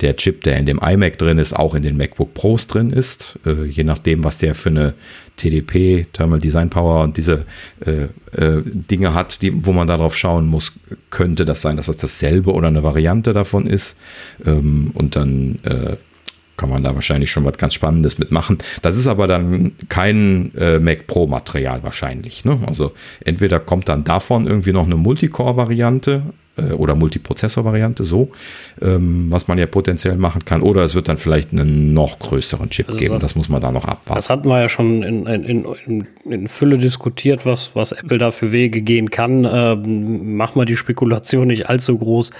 der Chip, der in dem iMac drin ist, auch in den MacBook Pros drin ist, äh, je nachdem, was der für eine TDP, Thermal Design Power und diese äh, äh, Dinge hat, die, wo man darauf schauen muss, könnte das sein, dass das dasselbe oder eine Variante davon ist ähm, und dann äh, kann man da wahrscheinlich schon was ganz Spannendes mitmachen. Das ist aber dann kein äh, Mac Pro Material wahrscheinlich. Ne? Also entweder kommt dann davon irgendwie noch eine Multicore-Variante äh, oder Multiprozessor-Variante, so, ähm, was man ja potenziell machen kann, oder es wird dann vielleicht einen noch größeren Chip also geben. Das, das, muss man da noch abwarten. Das hatten wir ja schon in, in, in, in Fülle diskutiert, was, was Apple da für Wege gehen kann. Ähm, machen wir die Spekulation nicht allzu groß.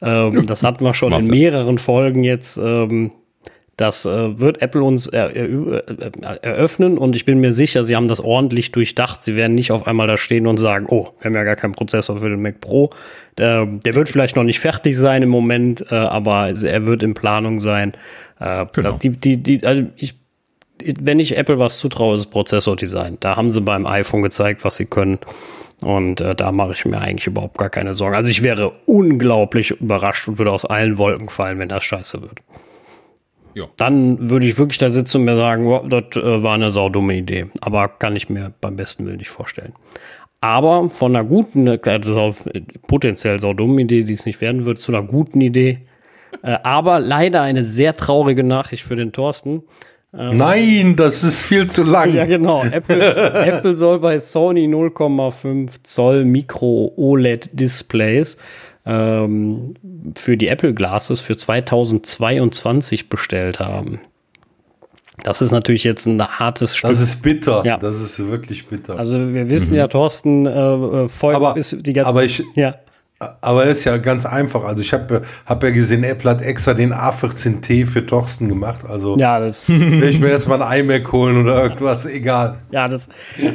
Ähm, das hatten wir schon in mehreren Folgen jetzt. Ähm, das äh, wird Apple uns er, er, eröffnen und ich bin mir sicher, sie haben das ordentlich durchdacht. Sie werden nicht auf einmal da stehen und sagen, oh, wir haben ja gar keinen Prozessor für den Mac Pro. Der, der wird vielleicht noch nicht fertig sein im Moment, äh, aber er wird in Planung sein. Äh, genau. die, die, die, also ich, wenn ich Apple was zutraue, ist Prozessordesign. Da haben sie beim iPhone gezeigt, was sie können. Und äh, da mache ich mir eigentlich überhaupt gar keine Sorgen. Also ich wäre unglaublich überrascht und würde aus allen Wolken fallen, wenn das scheiße wird. Ja. Dann würde ich wirklich da sitzen und mir sagen, wow, das äh, war eine saudumme Idee. Aber kann ich mir beim besten Willen nicht vorstellen. Aber von einer guten, äh, also potenziell saudummen Idee, die es nicht werden wird, zu einer guten Idee. Äh, aber leider eine sehr traurige Nachricht für den Thorsten. Ähm, Nein, das ist viel zu lang. Ja, genau. Apple, Apple soll bei Sony 0,5 Zoll Micro OLED Displays ähm, für die Apple Glasses für 2022 bestellt haben. Das ist natürlich jetzt ein hartes Stück. Das ist bitter. Ja. Das ist wirklich bitter. Also wir wissen mhm. ja, Thorsten äh, äh folgt aber, bis die ganze. Aber ich, ja. Aber es ist ja ganz einfach. Also ich habe hab ja gesehen, Apple hat extra den A14T für Torsten gemacht. Also ja, das will ich mir erstmal ein iMac holen oder irgendwas, egal. Ja, das,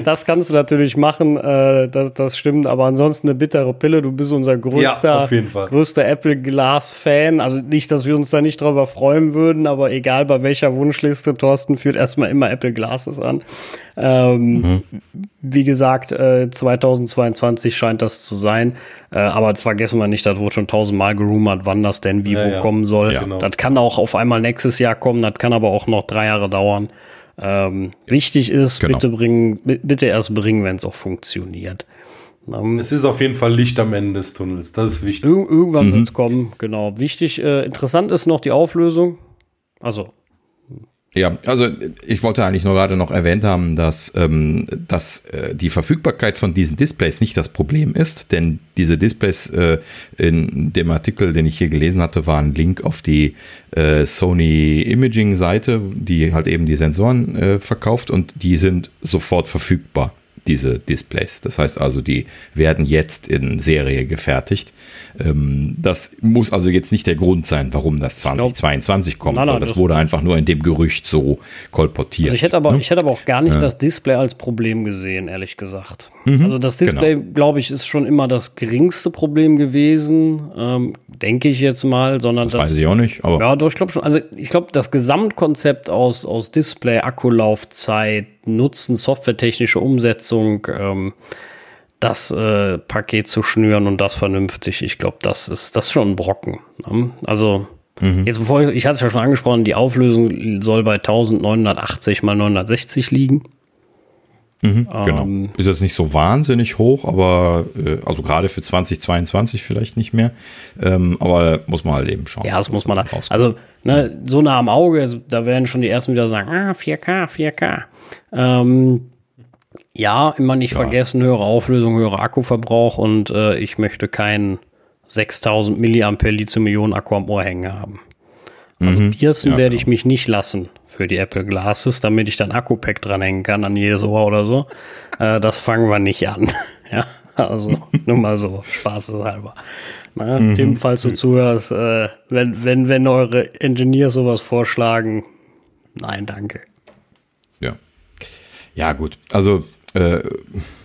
das kannst du natürlich machen, äh, das, das stimmt. Aber ansonsten eine bittere Pille. Du bist unser größter, ja, größter Apple Glass Fan. Also nicht, dass wir uns da nicht drüber freuen würden, aber egal bei welcher Wunschliste, Thorsten führt erstmal immer Apple Glasses an. Ähm, mhm. Wie gesagt, äh, 2022 scheint das zu sein. Äh, aber vergessen wir nicht, das wurde schon tausendmal gerumort, wann das denn wie ja, wo ja. kommen soll. Ja, genau. Das kann auch auf einmal nächstes Jahr kommen, das kann aber auch noch drei Jahre dauern. Ähm, wichtig ist, genau. bitte bringen, bitte erst bringen, wenn es auch funktioniert. Um, es ist auf jeden Fall Licht am Ende des Tunnels, das ist wichtig. Ir irgendwann mhm. wird es kommen, genau. Wichtig, äh, interessant ist noch die Auflösung. Also ja, also ich wollte eigentlich nur gerade noch erwähnt haben, dass, ähm, dass äh, die Verfügbarkeit von diesen Displays nicht das Problem ist, denn diese Displays äh, in dem Artikel, den ich hier gelesen hatte, war ein Link auf die äh, Sony Imaging Seite, die halt eben die Sensoren äh, verkauft und die sind sofort verfügbar diese Displays. Das heißt also, die werden jetzt in Serie gefertigt. Ähm, das muss also jetzt nicht der Grund sein, warum das 2022 kommt. Nein, nein, das, das wurde einfach nur in dem Gerücht so kolportiert. Also ich hätte aber, ne? ich hätte aber auch gar nicht ja. das Display als Problem gesehen, ehrlich gesagt. Mhm, also das Display, genau. glaube ich, ist schon immer das geringste Problem gewesen, ähm, denke ich jetzt mal, sondern das, das weiß ich auch nicht. Aber ja, doch, ich glaube schon. Also ich glaube, das Gesamtkonzept aus, aus Display, Akkulaufzeit, Nutzen, softwaretechnische Umsetzung, ähm, das äh, Paket zu schnüren und das vernünftig, ich glaube, das ist das ist schon ein Brocken. Ne? Also Mhm. Jetzt bevor ich, ich hatte es ja schon angesprochen, die Auflösung soll bei 1980 mal 960 liegen. Mhm, genau. Ähm, ist jetzt nicht so wahnsinnig hoch, aber äh, also gerade für 2022 vielleicht nicht mehr. Ähm, aber muss man halt eben schauen. Ja, das muss man da. Also ne, so nah am Auge, da werden schon die ersten wieder sagen, ah, 4K, 4K. Ähm, ja, immer nicht ja. vergessen, höhere Auflösung, höherer Akkuverbrauch und äh, ich möchte keinen 6000 Milliampere Lithium-Ionen-Akku am Ohr hängen haben. Also mhm. piercen ja, werde ich mich nicht lassen für die Apple Glasses, damit ich dann Akku-Pack dranhängen kann an jedes Ohr oder so. Äh, das fangen wir nicht an. <laughs> ja, also <laughs> nur mal so, spaßeshalber. Na, mhm. Tim, falls du zuhörst, äh, wenn, wenn, wenn eure Engineers sowas vorschlagen, nein, danke. Ja. Ja, gut. Also äh,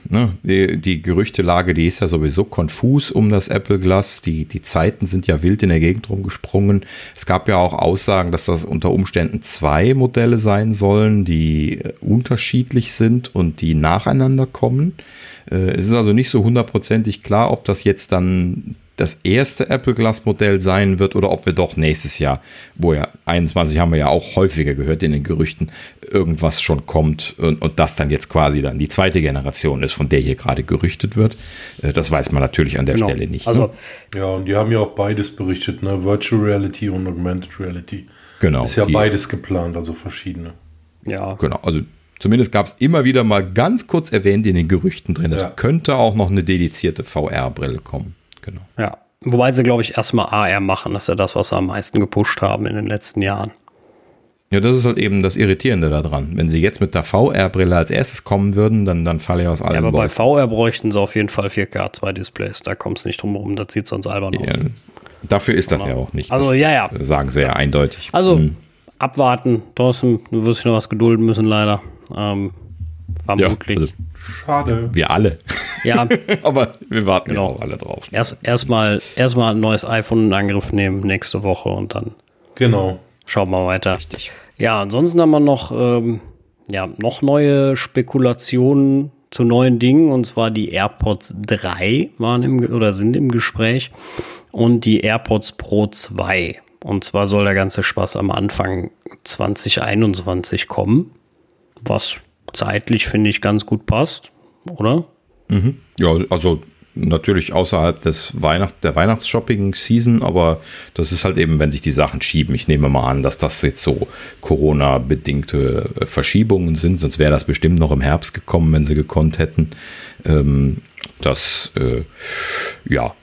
ne, die, die Gerüchtelage, die ist ja sowieso konfus um das Apple Glass. Die, die Zeiten sind ja wild in der Gegend rumgesprungen. Es gab ja auch Aussagen, dass das unter Umständen zwei Modelle sein sollen, die äh, unterschiedlich sind und die nacheinander kommen. Äh, es ist also nicht so hundertprozentig klar, ob das jetzt dann das erste Apple Glass Modell sein wird oder ob wir doch nächstes Jahr, wo ja 21 haben wir ja auch häufiger gehört in den Gerüchten, irgendwas schon kommt und, und das dann jetzt quasi dann die zweite Generation ist, von der hier gerade gerüchtet wird. Äh, das weiß man natürlich an der genau. Stelle nicht. Also, ne? Ja, und die haben ja auch beides berichtet, ne? Virtual Reality und Augmented Reality. Genau. Ist ja die, beides geplant, also verschiedene. Ja. Genau, also Zumindest gab es immer wieder mal ganz kurz erwähnt in den Gerüchten drin, es ja. könnte auch noch eine dedizierte VR-Brille kommen genau. Ja. Wobei sie, glaube ich, erstmal AR machen. Das ist ja das, was sie am meisten gepusht haben in den letzten Jahren. Ja, das ist halt eben das Irritierende daran. Wenn sie jetzt mit der VR-Brille als erstes kommen würden, dann, dann falle ich aus allem. Ja, aber bei VR bräuchten sie auf jeden Fall 4K, zwei Displays. Da kommt es nicht drum herum, das sieht sonst albern ja, aus. Dafür ist das genau. ja auch nicht. Also, das, ja, ja. sagen sie ja eindeutig. Also, hm. abwarten. Thorsten, du wirst dich noch was gedulden müssen, leider. Ähm, vermutlich. Ja, also Schade. Wir alle. Ja. <laughs> Aber wir warten genau. auch alle drauf. Erst erstmal erstmal ein neues iPhone in Angriff nehmen nächste Woche und dann. Genau. Schauen wir weiter. Richtig. Ja, ansonsten haben wir noch, ähm, ja, noch neue Spekulationen zu neuen Dingen und zwar die AirPods 3 waren im oder sind im Gespräch und die AirPods Pro 2. Und zwar soll der ganze Spaß am Anfang 2021 kommen, was zeitlich, finde ich, ganz gut passt, oder? Mhm. Ja, also natürlich außerhalb des Weihnacht, der Weihnachtsshopping-Season, aber das ist halt eben, wenn sich die Sachen schieben. Ich nehme mal an, dass das jetzt so Corona-bedingte äh, Verschiebungen sind, sonst wäre das bestimmt noch im Herbst gekommen, wenn sie gekonnt hätten. Ähm, das, äh, ja,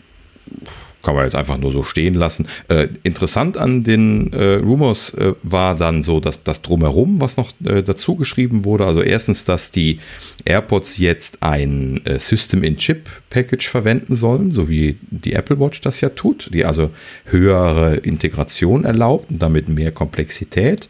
kann man jetzt einfach nur so stehen lassen. Äh, interessant an den äh, Rumors äh, war dann so, dass das drumherum, was noch äh, dazu geschrieben wurde, also erstens, dass die AirPods jetzt ein äh, System-in-Chip-Package verwenden sollen, so wie die Apple Watch das ja tut, die also höhere Integration erlaubt und damit mehr Komplexität.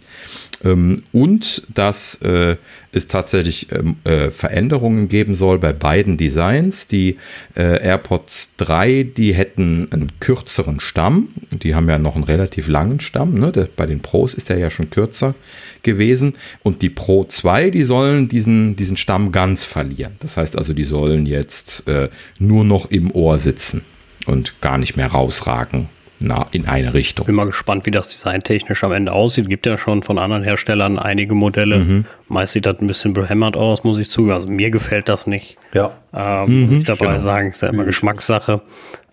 Ähm, und dass äh, es tatsächlich ähm, äh, Veränderungen geben soll bei beiden Designs. Die äh, AirPods 3, die hätten einen kürzeren Stamm. Die haben ja noch einen relativ langen Stamm. Ne? Der, bei den Pros ist der ja schon kürzer gewesen. Und die Pro 2, die sollen diesen, diesen Stamm ganz verlieren. Das heißt also, die sollen jetzt äh, nur noch im Ohr sitzen und gar nicht mehr rausragen na, in eine Richtung. Bin mal gespannt, wie das designtechnisch am Ende aussieht. Gibt ja schon von anderen Herstellern einige Modelle. Mhm. Meist sieht das ein bisschen behämmert aus, muss ich zugeben. Also mir gefällt das nicht. Ja. Ähm, mhm, muss ich dabei genau. sagen, ist ja immer mhm. Geschmackssache.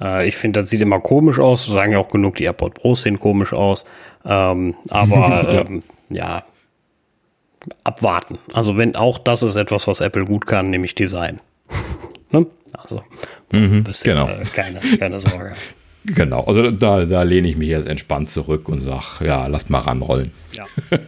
Äh, ich finde, das sieht immer komisch aus. Das sagen ja auch genug, die AirPod Pros sehen komisch aus. Ähm, aber <laughs> ähm, ja, abwarten. Also wenn auch das ist etwas, was Apple gut kann, nämlich Design. <laughs> ne? Also mhm, bisschen, genau. Äh, keine, keine Sorge. <laughs> Genau, also da, da lehne ich mich jetzt entspannt zurück und sage, ja, lasst mal ranrollen. Ja. <laughs>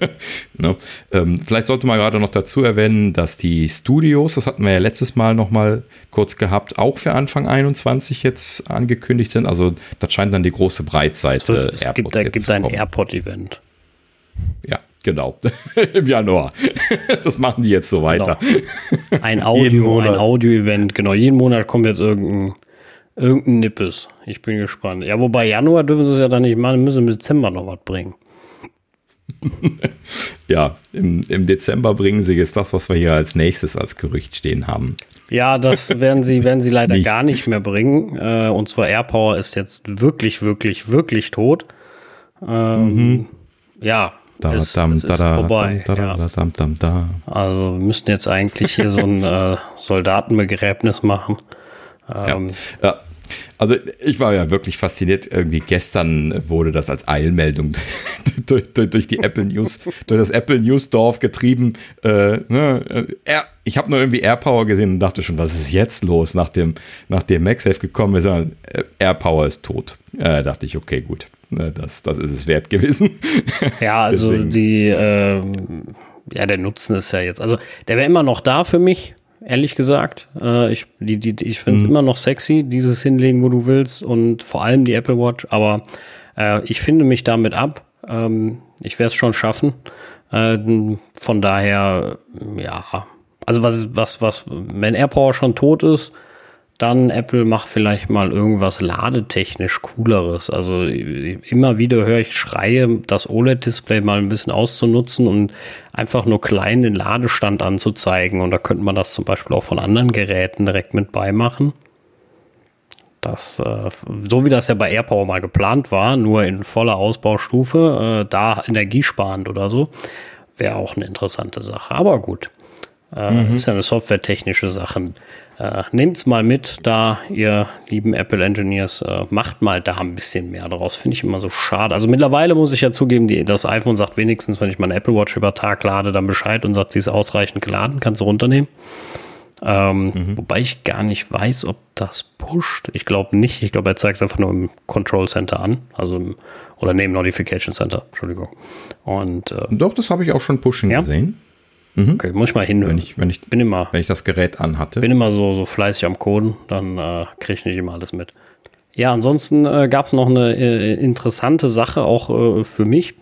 ne? ähm, vielleicht sollte man gerade noch dazu erwähnen, dass die Studios, das hatten wir ja letztes Mal noch mal kurz gehabt, auch für Anfang 21 jetzt angekündigt sind. Also das scheint dann die große Breitseite es gibt, es gibt ein AirPod-Event. Ja, genau. <laughs> Im Januar. <laughs> das machen die jetzt so weiter. Genau. Ein Audio, ein Audio-Event, genau. Jeden Monat kommt jetzt irgendein Irgendein Nippes. Ich bin gespannt. Ja, wobei Januar dürfen sie es ja dann nicht machen, müssen im Dezember noch was bringen. <laughs> ja, im, im Dezember bringen sie jetzt das, was wir hier als nächstes als Gerücht stehen haben. Ja, das <laughs> werden sie, werden sie leider nicht. gar nicht mehr bringen. Äh, und zwar AirPower ist jetzt wirklich, wirklich, wirklich tot. Ähm, mhm. Ja, da, es, dam, es ist da, vorbei. Da, da, ja. Also wir müssten jetzt eigentlich hier so ein <laughs> äh, Soldatenbegräbnis machen. Ähm, ja. ja. Also ich war ja wirklich fasziniert. Irgendwie gestern wurde das als Eilmeldung <laughs> durch, durch, durch, die Apple News, durch das Apple News Dorf getrieben. Äh, ne, Air, ich habe nur irgendwie AirPower gesehen und dachte schon, was ist jetzt los, nachdem, nachdem MagSafe gekommen ist. AirPower ist tot. Äh, dachte ich, okay, gut. Ne, das, das ist es wert gewesen. <laughs> Ja, also die, äh, ja, der Nutzen ist ja jetzt, also der wäre immer noch da für mich, ehrlich gesagt. Äh, ich die, die, ich finde es mhm. immer noch sexy, dieses Hinlegen, wo du willst und vor allem die Apple Watch, aber äh, ich finde mich damit ab. Ähm, ich werde es schon schaffen. Äh, von daher, ja, also was, was, was, wenn AirPower schon tot ist, dann Apple macht vielleicht mal irgendwas ladetechnisch cooleres. Also immer wieder höre ich Schreie, das OLED-Display mal ein bisschen auszunutzen und einfach nur klein den Ladestand anzuzeigen. Und da könnte man das zum Beispiel auch von anderen Geräten direkt mit beimachen. Das, äh, so wie das ja bei AirPower mal geplant war, nur in voller Ausbaustufe, äh, da energiesparend oder so, wäre auch eine interessante Sache. Aber gut, äh, mhm. ist ja eine softwaretechnische Sache. Äh, Nehmt's mal mit, da ihr lieben Apple Engineers, äh, macht mal da ein bisschen mehr draus. Finde ich immer so schade. Also mittlerweile muss ich ja zugeben, die, das iPhone sagt wenigstens, wenn ich meine Apple Watch über Tag lade, dann Bescheid und sagt, sie ist ausreichend geladen, kannst du runternehmen. Ähm, mhm. Wobei ich gar nicht weiß, ob das pusht. Ich glaube nicht. Ich glaube, er zeigt es einfach nur im Control Center an. Also im, oder neben Notification Center, Entschuldigung. Und, äh, Doch, das habe ich auch schon pushen ja? gesehen. Mhm. Okay, muss ich mal hin. Wenn ich, wenn ich, bin immer, wenn ich das Gerät anhatte. Bin immer so, so fleißig am Coden, dann äh, kriege ich nicht immer alles mit. Ja, ansonsten äh, gab es noch eine äh, interessante Sache auch äh, für mich.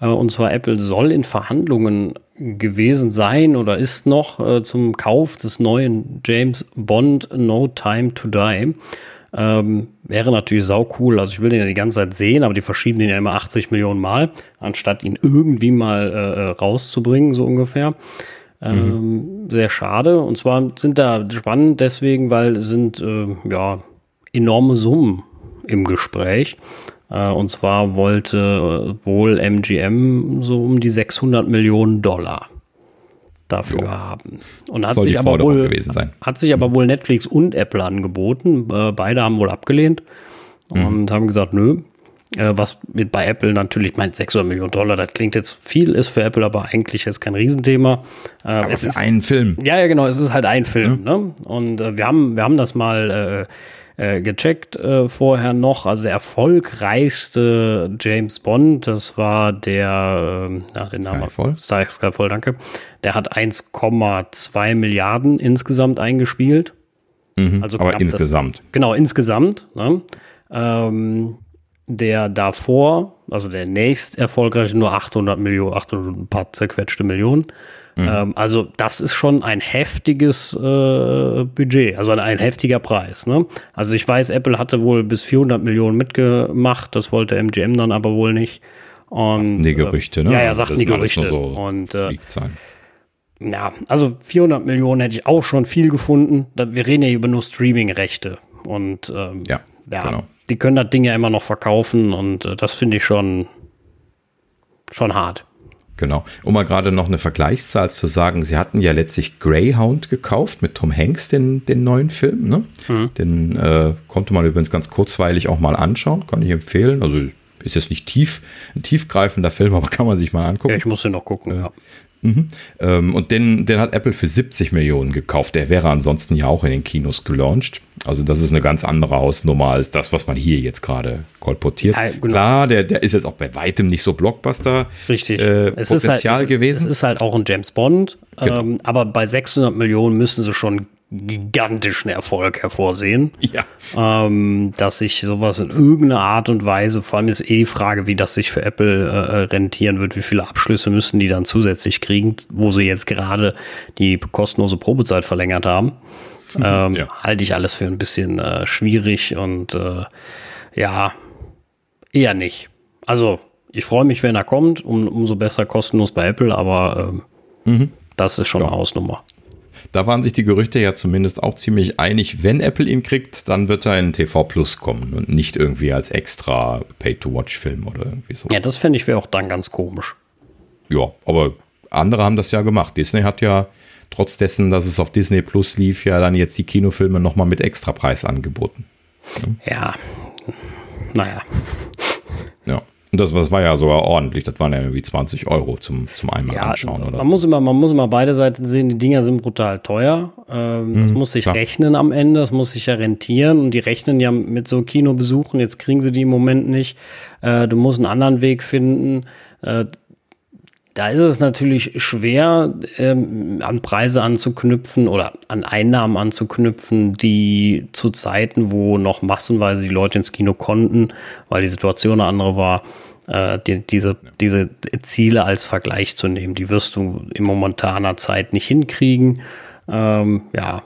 Äh, und zwar Apple soll in Verhandlungen gewesen sein oder ist noch äh, zum Kauf des neuen James Bond No Time to Die. Ähm, wäre natürlich sau cool. Also ich will den ja die ganze Zeit sehen, aber die verschieben den ja immer 80 Millionen Mal, anstatt ihn irgendwie mal äh, äh, rauszubringen, so ungefähr. Ähm, mhm. Sehr schade. Und zwar sind da spannend deswegen, weil sind äh, ja enorme Summen im Gespräch. Äh, und zwar wollte äh, wohl MGM so um die 600 Millionen Dollar dafür jo. haben. Und hat sich, aber wohl, hat sich aber wohl Netflix und Apple angeboten. Äh, beide haben wohl abgelehnt und mhm. haben gesagt, nö. Äh, was mit bei Apple natürlich meint 600 Millionen Dollar, das klingt jetzt viel, ist für Apple aber eigentlich jetzt kein Riesenthema. Äh, aber es ist ein Film. Ja, ja, genau, es ist halt ein Film. Mhm. Ne? Und wir, haben, wir haben das mal äh, gecheckt äh, vorher noch. Also der erfolgreichste James Bond, das war der, äh, ja, den Namen Skyfall. Skyfall, danke. Der hat 1,2 Milliarden insgesamt eingespielt. Mhm, also aber insgesamt. Das, genau, insgesamt. Ne? Ähm, der davor, also der nächst erfolgreiche, nur 800 Millionen, 800 ein paar zerquetschte Millionen. Mhm. Ähm, also das ist schon ein heftiges äh, Budget, also ein, ein heftiger Preis. Ne? Also ich weiß, Apple hatte wohl bis 400 Millionen mitgemacht, das wollte MGM dann aber wohl nicht. Und, die Gerüchte, ne? Ja, ja, sagten die Gerüchte. So und äh, ja, also 400 Millionen hätte ich auch schon viel gefunden. Wir reden ja über nur Streaming-Rechte. Und ähm, ja, ja genau. die können das Ding ja immer noch verkaufen und äh, das finde ich schon, schon hart. Genau. Um mal gerade noch eine Vergleichszahl zu sagen, sie hatten ja letztlich Greyhound gekauft mit Tom Hanks, den, den neuen Film. Ne? Mhm. Den äh, konnte man übrigens ganz kurzweilig auch mal anschauen, kann ich empfehlen. Also ist jetzt nicht tief, ein tiefgreifender Film, <laughs> aber kann man sich mal angucken. Ja, ich muss den noch gucken, äh, ja. Mhm. Ähm, und den, den hat Apple für 70 Millionen gekauft. Der wäre ansonsten ja auch in den Kinos gelauncht. Also das ist eine ganz andere Hausnummer als das, was man hier jetzt gerade kolportiert. Ja, genau. Klar, der, der ist jetzt auch bei weitem nicht so Blockbuster Richtig. Äh, es Potenzial halt, gewesen. Es ist halt auch ein James Bond, genau. ähm, aber bei 600 Millionen müssen sie schon gigantischen Erfolg hervorsehen. Ja. Ähm, dass sich sowas in irgendeiner Art und Weise, vor allem ist eh die Frage, wie das sich für Apple äh, rentieren wird, wie viele Abschlüsse müssen die dann zusätzlich kriegen, wo sie jetzt gerade die kostenlose Probezeit verlängert haben. Mhm, ähm, ja. Halte ich alles für ein bisschen äh, schwierig und äh, ja, eher nicht. Also, ich freue mich, wenn er kommt, um, umso besser kostenlos bei Apple, aber ähm, mhm. das ist schon ja. eine Hausnummer. Da waren sich die Gerüchte ja zumindest auch ziemlich einig, wenn Apple ihn kriegt, dann wird er in TV Plus kommen und nicht irgendwie als extra Pay-to-Watch-Film oder irgendwie so. Ja, das fände ich wäre auch dann ganz komisch. Ja, aber andere haben das ja gemacht. Disney hat ja trotz dessen, dass es auf Disney Plus lief, ja dann jetzt die Kinofilme nochmal mit Extrapreis angeboten. Ja, naja. Und das, das war ja sogar ordentlich. Das waren ja irgendwie 20 Euro zum, zum einmal ja, anschauen. Oder man, muss immer, man muss immer beide Seiten sehen. Die Dinger sind brutal teuer. Ähm, hm, das muss sich klar. rechnen am Ende. Das muss sich ja rentieren. Und die rechnen ja mit so Kinobesuchen. Jetzt kriegen sie die im Moment nicht. Äh, du musst einen anderen Weg finden. Äh, da ist es natürlich schwer, ähm, an Preise anzuknüpfen oder an Einnahmen anzuknüpfen, die zu Zeiten, wo noch massenweise die Leute ins Kino konnten, weil die Situation eine andere war, äh, die, diese, diese Ziele als Vergleich zu nehmen. Die wirst du in momentaner Zeit nicht hinkriegen. Ähm, ja,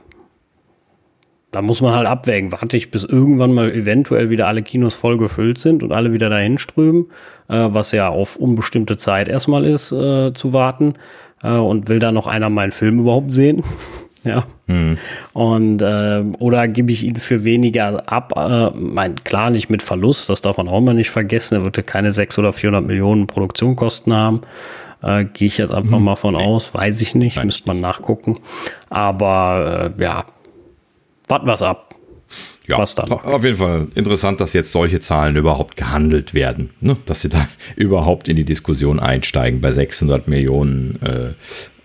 da muss man halt abwägen. Warte ich, bis irgendwann mal eventuell wieder alle Kinos voll gefüllt sind und alle wieder dahin strömen, äh, was ja auf unbestimmte Zeit erstmal ist, äh, zu warten. Äh, und will da noch einer meinen Film überhaupt sehen? <laughs> ja. Mhm. Und äh, oder gebe ich ihn für weniger ab? Äh, mein, klar, nicht mit Verlust, das darf man auch mal nicht vergessen. Er wird ja keine 600 oder 400 Millionen Produktionskosten haben. Äh, Gehe ich jetzt einfach mhm. mal von aus, weiß ich nicht, müsste man nachgucken. Aber äh, ja, warten wir es ab. Ja, was dann. Auf jeden Fall interessant, dass jetzt solche Zahlen überhaupt gehandelt werden. Ne? Dass sie da <laughs> überhaupt in die Diskussion einsteigen bei 600 Millionen, äh,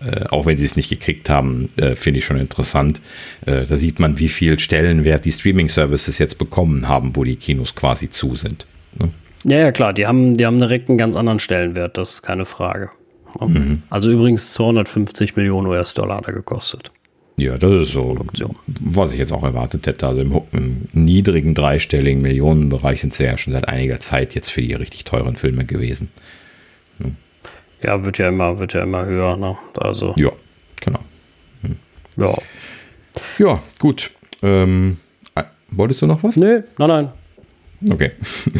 äh, auch wenn sie es nicht gekriegt haben, äh, finde ich schon interessant. Äh, da sieht man, wie viel Stellenwert die Streaming-Services jetzt bekommen haben, wo die Kinos quasi zu sind. Ne? Ja, ja, klar, die haben, die haben direkt einen ganz anderen Stellenwert, das ist keine Frage. Mhm. Also übrigens 250 Millionen US-Dollar er gekostet. Ja, das ist so, Produktion. was ich jetzt auch erwartet hätte. Also im, im, niedrigen dreistelligen Millionenbereich sind sie ja schon seit einiger Zeit jetzt für die richtig teuren Filme gewesen. Hm. Ja, wird ja immer, wird ja immer höher. Ne? Also. Ja, genau. Hm. Ja. Ja, gut. Ähm, äh, wolltest du noch was? Nö, nein, nein. Okay.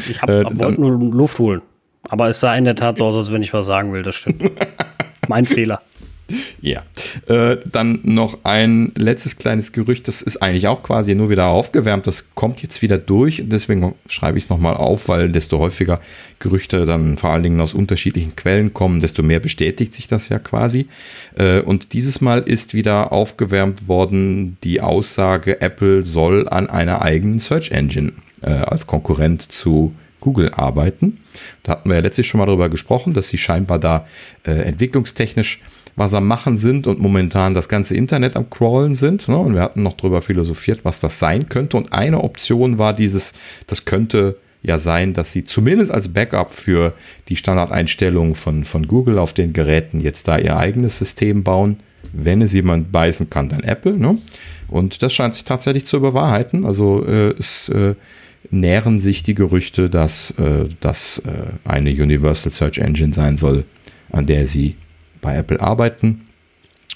Ich hab, <laughs> äh, wollte nur Luft holen. Aber es sah in der Tat so aus, als wenn ich was sagen will, das stimmt. <laughs> mein Fehler. <laughs> Ja. Äh, dann noch ein letztes kleines Gerücht, das ist eigentlich auch quasi nur wieder aufgewärmt, das kommt jetzt wieder durch. Deswegen schreibe ich es nochmal auf, weil desto häufiger Gerüchte dann vor allen Dingen aus unterschiedlichen Quellen kommen, desto mehr bestätigt sich das ja quasi. Äh, und dieses Mal ist wieder aufgewärmt worden die Aussage, Apple soll an einer eigenen Search Engine äh, als Konkurrent zu Google arbeiten. Da hatten wir ja letztlich schon mal darüber gesprochen, dass sie scheinbar da äh, entwicklungstechnisch was am Machen sind und momentan das ganze Internet am Crawlen sind. Ne? Und wir hatten noch darüber philosophiert, was das sein könnte. Und eine Option war dieses, das könnte ja sein, dass sie zumindest als Backup für die Standardeinstellungen von, von Google auf den Geräten jetzt da ihr eigenes System bauen. Wenn es jemand beißen kann, dann Apple. Ne? Und das scheint sich tatsächlich zu überwahrheiten. Also äh, es äh, nähren sich die Gerüchte, dass äh, das äh, eine Universal Search Engine sein soll, an der sie bei Apple arbeiten.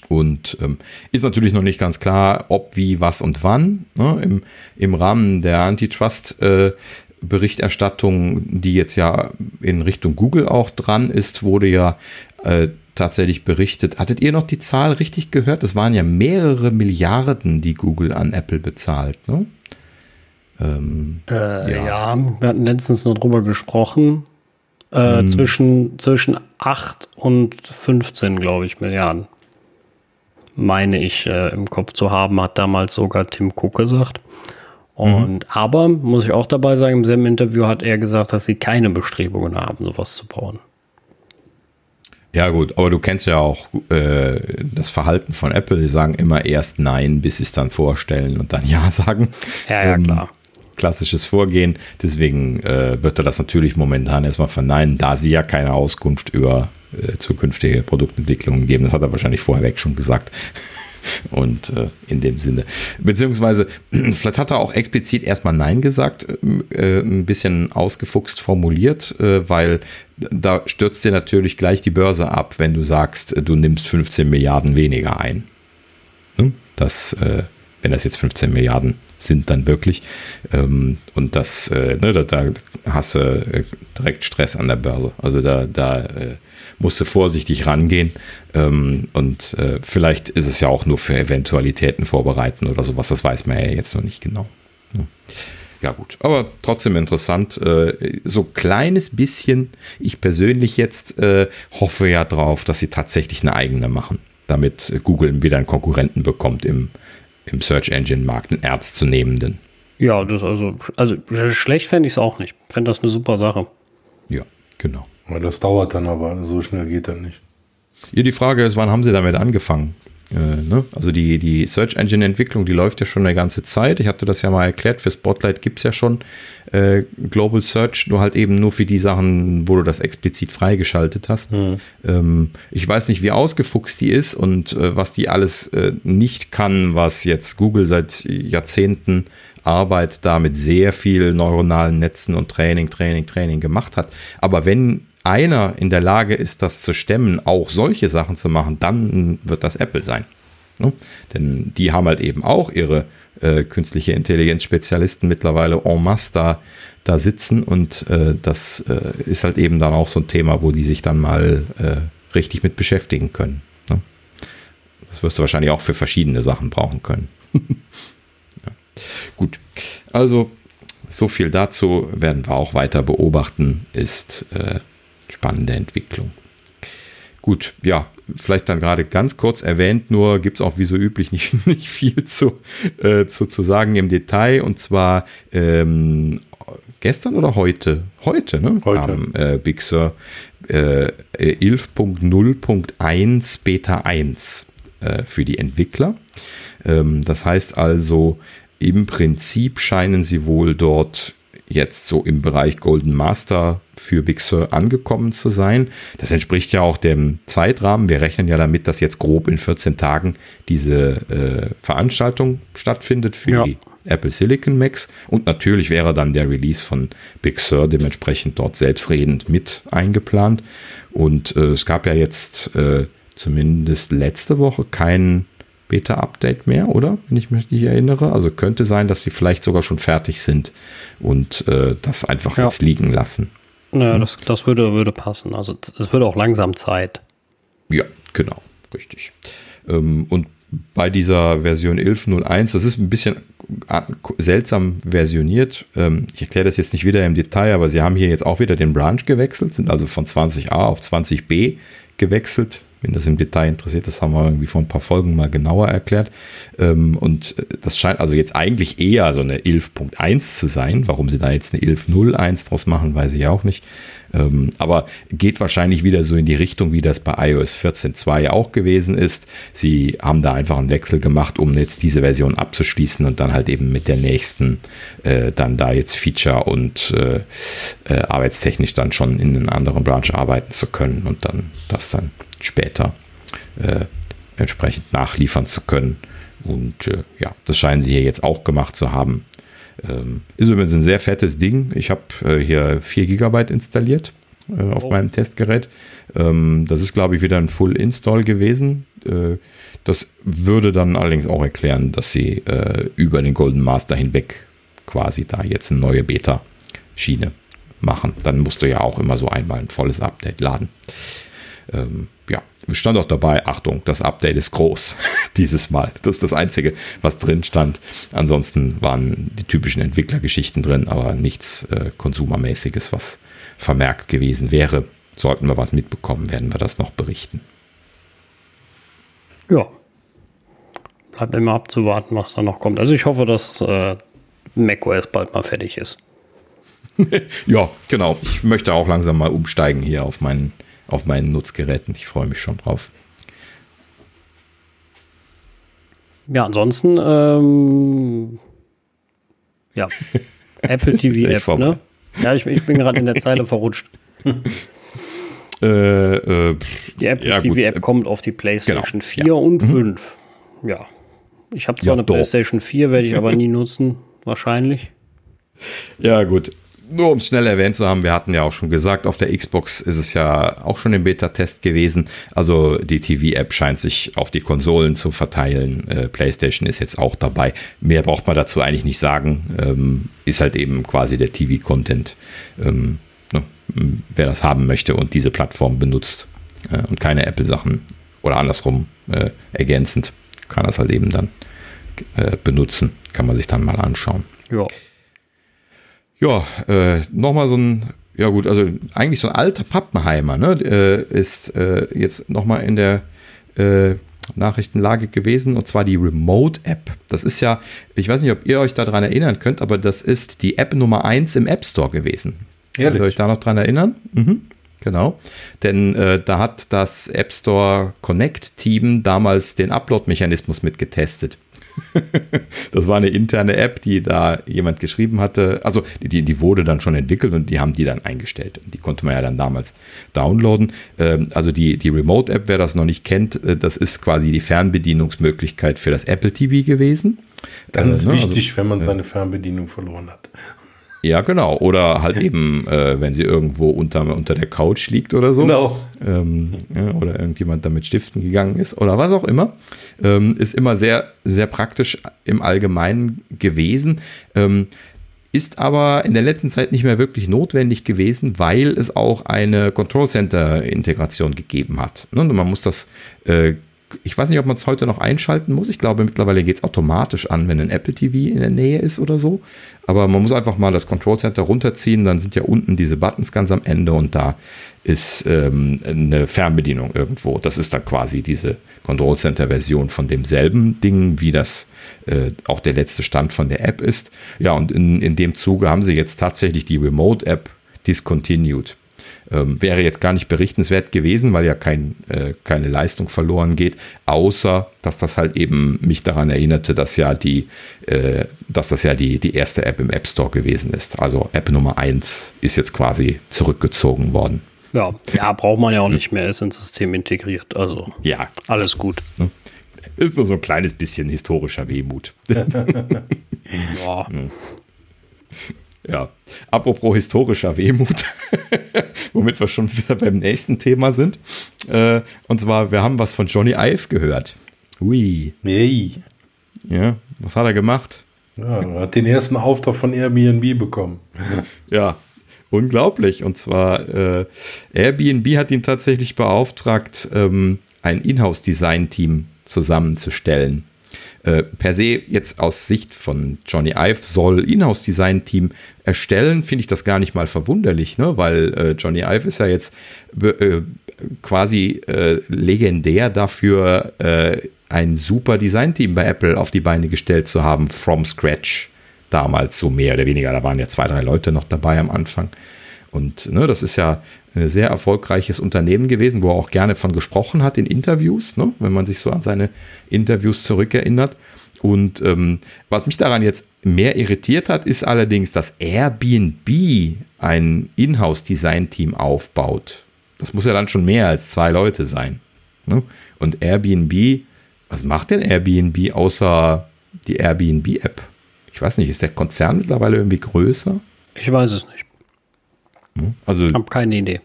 Und ähm, ist natürlich noch nicht ganz klar, ob, wie, was und wann. Ne? Im, Im Rahmen der Antitrust äh, Berichterstattung, die jetzt ja in Richtung Google auch dran ist, wurde ja äh, tatsächlich berichtet. Hattet ihr noch die Zahl richtig gehört? Es waren ja mehrere Milliarden, die Google an Apple bezahlt. Ne? Ähm, äh, ja. ja. wir hatten letztens noch drüber gesprochen. Äh, hm. zwischen, zwischen 8 und 15, glaube ich, Milliarden. Meine ich äh, im Kopf zu haben, hat damals sogar Tim Cook gesagt. Und mhm. aber, muss ich auch dabei sagen, im selben Interview hat er gesagt, dass sie keine Bestrebungen haben, sowas zu bauen. Ja, gut, aber du kennst ja auch äh, das Verhalten von Apple. Die sagen immer erst Nein, bis sie es dann vorstellen und dann <laughs> Ja sagen. Ja, ja, ähm, klar klassisches Vorgehen. Deswegen äh, wird er das natürlich momentan erstmal verneinen, da sie ja keine Auskunft über äh, zukünftige Produktentwicklungen geben. Das hat er wahrscheinlich vorher weg schon gesagt. <laughs> Und äh, in dem Sinne. Beziehungsweise, <clears throat> vielleicht hat er auch explizit erstmal Nein gesagt, äh, ein bisschen ausgefuchst formuliert, äh, weil da stürzt dir natürlich gleich die Börse ab, wenn du sagst, du nimmst 15 Milliarden weniger ein. Ne? Das äh, wenn das jetzt 15 Milliarden sind dann wirklich. Ähm, und das, äh, ne, da, da, hast du äh, direkt Stress an der Börse. Also da, da äh, musst du vorsichtig rangehen. Ähm, und äh, vielleicht ist es ja auch nur für Eventualitäten vorbereiten oder sowas. Das weiß man ja jetzt noch nicht genau. Ja. Ja gut, aber trotzdem interessant. Äh, so kleines bisschen, ich persönlich jetzt hoffe ja drauf, dass sie tatsächlich eine eigene machen, damit Google wieder einen Konkurrenten bekommt im, im Search Engine Markt, einen ernstzunehmenden. Ja, das also, also schlecht fände ich es auch nicht. Fände das eine super Sache. Ja, genau. Ja, das dauert dann aber, so schnell geht das nicht. Ja, die Frage ist, wann haben sie damit angefangen? Äh, ne? Also die, die Search Engine Entwicklung, die läuft ja schon eine ganze Zeit. Ich hatte das ja mal erklärt, für Spotlight gibt es ja schon äh, Global Search, nur halt eben nur für die Sachen, wo du das explizit freigeschaltet hast. Mhm. Ähm, ich weiß nicht, wie ausgefuchst die ist und äh, was die alles äh, nicht kann, was jetzt Google seit Jahrzehnten Arbeit da mit sehr viel neuronalen Netzen und Training, Training, Training gemacht hat. Aber wenn einer in der Lage ist, das zu stemmen, auch solche Sachen zu machen, dann wird das Apple sein. Ne? Denn die haben halt eben auch ihre äh, künstliche Intelligenz-Spezialisten mittlerweile en masse da, da sitzen und äh, das äh, ist halt eben dann auch so ein Thema, wo die sich dann mal äh, richtig mit beschäftigen können. Ne? Das wirst du wahrscheinlich auch für verschiedene Sachen brauchen können. <laughs> ja. Gut, also so viel dazu werden wir auch weiter beobachten, ist äh, spannende Entwicklung. Gut, ja, vielleicht dann gerade ganz kurz erwähnt, nur gibt es auch wie so üblich <laughs> nicht, nicht viel zu, äh, zu, zu sagen im Detail. Und zwar ähm, gestern oder heute? Heute, ne? Heute. Am äh, Big Sur äh, 11.0.1 Beta 1 äh, für die Entwickler. Ähm, das heißt also, im Prinzip scheinen sie wohl dort jetzt so im Bereich Golden Master für Big Sur angekommen zu sein. Das entspricht ja auch dem Zeitrahmen. Wir rechnen ja damit, dass jetzt grob in 14 Tagen diese äh, Veranstaltung stattfindet für ja. die Apple Silicon Macs. Und natürlich wäre dann der Release von Big Sur dementsprechend dort selbstredend mit eingeplant. Und äh, es gab ja jetzt äh, zumindest letzte Woche keinen Beta-Update mehr, oder? Wenn ich mich nicht erinnere. Also könnte sein, dass sie vielleicht sogar schon fertig sind und äh, das einfach ja. jetzt liegen lassen. Naja, hm? das, das würde, würde passen. Also es würde auch langsam Zeit. Ja, genau, richtig. Ähm, und bei dieser Version 11.01, das ist ein bisschen seltsam versioniert. Ähm, ich erkläre das jetzt nicht wieder im Detail, aber sie haben hier jetzt auch wieder den Branch gewechselt, sind also von 20a auf 20b gewechselt Wen das im Detail interessiert, das haben wir irgendwie vor ein paar Folgen mal genauer erklärt. Ähm, und äh, das scheint also jetzt eigentlich eher so eine 11.1 zu sein. Warum sie da jetzt eine 11.01 draus machen, weiß ich auch nicht. Ähm, aber geht wahrscheinlich wieder so in die Richtung, wie das bei iOS 14.2 auch gewesen ist. Sie haben da einfach einen Wechsel gemacht, um jetzt diese Version abzuschließen und dann halt eben mit der nächsten äh, dann da jetzt Feature und äh, arbeitstechnisch dann schon in einen anderen Branch arbeiten zu können und dann das dann später äh, entsprechend nachliefern zu können. Und äh, ja, das scheinen sie hier jetzt auch gemacht zu haben. Ähm, ist übrigens ein sehr fettes Ding. Ich habe äh, hier 4 GB installiert äh, auf oh. meinem Testgerät. Ähm, das ist, glaube ich, wieder ein Full Install gewesen. Äh, das würde dann allerdings auch erklären, dass sie äh, über den Golden Master hinweg quasi da jetzt eine neue Beta-Schiene machen. Dann musst du ja auch immer so einmal ein volles Update laden. Ähm, ja, stand auch dabei, Achtung, das Update ist groß <laughs> dieses Mal. Das ist das Einzige, was drin stand. Ansonsten waren die typischen Entwicklergeschichten drin, aber nichts äh, Konsumermäßiges, was vermerkt gewesen wäre. Sollten wir was mitbekommen, werden wir das noch berichten. Ja. Bleibt immer abzuwarten, was da noch kommt. Also ich hoffe, dass äh, macOS bald mal fertig ist. <laughs> ja, genau. Ich möchte auch langsam mal umsteigen hier auf meinen auf meinen Nutzgeräten. Ich freue mich schon drauf. Ja, ansonsten, ähm, ja, <laughs> Apple TV App, ne? Ja, ich, ich bin gerade in der <laughs> Zeile verrutscht. Äh, äh, die Apple ja, TV App gut. kommt auf die PlayStation genau. 4 ja. und 5. Mhm. Ja. Ich habe zwar ja, eine doch. PlayStation 4, werde ich aber nie nutzen, wahrscheinlich. Ja, gut nur um es schnell erwähnt zu haben, wir hatten ja auch schon gesagt, auf der Xbox ist es ja auch schon im Beta-Test gewesen. Also die TV-App scheint sich auf die Konsolen zu verteilen. Äh, PlayStation ist jetzt auch dabei. Mehr braucht man dazu eigentlich nicht sagen. Ähm, ist halt eben quasi der TV-Content. Ähm, ne, wer das haben möchte und diese Plattform benutzt äh, und keine Apple-Sachen oder andersrum äh, ergänzend, kann das halt eben dann äh, benutzen. Kann man sich dann mal anschauen. Ja. Ja, äh, nochmal so ein, ja gut, also eigentlich so ein alter Pappenheimer, ne, äh, ist äh, jetzt nochmal in der äh, Nachrichtenlage gewesen, und zwar die Remote-App. Das ist ja, ich weiß nicht, ob ihr euch daran erinnern könnt, aber das ist die App Nummer 1 im App Store gewesen. Ehrlich? Könnt ihr euch da noch dran erinnern? Mhm. Genau, denn äh, da hat das App Store Connect Team damals den Upload-Mechanismus mitgetestet. <laughs> das war eine interne App, die da jemand geschrieben hatte. Also die, die wurde dann schon entwickelt und die haben die dann eingestellt. Die konnte man ja dann damals downloaden. Ähm, also die, die Remote-App, wer das noch nicht kennt, äh, das ist quasi die Fernbedienungsmöglichkeit für das Apple TV gewesen. Ganz äh, ne? wichtig, also, wenn man seine Fernbedienung verloren hat. Ja, genau. Oder halt eben, äh, wenn sie irgendwo unter, unter der Couch liegt oder so. Genau. Ähm, ja, oder irgendjemand damit stiften gegangen ist oder was auch immer. Ähm, ist immer sehr, sehr praktisch im Allgemeinen gewesen. Ähm, ist aber in der letzten Zeit nicht mehr wirklich notwendig gewesen, weil es auch eine Control Center Integration gegeben hat. Ne, und man muss das äh, ich weiß nicht, ob man es heute noch einschalten muss. Ich glaube, mittlerweile geht es automatisch an, wenn ein Apple TV in der Nähe ist oder so. Aber man muss einfach mal das Control Center runterziehen. Dann sind ja unten diese Buttons ganz am Ende und da ist ähm, eine Fernbedienung irgendwo. Das ist dann quasi diese Control Center Version von demselben Ding, wie das äh, auch der letzte Stand von der App ist. Ja, und in, in dem Zuge haben sie jetzt tatsächlich die Remote App discontinued. Ähm, wäre jetzt gar nicht berichtenswert gewesen, weil ja kein, äh, keine Leistung verloren geht, außer dass das halt eben mich daran erinnerte, dass ja die, äh, dass das ja die, die erste App im App Store gewesen ist. Also App Nummer 1 ist jetzt quasi zurückgezogen worden. Ja, ja, braucht man ja auch nicht mehr, ist ins System integriert. Also ja, alles gut. Ne? Ist nur so ein kleines bisschen historischer Wehmut. ja. <laughs> Ja, apropos historischer Wehmut, <laughs> womit wir schon wieder beim nächsten Thema sind. Äh, und zwar, wir haben was von Johnny Ive gehört. Ui. Hey. Ja, was hat er gemacht? Ja, er hat den ersten Auftrag von Airbnb bekommen. <laughs> ja, unglaublich. Und zwar, äh, Airbnb hat ihn tatsächlich beauftragt, ähm, ein Inhouse-Design-Team zusammenzustellen. Äh, per se jetzt aus Sicht von Johnny Ive soll Inhouse-Design-Team erstellen, finde ich das gar nicht mal verwunderlich, ne? weil äh, Johnny Ive ist ja jetzt äh, quasi äh, legendär dafür, äh, ein super Design-Team bei Apple auf die Beine gestellt zu haben, from scratch. Damals so mehr oder weniger, da waren ja zwei, drei Leute noch dabei am Anfang. Und ne, das ist ja ein sehr erfolgreiches Unternehmen gewesen, wo er auch gerne von gesprochen hat in Interviews, ne, wenn man sich so an seine Interviews zurückerinnert. Und ähm, was mich daran jetzt mehr irritiert hat, ist allerdings, dass Airbnb ein Inhouse-Design-Team aufbaut. Das muss ja dann schon mehr als zwei Leute sein. Ne? Und Airbnb, was macht denn Airbnb außer die Airbnb-App? Ich weiß nicht, ist der Konzern mittlerweile irgendwie größer? Ich weiß es nicht. Also, ich habe keine Idee.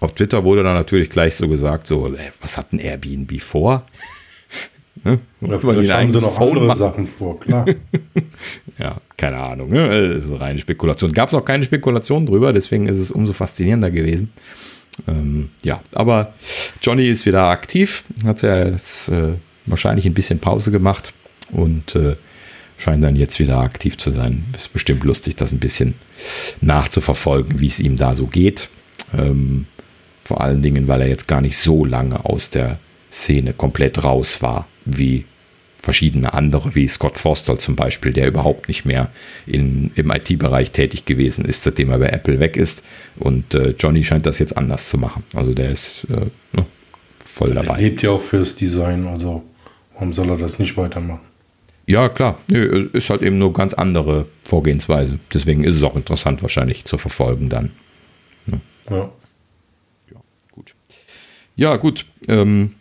Auf Twitter wurde dann natürlich gleich so gesagt, so, ey, was hat ein Airbnb vor? <laughs> ne? Ja, vielleicht haben sie noch Phone andere machen. Sachen vor, klar. <laughs> ja, keine Ahnung. Ne? Das ist reine Spekulation. Gab es auch keine Spekulation drüber, deswegen ist es umso faszinierender gewesen. Ähm, ja, aber Johnny ist wieder aktiv, hat ja jetzt äh, wahrscheinlich ein bisschen Pause gemacht und äh, scheint dann jetzt wieder aktiv zu sein. Ist bestimmt lustig, das ein bisschen nachzuverfolgen, wie es ihm da so geht. Ähm, vor allen Dingen, weil er jetzt gar nicht so lange aus der Szene komplett raus war, wie verschiedene andere, wie Scott Forstall zum Beispiel, der überhaupt nicht mehr in, im IT-Bereich tätig gewesen ist, seitdem er bei Apple weg ist. Und äh, Johnny scheint das jetzt anders zu machen. Also der ist äh, ne, voll dabei. Er lebt ja auch fürs Design, also warum soll er das nicht weitermachen? Ja, klar. Nö, ist halt eben nur ganz andere Vorgehensweise. Deswegen ist es auch interessant wahrscheinlich zu verfolgen dann. Ne? Ja. Ja, gut. Ja, gut. Ähm,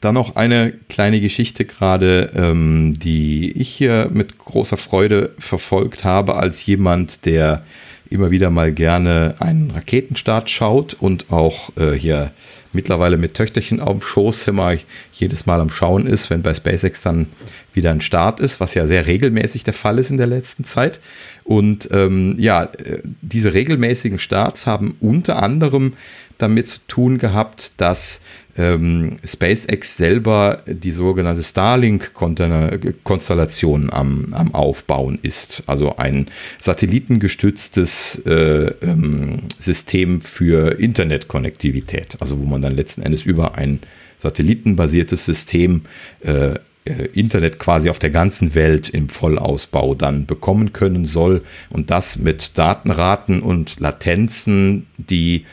dann noch eine kleine Geschichte gerade, ähm, die ich hier mit großer Freude verfolgt habe, als jemand, der immer wieder mal gerne einen Raketenstart schaut und auch äh, hier mittlerweile mit Töchterchen auf dem Schoß immer jedes Mal am Schauen ist, wenn bei SpaceX dann wieder ein Start ist, was ja sehr regelmäßig der Fall ist in der letzten Zeit. Und ähm, ja, äh, diese regelmäßigen Starts haben unter anderem damit zu tun gehabt, dass ähm, SpaceX selber die sogenannte Starlink-Konstellation am, am Aufbauen ist. Also ein satellitengestütztes äh, ähm, System für Internetkonnektivität. Also wo man dann letzten Endes über ein satellitenbasiertes System äh, äh, Internet quasi auf der ganzen Welt im Vollausbau dann bekommen können soll und das mit Datenraten und Latenzen, die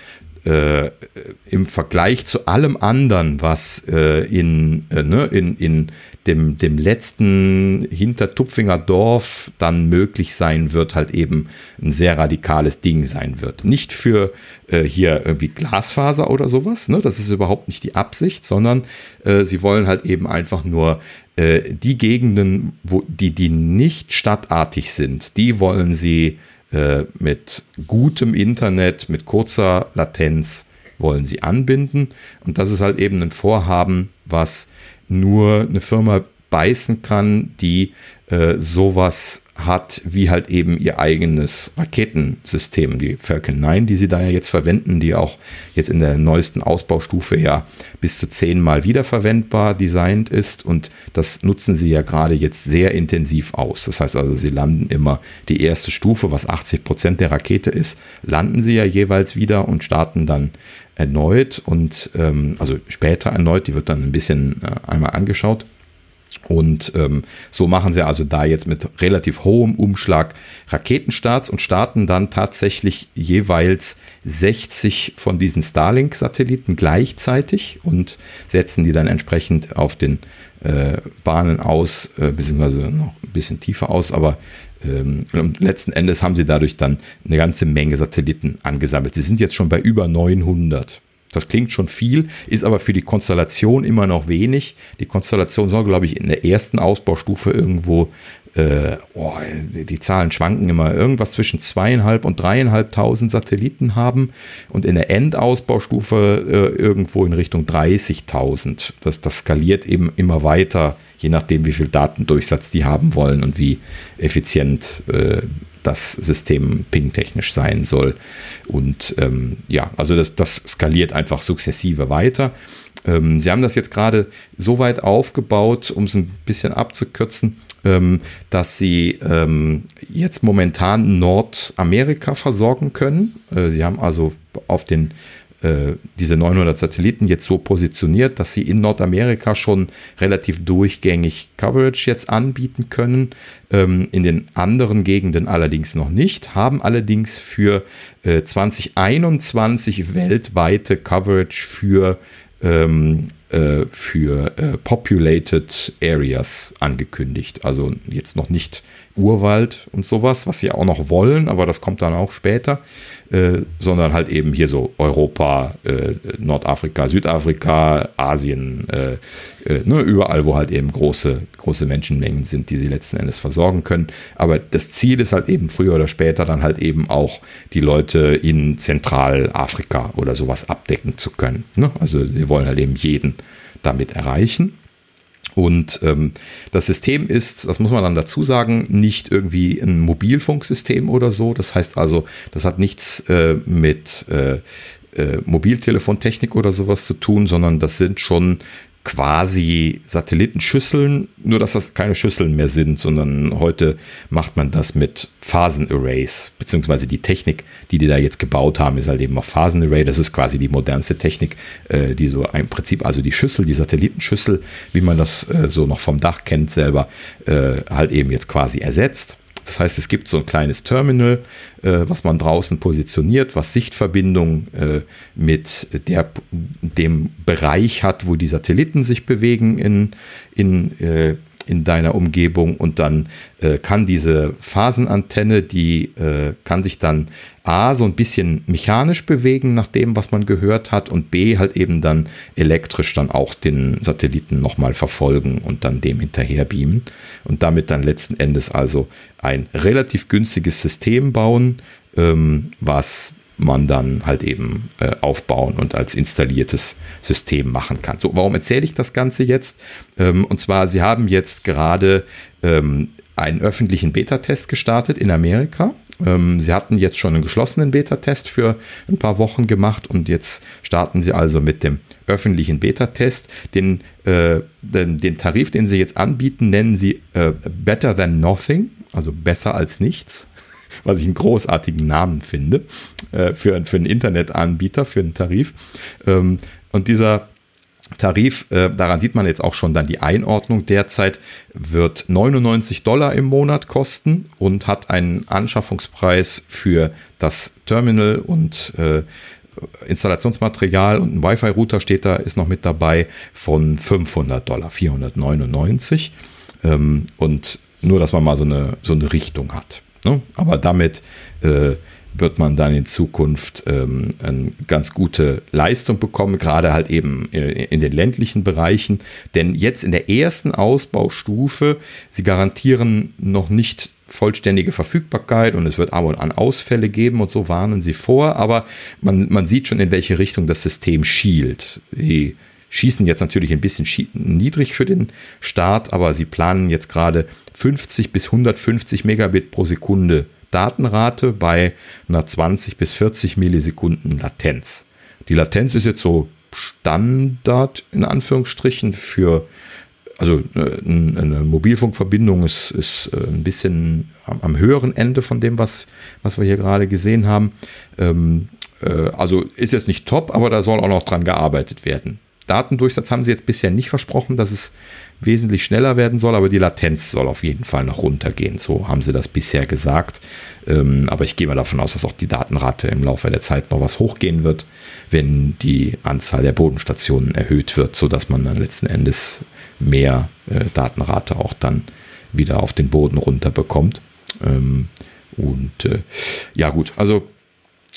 äh, im Vergleich zu allem anderen, was äh, in, äh, ne, in, in dem, dem letzten Hintertupfinger Dorf dann möglich sein wird, halt eben ein sehr radikales Ding sein wird. Nicht für äh, hier irgendwie Glasfaser oder sowas, ne? das ist überhaupt nicht die Absicht, sondern äh, sie wollen halt eben einfach nur äh, die Gegenden, wo, die, die nicht stadtartig sind, die wollen sie äh, mit gutem Internet, mit kurzer Latenz wollen sie anbinden. Und das ist halt eben ein Vorhaben, was nur eine Firma beißen kann, die äh, sowas hat wie halt eben ihr eigenes Raketensystem, die Falcon 9, die sie da ja jetzt verwenden, die auch jetzt in der neuesten Ausbaustufe ja bis zu zehnmal wiederverwendbar designt ist. Und das nutzen sie ja gerade jetzt sehr intensiv aus. Das heißt also, sie landen immer die erste Stufe, was 80 Prozent der Rakete ist, landen sie ja jeweils wieder und starten dann erneut. Und ähm, also später erneut, die wird dann ein bisschen äh, einmal angeschaut und ähm, so machen sie also da jetzt mit relativ hohem Umschlag Raketenstarts und starten dann tatsächlich jeweils 60 von diesen Starlink-Satelliten gleichzeitig und setzen die dann entsprechend auf den äh, Bahnen aus, äh, beziehungsweise noch ein bisschen tiefer aus, aber ähm, letzten Endes haben sie dadurch dann eine ganze Menge Satelliten angesammelt. Sie sind jetzt schon bei über 900. Das klingt schon viel, ist aber für die Konstellation immer noch wenig. Die Konstellation soll, glaube ich, in der ersten Ausbaustufe irgendwo, äh, oh, die, Zahlen schwanken immer, irgendwas zwischen zweieinhalb und dreieinhalbtausend Satelliten haben und in der Endausbaustufe äh, irgendwo in Richtung 30.000. Das, das skaliert eben immer weiter, je nachdem, wie viel Datendurchsatz die haben wollen und wie effizient äh, das System ping-technisch sein soll. Und ähm, ja, also das, das skaliert einfach sukzessive weiter. Ähm, sie haben das jetzt gerade so weit aufgebaut, um es ein bisschen abzukürzen, ähm, dass sie ähm, jetzt momentan Nordamerika versorgen können. Äh, sie haben also auf den äh, diese 900 Satelliten jetzt so positioniert, dass sie in Nordamerika schon relativ durchgängig Coverage jetzt anbieten können, ähm, in den anderen Gegenden allerdings noch nicht, haben allerdings für äh, 2021 weltweite Coverage für ähm, äh, für äh, Populated Areas angekündigt. Also jetzt noch nicht Urwald und sowas, was sie auch noch wollen, aber das kommt dann auch später, äh, sondern halt eben hier so Europa, äh, Nordafrika, Südafrika, Asien, äh, äh, ne, überall, wo halt eben große, große Menschenmengen sind, die sie letzten Endes versorgen können. Aber das Ziel ist halt eben früher oder später dann halt eben auch die Leute in Zentralafrika oder sowas abdecken zu können. Ne? Also wir wollen halt eben jeden damit erreichen. Und ähm, das System ist, das muss man dann dazu sagen, nicht irgendwie ein Mobilfunksystem oder so. Das heißt also, das hat nichts äh, mit äh, äh, Mobiltelefontechnik oder sowas zu tun, sondern das sind schon quasi Satellitenschüsseln, nur dass das keine Schüsseln mehr sind, sondern heute macht man das mit Phasenarrays, beziehungsweise die Technik, die die da jetzt gebaut haben, ist halt eben auch Phasenarray. Das ist quasi die modernste Technik, äh, die so im Prinzip, also die Schüssel, die Satellitenschüssel, wie man das äh, so noch vom Dach kennt selber, äh, halt eben jetzt quasi ersetzt. Das heißt, es gibt so ein kleines Terminal, äh, was man draußen positioniert, was Sichtverbindung äh, mit der, dem Bereich hat, wo die Satelliten sich bewegen in, in, äh, in deiner Umgebung und dann äh, kann diese Phasenantenne, die äh, kann sich dann A, so ein bisschen mechanisch bewegen nach dem, was man gehört hat und B, halt eben dann elektrisch dann auch den Satelliten nochmal verfolgen und dann dem hinterher beamen und damit dann letzten Endes also ein relativ günstiges System bauen, ähm, was man dann halt eben äh, aufbauen und als installiertes System machen kann. So, warum erzähle ich das Ganze jetzt? Ähm, und zwar, sie haben jetzt gerade ähm, einen öffentlichen Beta-Test gestartet in Amerika. Ähm, sie hatten jetzt schon einen geschlossenen Beta-Test für ein paar Wochen gemacht und jetzt starten sie also mit dem öffentlichen Beta-Test. Den, äh, den, den, Tarif, den sie jetzt anbieten, nennen sie äh, Better Than Nothing, also besser als nichts was ich einen großartigen Namen finde äh, für, für einen Internetanbieter, für einen Tarif. Ähm, und dieser Tarif, äh, daran sieht man jetzt auch schon dann die Einordnung derzeit, wird 99 Dollar im Monat kosten und hat einen Anschaffungspreis für das Terminal und äh, Installationsmaterial und ein Wi-Fi-Router steht da, ist noch mit dabei von 500 Dollar, 499. Ähm, und nur, dass man mal so eine, so eine Richtung hat. Ne? Aber damit äh, wird man dann in Zukunft ähm, eine ganz gute Leistung bekommen, gerade halt eben in den ländlichen Bereichen. Denn jetzt in der ersten Ausbaustufe, sie garantieren noch nicht vollständige Verfügbarkeit und es wird ab und an Ausfälle geben und so warnen sie vor, aber man, man sieht schon, in welche Richtung das System schielt. Die schießen jetzt natürlich ein bisschen niedrig für den Start, aber sie planen jetzt gerade 50 bis 150 Megabit pro Sekunde Datenrate bei einer 20 bis 40 Millisekunden Latenz. Die Latenz ist jetzt so Standard in Anführungsstrichen für also äh, eine Mobilfunkverbindung ist, ist äh, ein bisschen am, höheren Ende von dem, was, was wir hier gerade gesehen haben. Ähm, äh, also ist jetzt nicht top, aber da soll auch noch dran gearbeitet werden. Datendurchsatz haben sie jetzt bisher nicht versprochen, dass es wesentlich schneller werden soll, aber die Latenz soll auf jeden Fall noch runtergehen. So haben sie das bisher gesagt. Ähm, aber ich gehe mal davon aus, dass auch die Datenrate im Laufe der Zeit noch was hochgehen wird, wenn die Anzahl der Bodenstationen erhöht wird, sodass man dann letzten Endes mehr äh, Datenrate auch dann wieder auf den Boden runter bekommt. Ähm, und äh, ja gut, also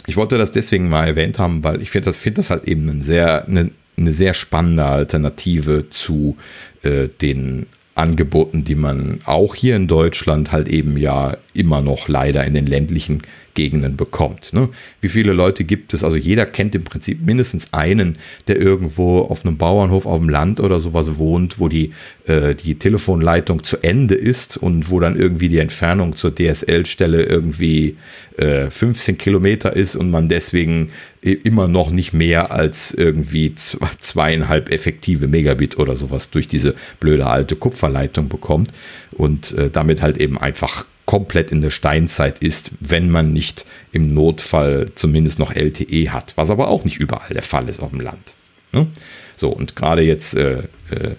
ich wollte das deswegen mal erwähnt haben, weil ich finde das, find das halt eben ein sehr, eine, eine sehr spannende Alternative zu äh, den Angeboten, die man auch hier in Deutschland halt eben ja immer noch leider in den ländlichen Gegenden bekommt. Ne? Wie viele Leute gibt es? Also jeder kennt im Prinzip mindestens einen, der irgendwo auf einem Bauernhof auf dem Land oder sowas wohnt, wo die, äh, die Telefonleitung zu Ende ist und wo dann irgendwie die Entfernung zur DSL-Stelle irgendwie äh, 15 Kilometer ist und man deswegen immer noch nicht mehr als irgendwie zweieinhalb effektive Megabit oder sowas durch diese blöde alte Kupferleitung bekommt und äh, damit halt eben einfach komplett in der Steinzeit ist, wenn man nicht im Notfall zumindest noch LTE hat, was aber auch nicht überall der Fall ist auf dem Land. Ne? So, und gerade jetzt äh, äh,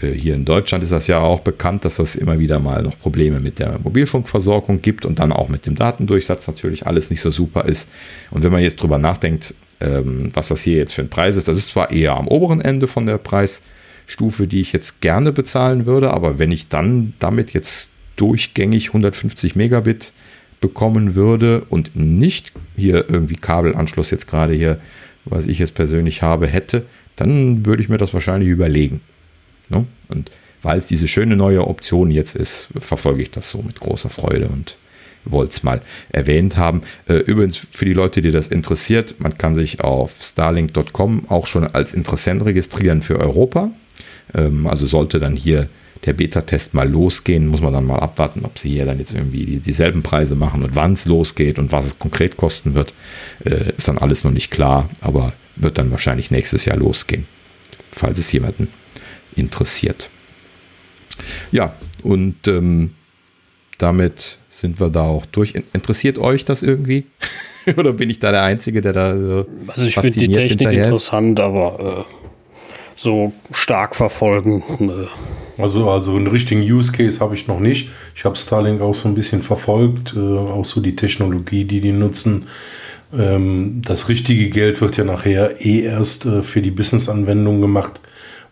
äh, hier in Deutschland ist das ja auch bekannt, dass es immer wieder mal noch Probleme mit der Mobilfunkversorgung gibt und dann auch mit dem Datendurchsatz natürlich alles nicht so super ist. Und wenn man jetzt drüber nachdenkt, ähm, was das hier jetzt für ein Preis ist, das ist zwar eher am oberen Ende von der Preisstufe, die ich jetzt gerne bezahlen würde, aber wenn ich dann damit jetzt durchgängig 150 Megabit bekommen würde und nicht hier irgendwie Kabelanschluss jetzt gerade hier, was ich jetzt persönlich habe, hätte, dann würde ich mir das wahrscheinlich überlegen. Ne? Und weil es diese schöne neue Option jetzt ist, verfolge ich das so mit großer Freude und wollte es mal erwähnt haben. Äh, übrigens, für die Leute, die das interessiert, man kann sich auf starlink.com auch schon als Interessent registrieren für Europa. Ähm, also sollte dann hier der Beta-Test mal losgehen, muss man dann mal abwarten, ob sie hier dann jetzt irgendwie die, dieselben Preise machen und wann es losgeht und was es konkret kosten wird, äh, ist dann alles noch nicht klar, aber wird dann wahrscheinlich nächstes Jahr losgehen, falls es jemanden interessiert. Ja, und ähm, damit sind wir da auch durch. Interessiert euch das irgendwie? <laughs> Oder bin ich da der Einzige, der da so. Also ich finde die Technik interessant, aber äh, so stark verfolgen. Also, also einen richtigen Use Case habe ich noch nicht. Ich habe Starlink auch so ein bisschen verfolgt, äh, auch so die Technologie, die die nutzen. Ähm, das richtige Geld wird ja nachher eh erst äh, für die Business-Anwendung gemacht,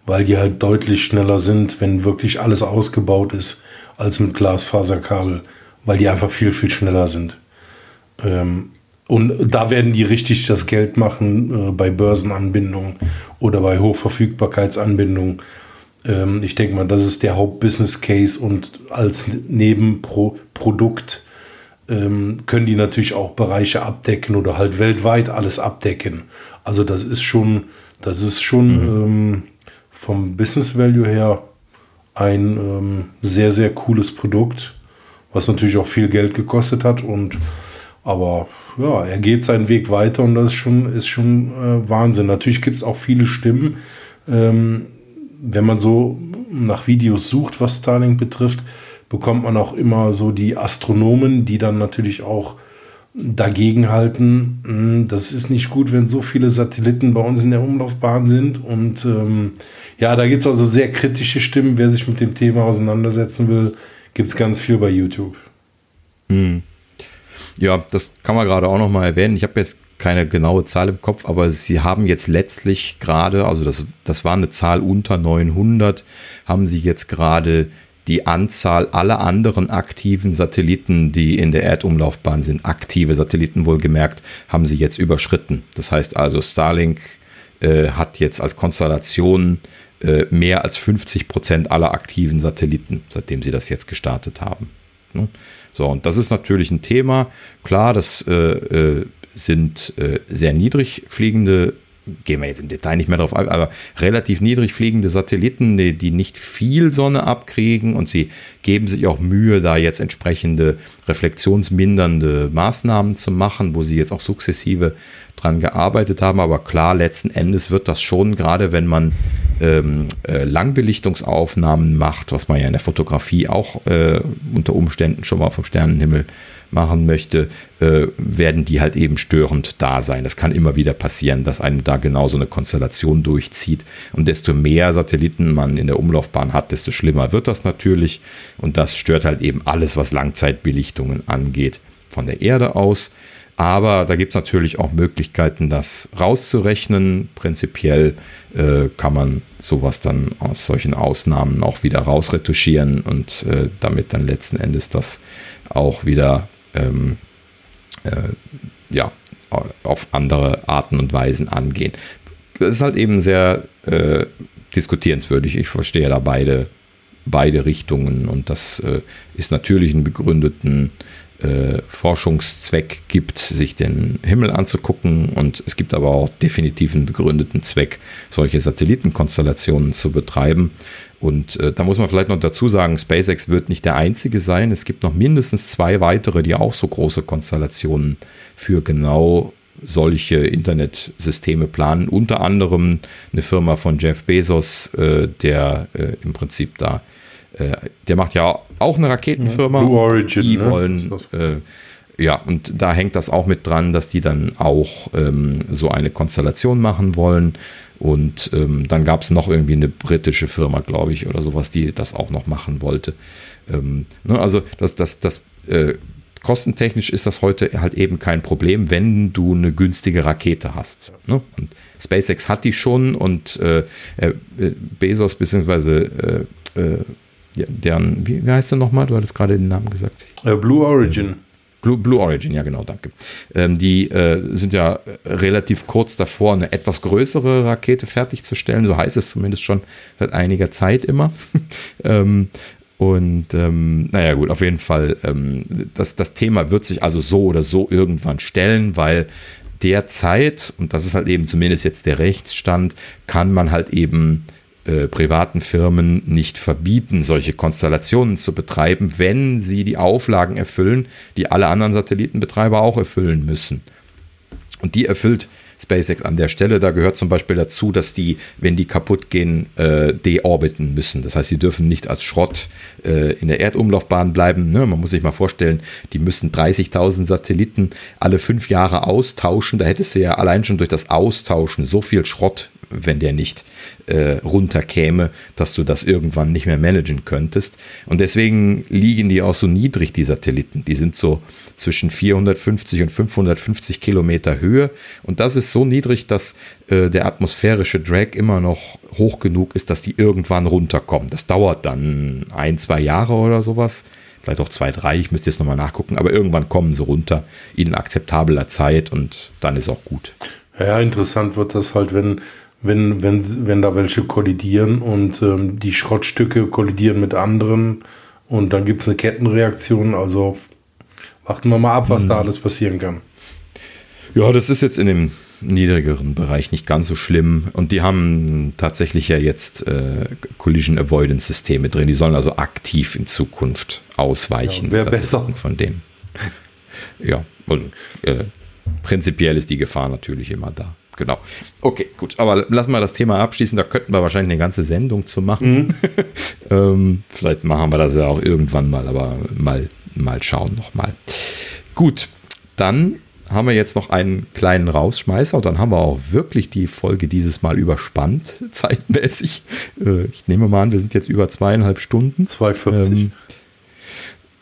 weil die halt deutlich schneller sind, wenn wirklich alles ausgebaut ist, als mit Glasfaserkabel, weil die einfach viel, viel schneller sind. Ähm, und da werden die richtig das Geld machen äh, bei Börsenanbindungen oder bei Hochverfügbarkeitsanbindungen. Ähm, ich denke mal, das ist der Hauptbusiness Case und als Nebenprodukt ähm, können die natürlich auch Bereiche abdecken oder halt weltweit alles abdecken. Also das ist schon, das ist schon mhm. ähm, vom Business Value her ein ähm, sehr, sehr cooles Produkt, was natürlich auch viel Geld gekostet hat und aber ja, er geht seinen Weg weiter und das ist schon, ist schon äh, Wahnsinn. Natürlich gibt es auch viele Stimmen, ähm, wenn man so nach Videos sucht, was Starlink betrifft, bekommt man auch immer so die Astronomen, die dann natürlich auch dagegen halten. Hm, das ist nicht gut, wenn so viele Satelliten bei uns in der Umlaufbahn sind. Und ähm, ja, da gibt es also sehr kritische Stimmen. Wer sich mit dem Thema auseinandersetzen will, gibt es ganz viel bei YouTube. Hm. Ja, das kann man gerade auch noch mal erwähnen. Ich habe jetzt keine genaue Zahl im Kopf, aber sie haben jetzt letztlich gerade, also das, das war eine Zahl unter 900, haben sie jetzt gerade die Anzahl aller anderen aktiven Satelliten, die in der Erdumlaufbahn sind, aktive Satelliten wohlgemerkt, haben sie jetzt überschritten. Das heißt also, Starlink äh, hat jetzt als Konstellation äh, mehr als 50 Prozent aller aktiven Satelliten, seitdem sie das jetzt gestartet haben. Ne? So, und das ist natürlich ein Thema. Klar, das äh, äh sind äh, sehr niedrig fliegende gehen wir jetzt im Detail nicht mehr drauf ein, aber relativ niedrig fliegende Satelliten, die, die, nicht viel Sonne abkriegen und sie geben sich auch Mühe, da jetzt entsprechende reflexionsmindernde Maßnahmen zu machen, wo sie jetzt auch sukzessive dran gearbeitet haben. Aber klar, letzten Endes wird das schon, gerade wenn man ähm, äh, Langbelichtungsaufnahmen macht, was man ja in der Fotografie auch äh, unter Umständen schon mal vom Sternenhimmel machen möchte, äh, werden die halt eben störend da sein. Das kann immer wieder passieren, dass einem da genau so eine Konstellation durchzieht. Und desto mehr Satelliten man in der Umlaufbahn hat, desto schlimmer wird das natürlich. Und das stört halt eben alles, was Langzeitbelichtungen angeht, von der Erde aus. Aber da gibt es natürlich auch Möglichkeiten, das rauszurechnen. Prinzipiell äh, kann man sowas dann aus solchen Ausnahmen auch wieder rausretuschieren und äh, damit dann letzten Endes das auch wieder ähm, äh, ja, auf andere Arten und Weisen angehen. Das ist halt eben sehr äh, diskutierenswürdig. Ich verstehe da beide, beide Richtungen und das äh, ist natürlich einen begründeten äh, Forschungszweck gibt, sich den Himmel anzugucken. Und es gibt aber auch definitiv einen begründeten Zweck, solche Satellitenkonstellationen zu betreiben. Und äh, da muss man vielleicht noch dazu sagen, SpaceX wird nicht der einzige sein. Es gibt noch mindestens zwei weitere, die auch so große Konstellationen für genau solche Internetsysteme planen. Unter anderem eine Firma von Jeff Bezos, äh, der äh, im Prinzip da der macht ja auch eine Raketenfirma. Blue Origin. Die ne? wollen, äh, ja, und da hängt das auch mit dran, dass die dann auch ähm, so eine Konstellation machen wollen. Und ähm, dann gab es noch irgendwie eine britische Firma, glaube ich, oder sowas, die das auch noch machen wollte. Ähm, ne, also das, das, das äh, kostentechnisch ist das heute halt eben kein Problem, wenn du eine günstige Rakete hast. Ne? Und SpaceX hat die schon und äh, äh Bezos bzw deren, wie, wie heißt der nochmal? Du hattest gerade den Namen gesagt. Uh, Blue Origin. Blue, Blue, Origin, ja genau, danke. Ähm, die äh, sind ja relativ kurz davor, eine etwas größere Rakete fertigzustellen, so heißt es zumindest schon seit einiger Zeit immer. <laughs> ähm, und ähm, naja gut, auf jeden Fall, ähm, das, das Thema wird sich also so oder so irgendwann stellen, weil derzeit, und das ist halt eben zumindest jetzt der Rechtsstand, kann man halt eben äh, privaten Firmen nicht verbieten, solche Konstellationen zu betreiben, wenn sie die Auflagen erfüllen, die alle anderen Satellitenbetreiber auch erfüllen müssen. Und die erfüllt SpaceX an der Stelle. Da gehört zum Beispiel dazu, dass die, wenn die kaputt gehen, äh, deorbiten müssen. Das heißt, sie dürfen nicht als Schrott äh, in der Erdumlaufbahn bleiben. Ne? Man muss sich mal vorstellen, die müssen 30.000 Satelliten alle fünf Jahre austauschen. Da hättest du ja allein schon durch das Austauschen so viel Schrott wenn der nicht äh, runterkäme, dass du das irgendwann nicht mehr managen könntest. Und deswegen liegen die auch so niedrig, die Satelliten. Die sind so zwischen 450 und 550 Kilometer Höhe. Und das ist so niedrig, dass äh, der atmosphärische Drag immer noch hoch genug ist, dass die irgendwann runterkommen. Das dauert dann ein, zwei Jahre oder sowas vielleicht auch zwei, drei, ich müsste jetzt nochmal nachgucken, aber irgendwann kommen sie runter in akzeptabler Zeit und dann ist auch gut. Ja, interessant wird das halt, wenn, wenn, wenn, wenn da welche kollidieren und ähm, die Schrottstücke kollidieren mit anderen und dann gibt es eine Kettenreaktion. Also warten wir mal ab, was hm. da alles passieren kann. Ja, das ist jetzt in dem niedrigeren Bereich nicht ganz so schlimm. Und die haben tatsächlich ja jetzt äh, Collision Avoidance Systeme drin. Die sollen also aktiv in Zukunft ausweichen. Ja, Wäre besser. Von denen. Ja, und äh, prinzipiell ist die Gefahr natürlich immer da. Genau. Okay, gut. Aber lassen wir das Thema abschließen. Da könnten wir wahrscheinlich eine ganze Sendung zu machen. Mhm. <laughs> ähm, vielleicht machen wir das ja auch irgendwann mal, aber mal, mal schauen nochmal. Gut, dann haben wir jetzt noch einen kleinen Rausschmeißer und dann haben wir auch wirklich die Folge dieses Mal überspannt, <laughs> zeitmäßig. Äh, ich nehme mal an, wir sind jetzt über zweieinhalb Stunden. 2,40. Ähm,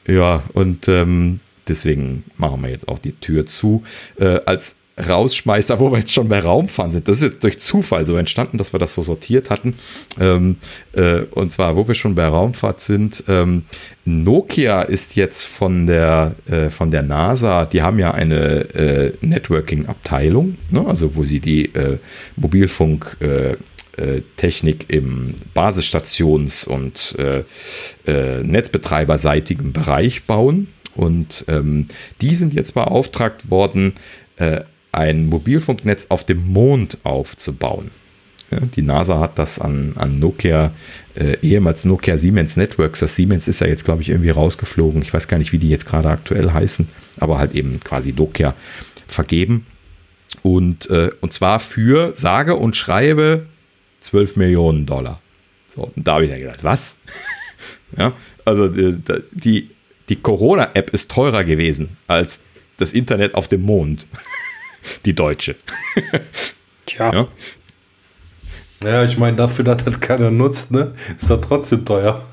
ja, und ähm, deswegen machen wir jetzt auch die Tür zu. Äh, als rausschmeißt, wo wir jetzt schon bei Raumfahren sind. Das ist jetzt durch Zufall so entstanden, dass wir das so sortiert hatten. Ähm, äh, und zwar, wo wir schon bei Raumfahrt sind, ähm, Nokia ist jetzt von der, äh, von der NASA, die haben ja eine äh, Networking-Abteilung, ne? also wo sie die äh, Mobilfunk- äh, äh, Technik im Basisstations- und Netzbetreiberseitigen Bereich bauen. Und ähm, die sind jetzt beauftragt worden, äh, ein Mobilfunknetz auf dem Mond aufzubauen. Ja, die NASA hat das an, an Nokia, äh, ehemals Nokia Siemens Networks, das Siemens ist ja jetzt, glaube ich, irgendwie rausgeflogen. Ich weiß gar nicht, wie die jetzt gerade aktuell heißen, aber halt eben quasi Nokia vergeben. Und, äh, und zwar für, sage und schreibe, 12 Millionen Dollar. So, und da habe ich dann gedacht, was? <laughs> ja, also die, die, die Corona-App ist teurer gewesen als das Internet auf dem Mond <laughs> die deutsche. Tja. Ja, ja ich meine, dafür, dass das keiner nutzt, ne, ist das trotzdem teuer.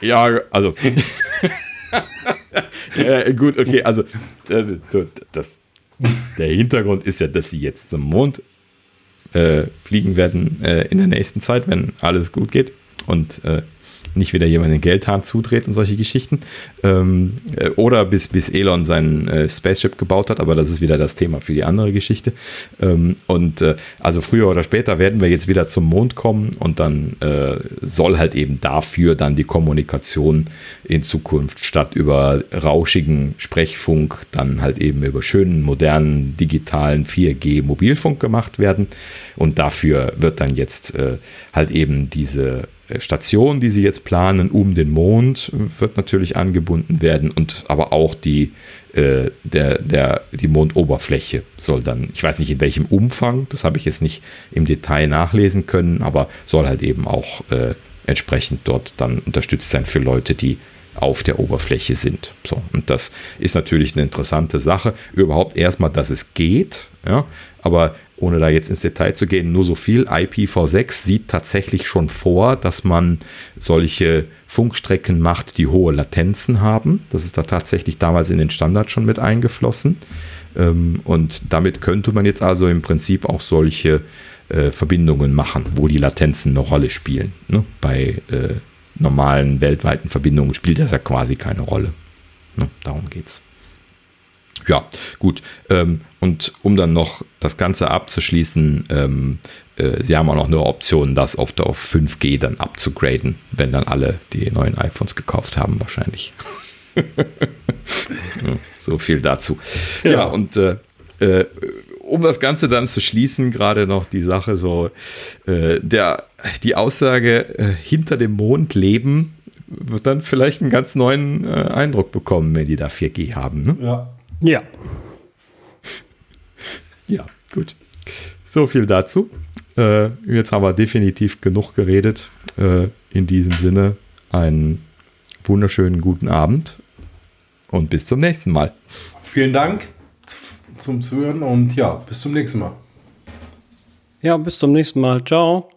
Ja, also. <laughs> ja, gut, okay, also äh, das, der Hintergrund ist ja, dass sie jetzt zum Mond äh, fliegen werden äh, in der nächsten Zeit, wenn alles gut geht. Und äh, nicht wieder jemand den Geldhahn zudreht und solche Geschichten. Ähm, äh, oder bis, bis Elon sein äh, Spaceship gebaut hat, aber das ist wieder das Thema für die andere Geschichte. Ähm, und äh, also früher oder später werden wir jetzt wieder zum Mond kommen und dann äh, soll halt eben dafür dann die Kommunikation in Zukunft statt über rauschigen Sprechfunk dann halt eben über schönen, modernen, digitalen 4G Mobilfunk gemacht werden. Und dafür wird dann jetzt äh, halt eben diese Station, die sie jetzt planen, um den Mond, wird natürlich angebunden werden und aber auch die, äh, der, der, die Mondoberfläche soll dann, ich weiß nicht in welchem Umfang, das habe ich jetzt nicht im Detail nachlesen können, aber soll halt eben auch äh, entsprechend dort dann unterstützt sein für Leute, die auf der Oberfläche sind. So, und das ist natürlich eine interessante Sache. Überhaupt erstmal, dass es geht, ja, aber ohne da jetzt ins Detail zu gehen, nur so viel. IPv6 sieht tatsächlich schon vor, dass man solche Funkstrecken macht, die hohe Latenzen haben. Das ist da tatsächlich damals in den Standard schon mit eingeflossen. Ähm, und damit könnte man jetzt also im Prinzip auch solche äh, Verbindungen machen, wo die Latenzen eine Rolle spielen. Ne? Bei äh, normalen weltweiten Verbindungen spielt das ja quasi keine Rolle. Ne? Darum geht's ja, gut. Ähm, und um dann noch das Ganze abzuschließen, ähm, äh, sie haben auch noch eine Option, das auf, auf 5G dann abzugraden, wenn dann alle die neuen iPhones gekauft haben, wahrscheinlich. <laughs> so viel dazu. Ja, ja und äh, äh, um das Ganze dann zu schließen, gerade noch die Sache so, äh, der, die Aussage, äh, hinter dem Mond leben, wird dann vielleicht einen ganz neuen äh, Eindruck bekommen, wenn die da 4G haben. Ne? Ja. Ja. Ja, gut. So viel dazu. Äh, jetzt haben wir definitiv genug geredet. Äh, in diesem Sinne einen wunderschönen guten Abend und bis zum nächsten Mal. Vielen Dank zum Zuhören und ja, bis zum nächsten Mal. Ja, bis zum nächsten Mal. Ciao.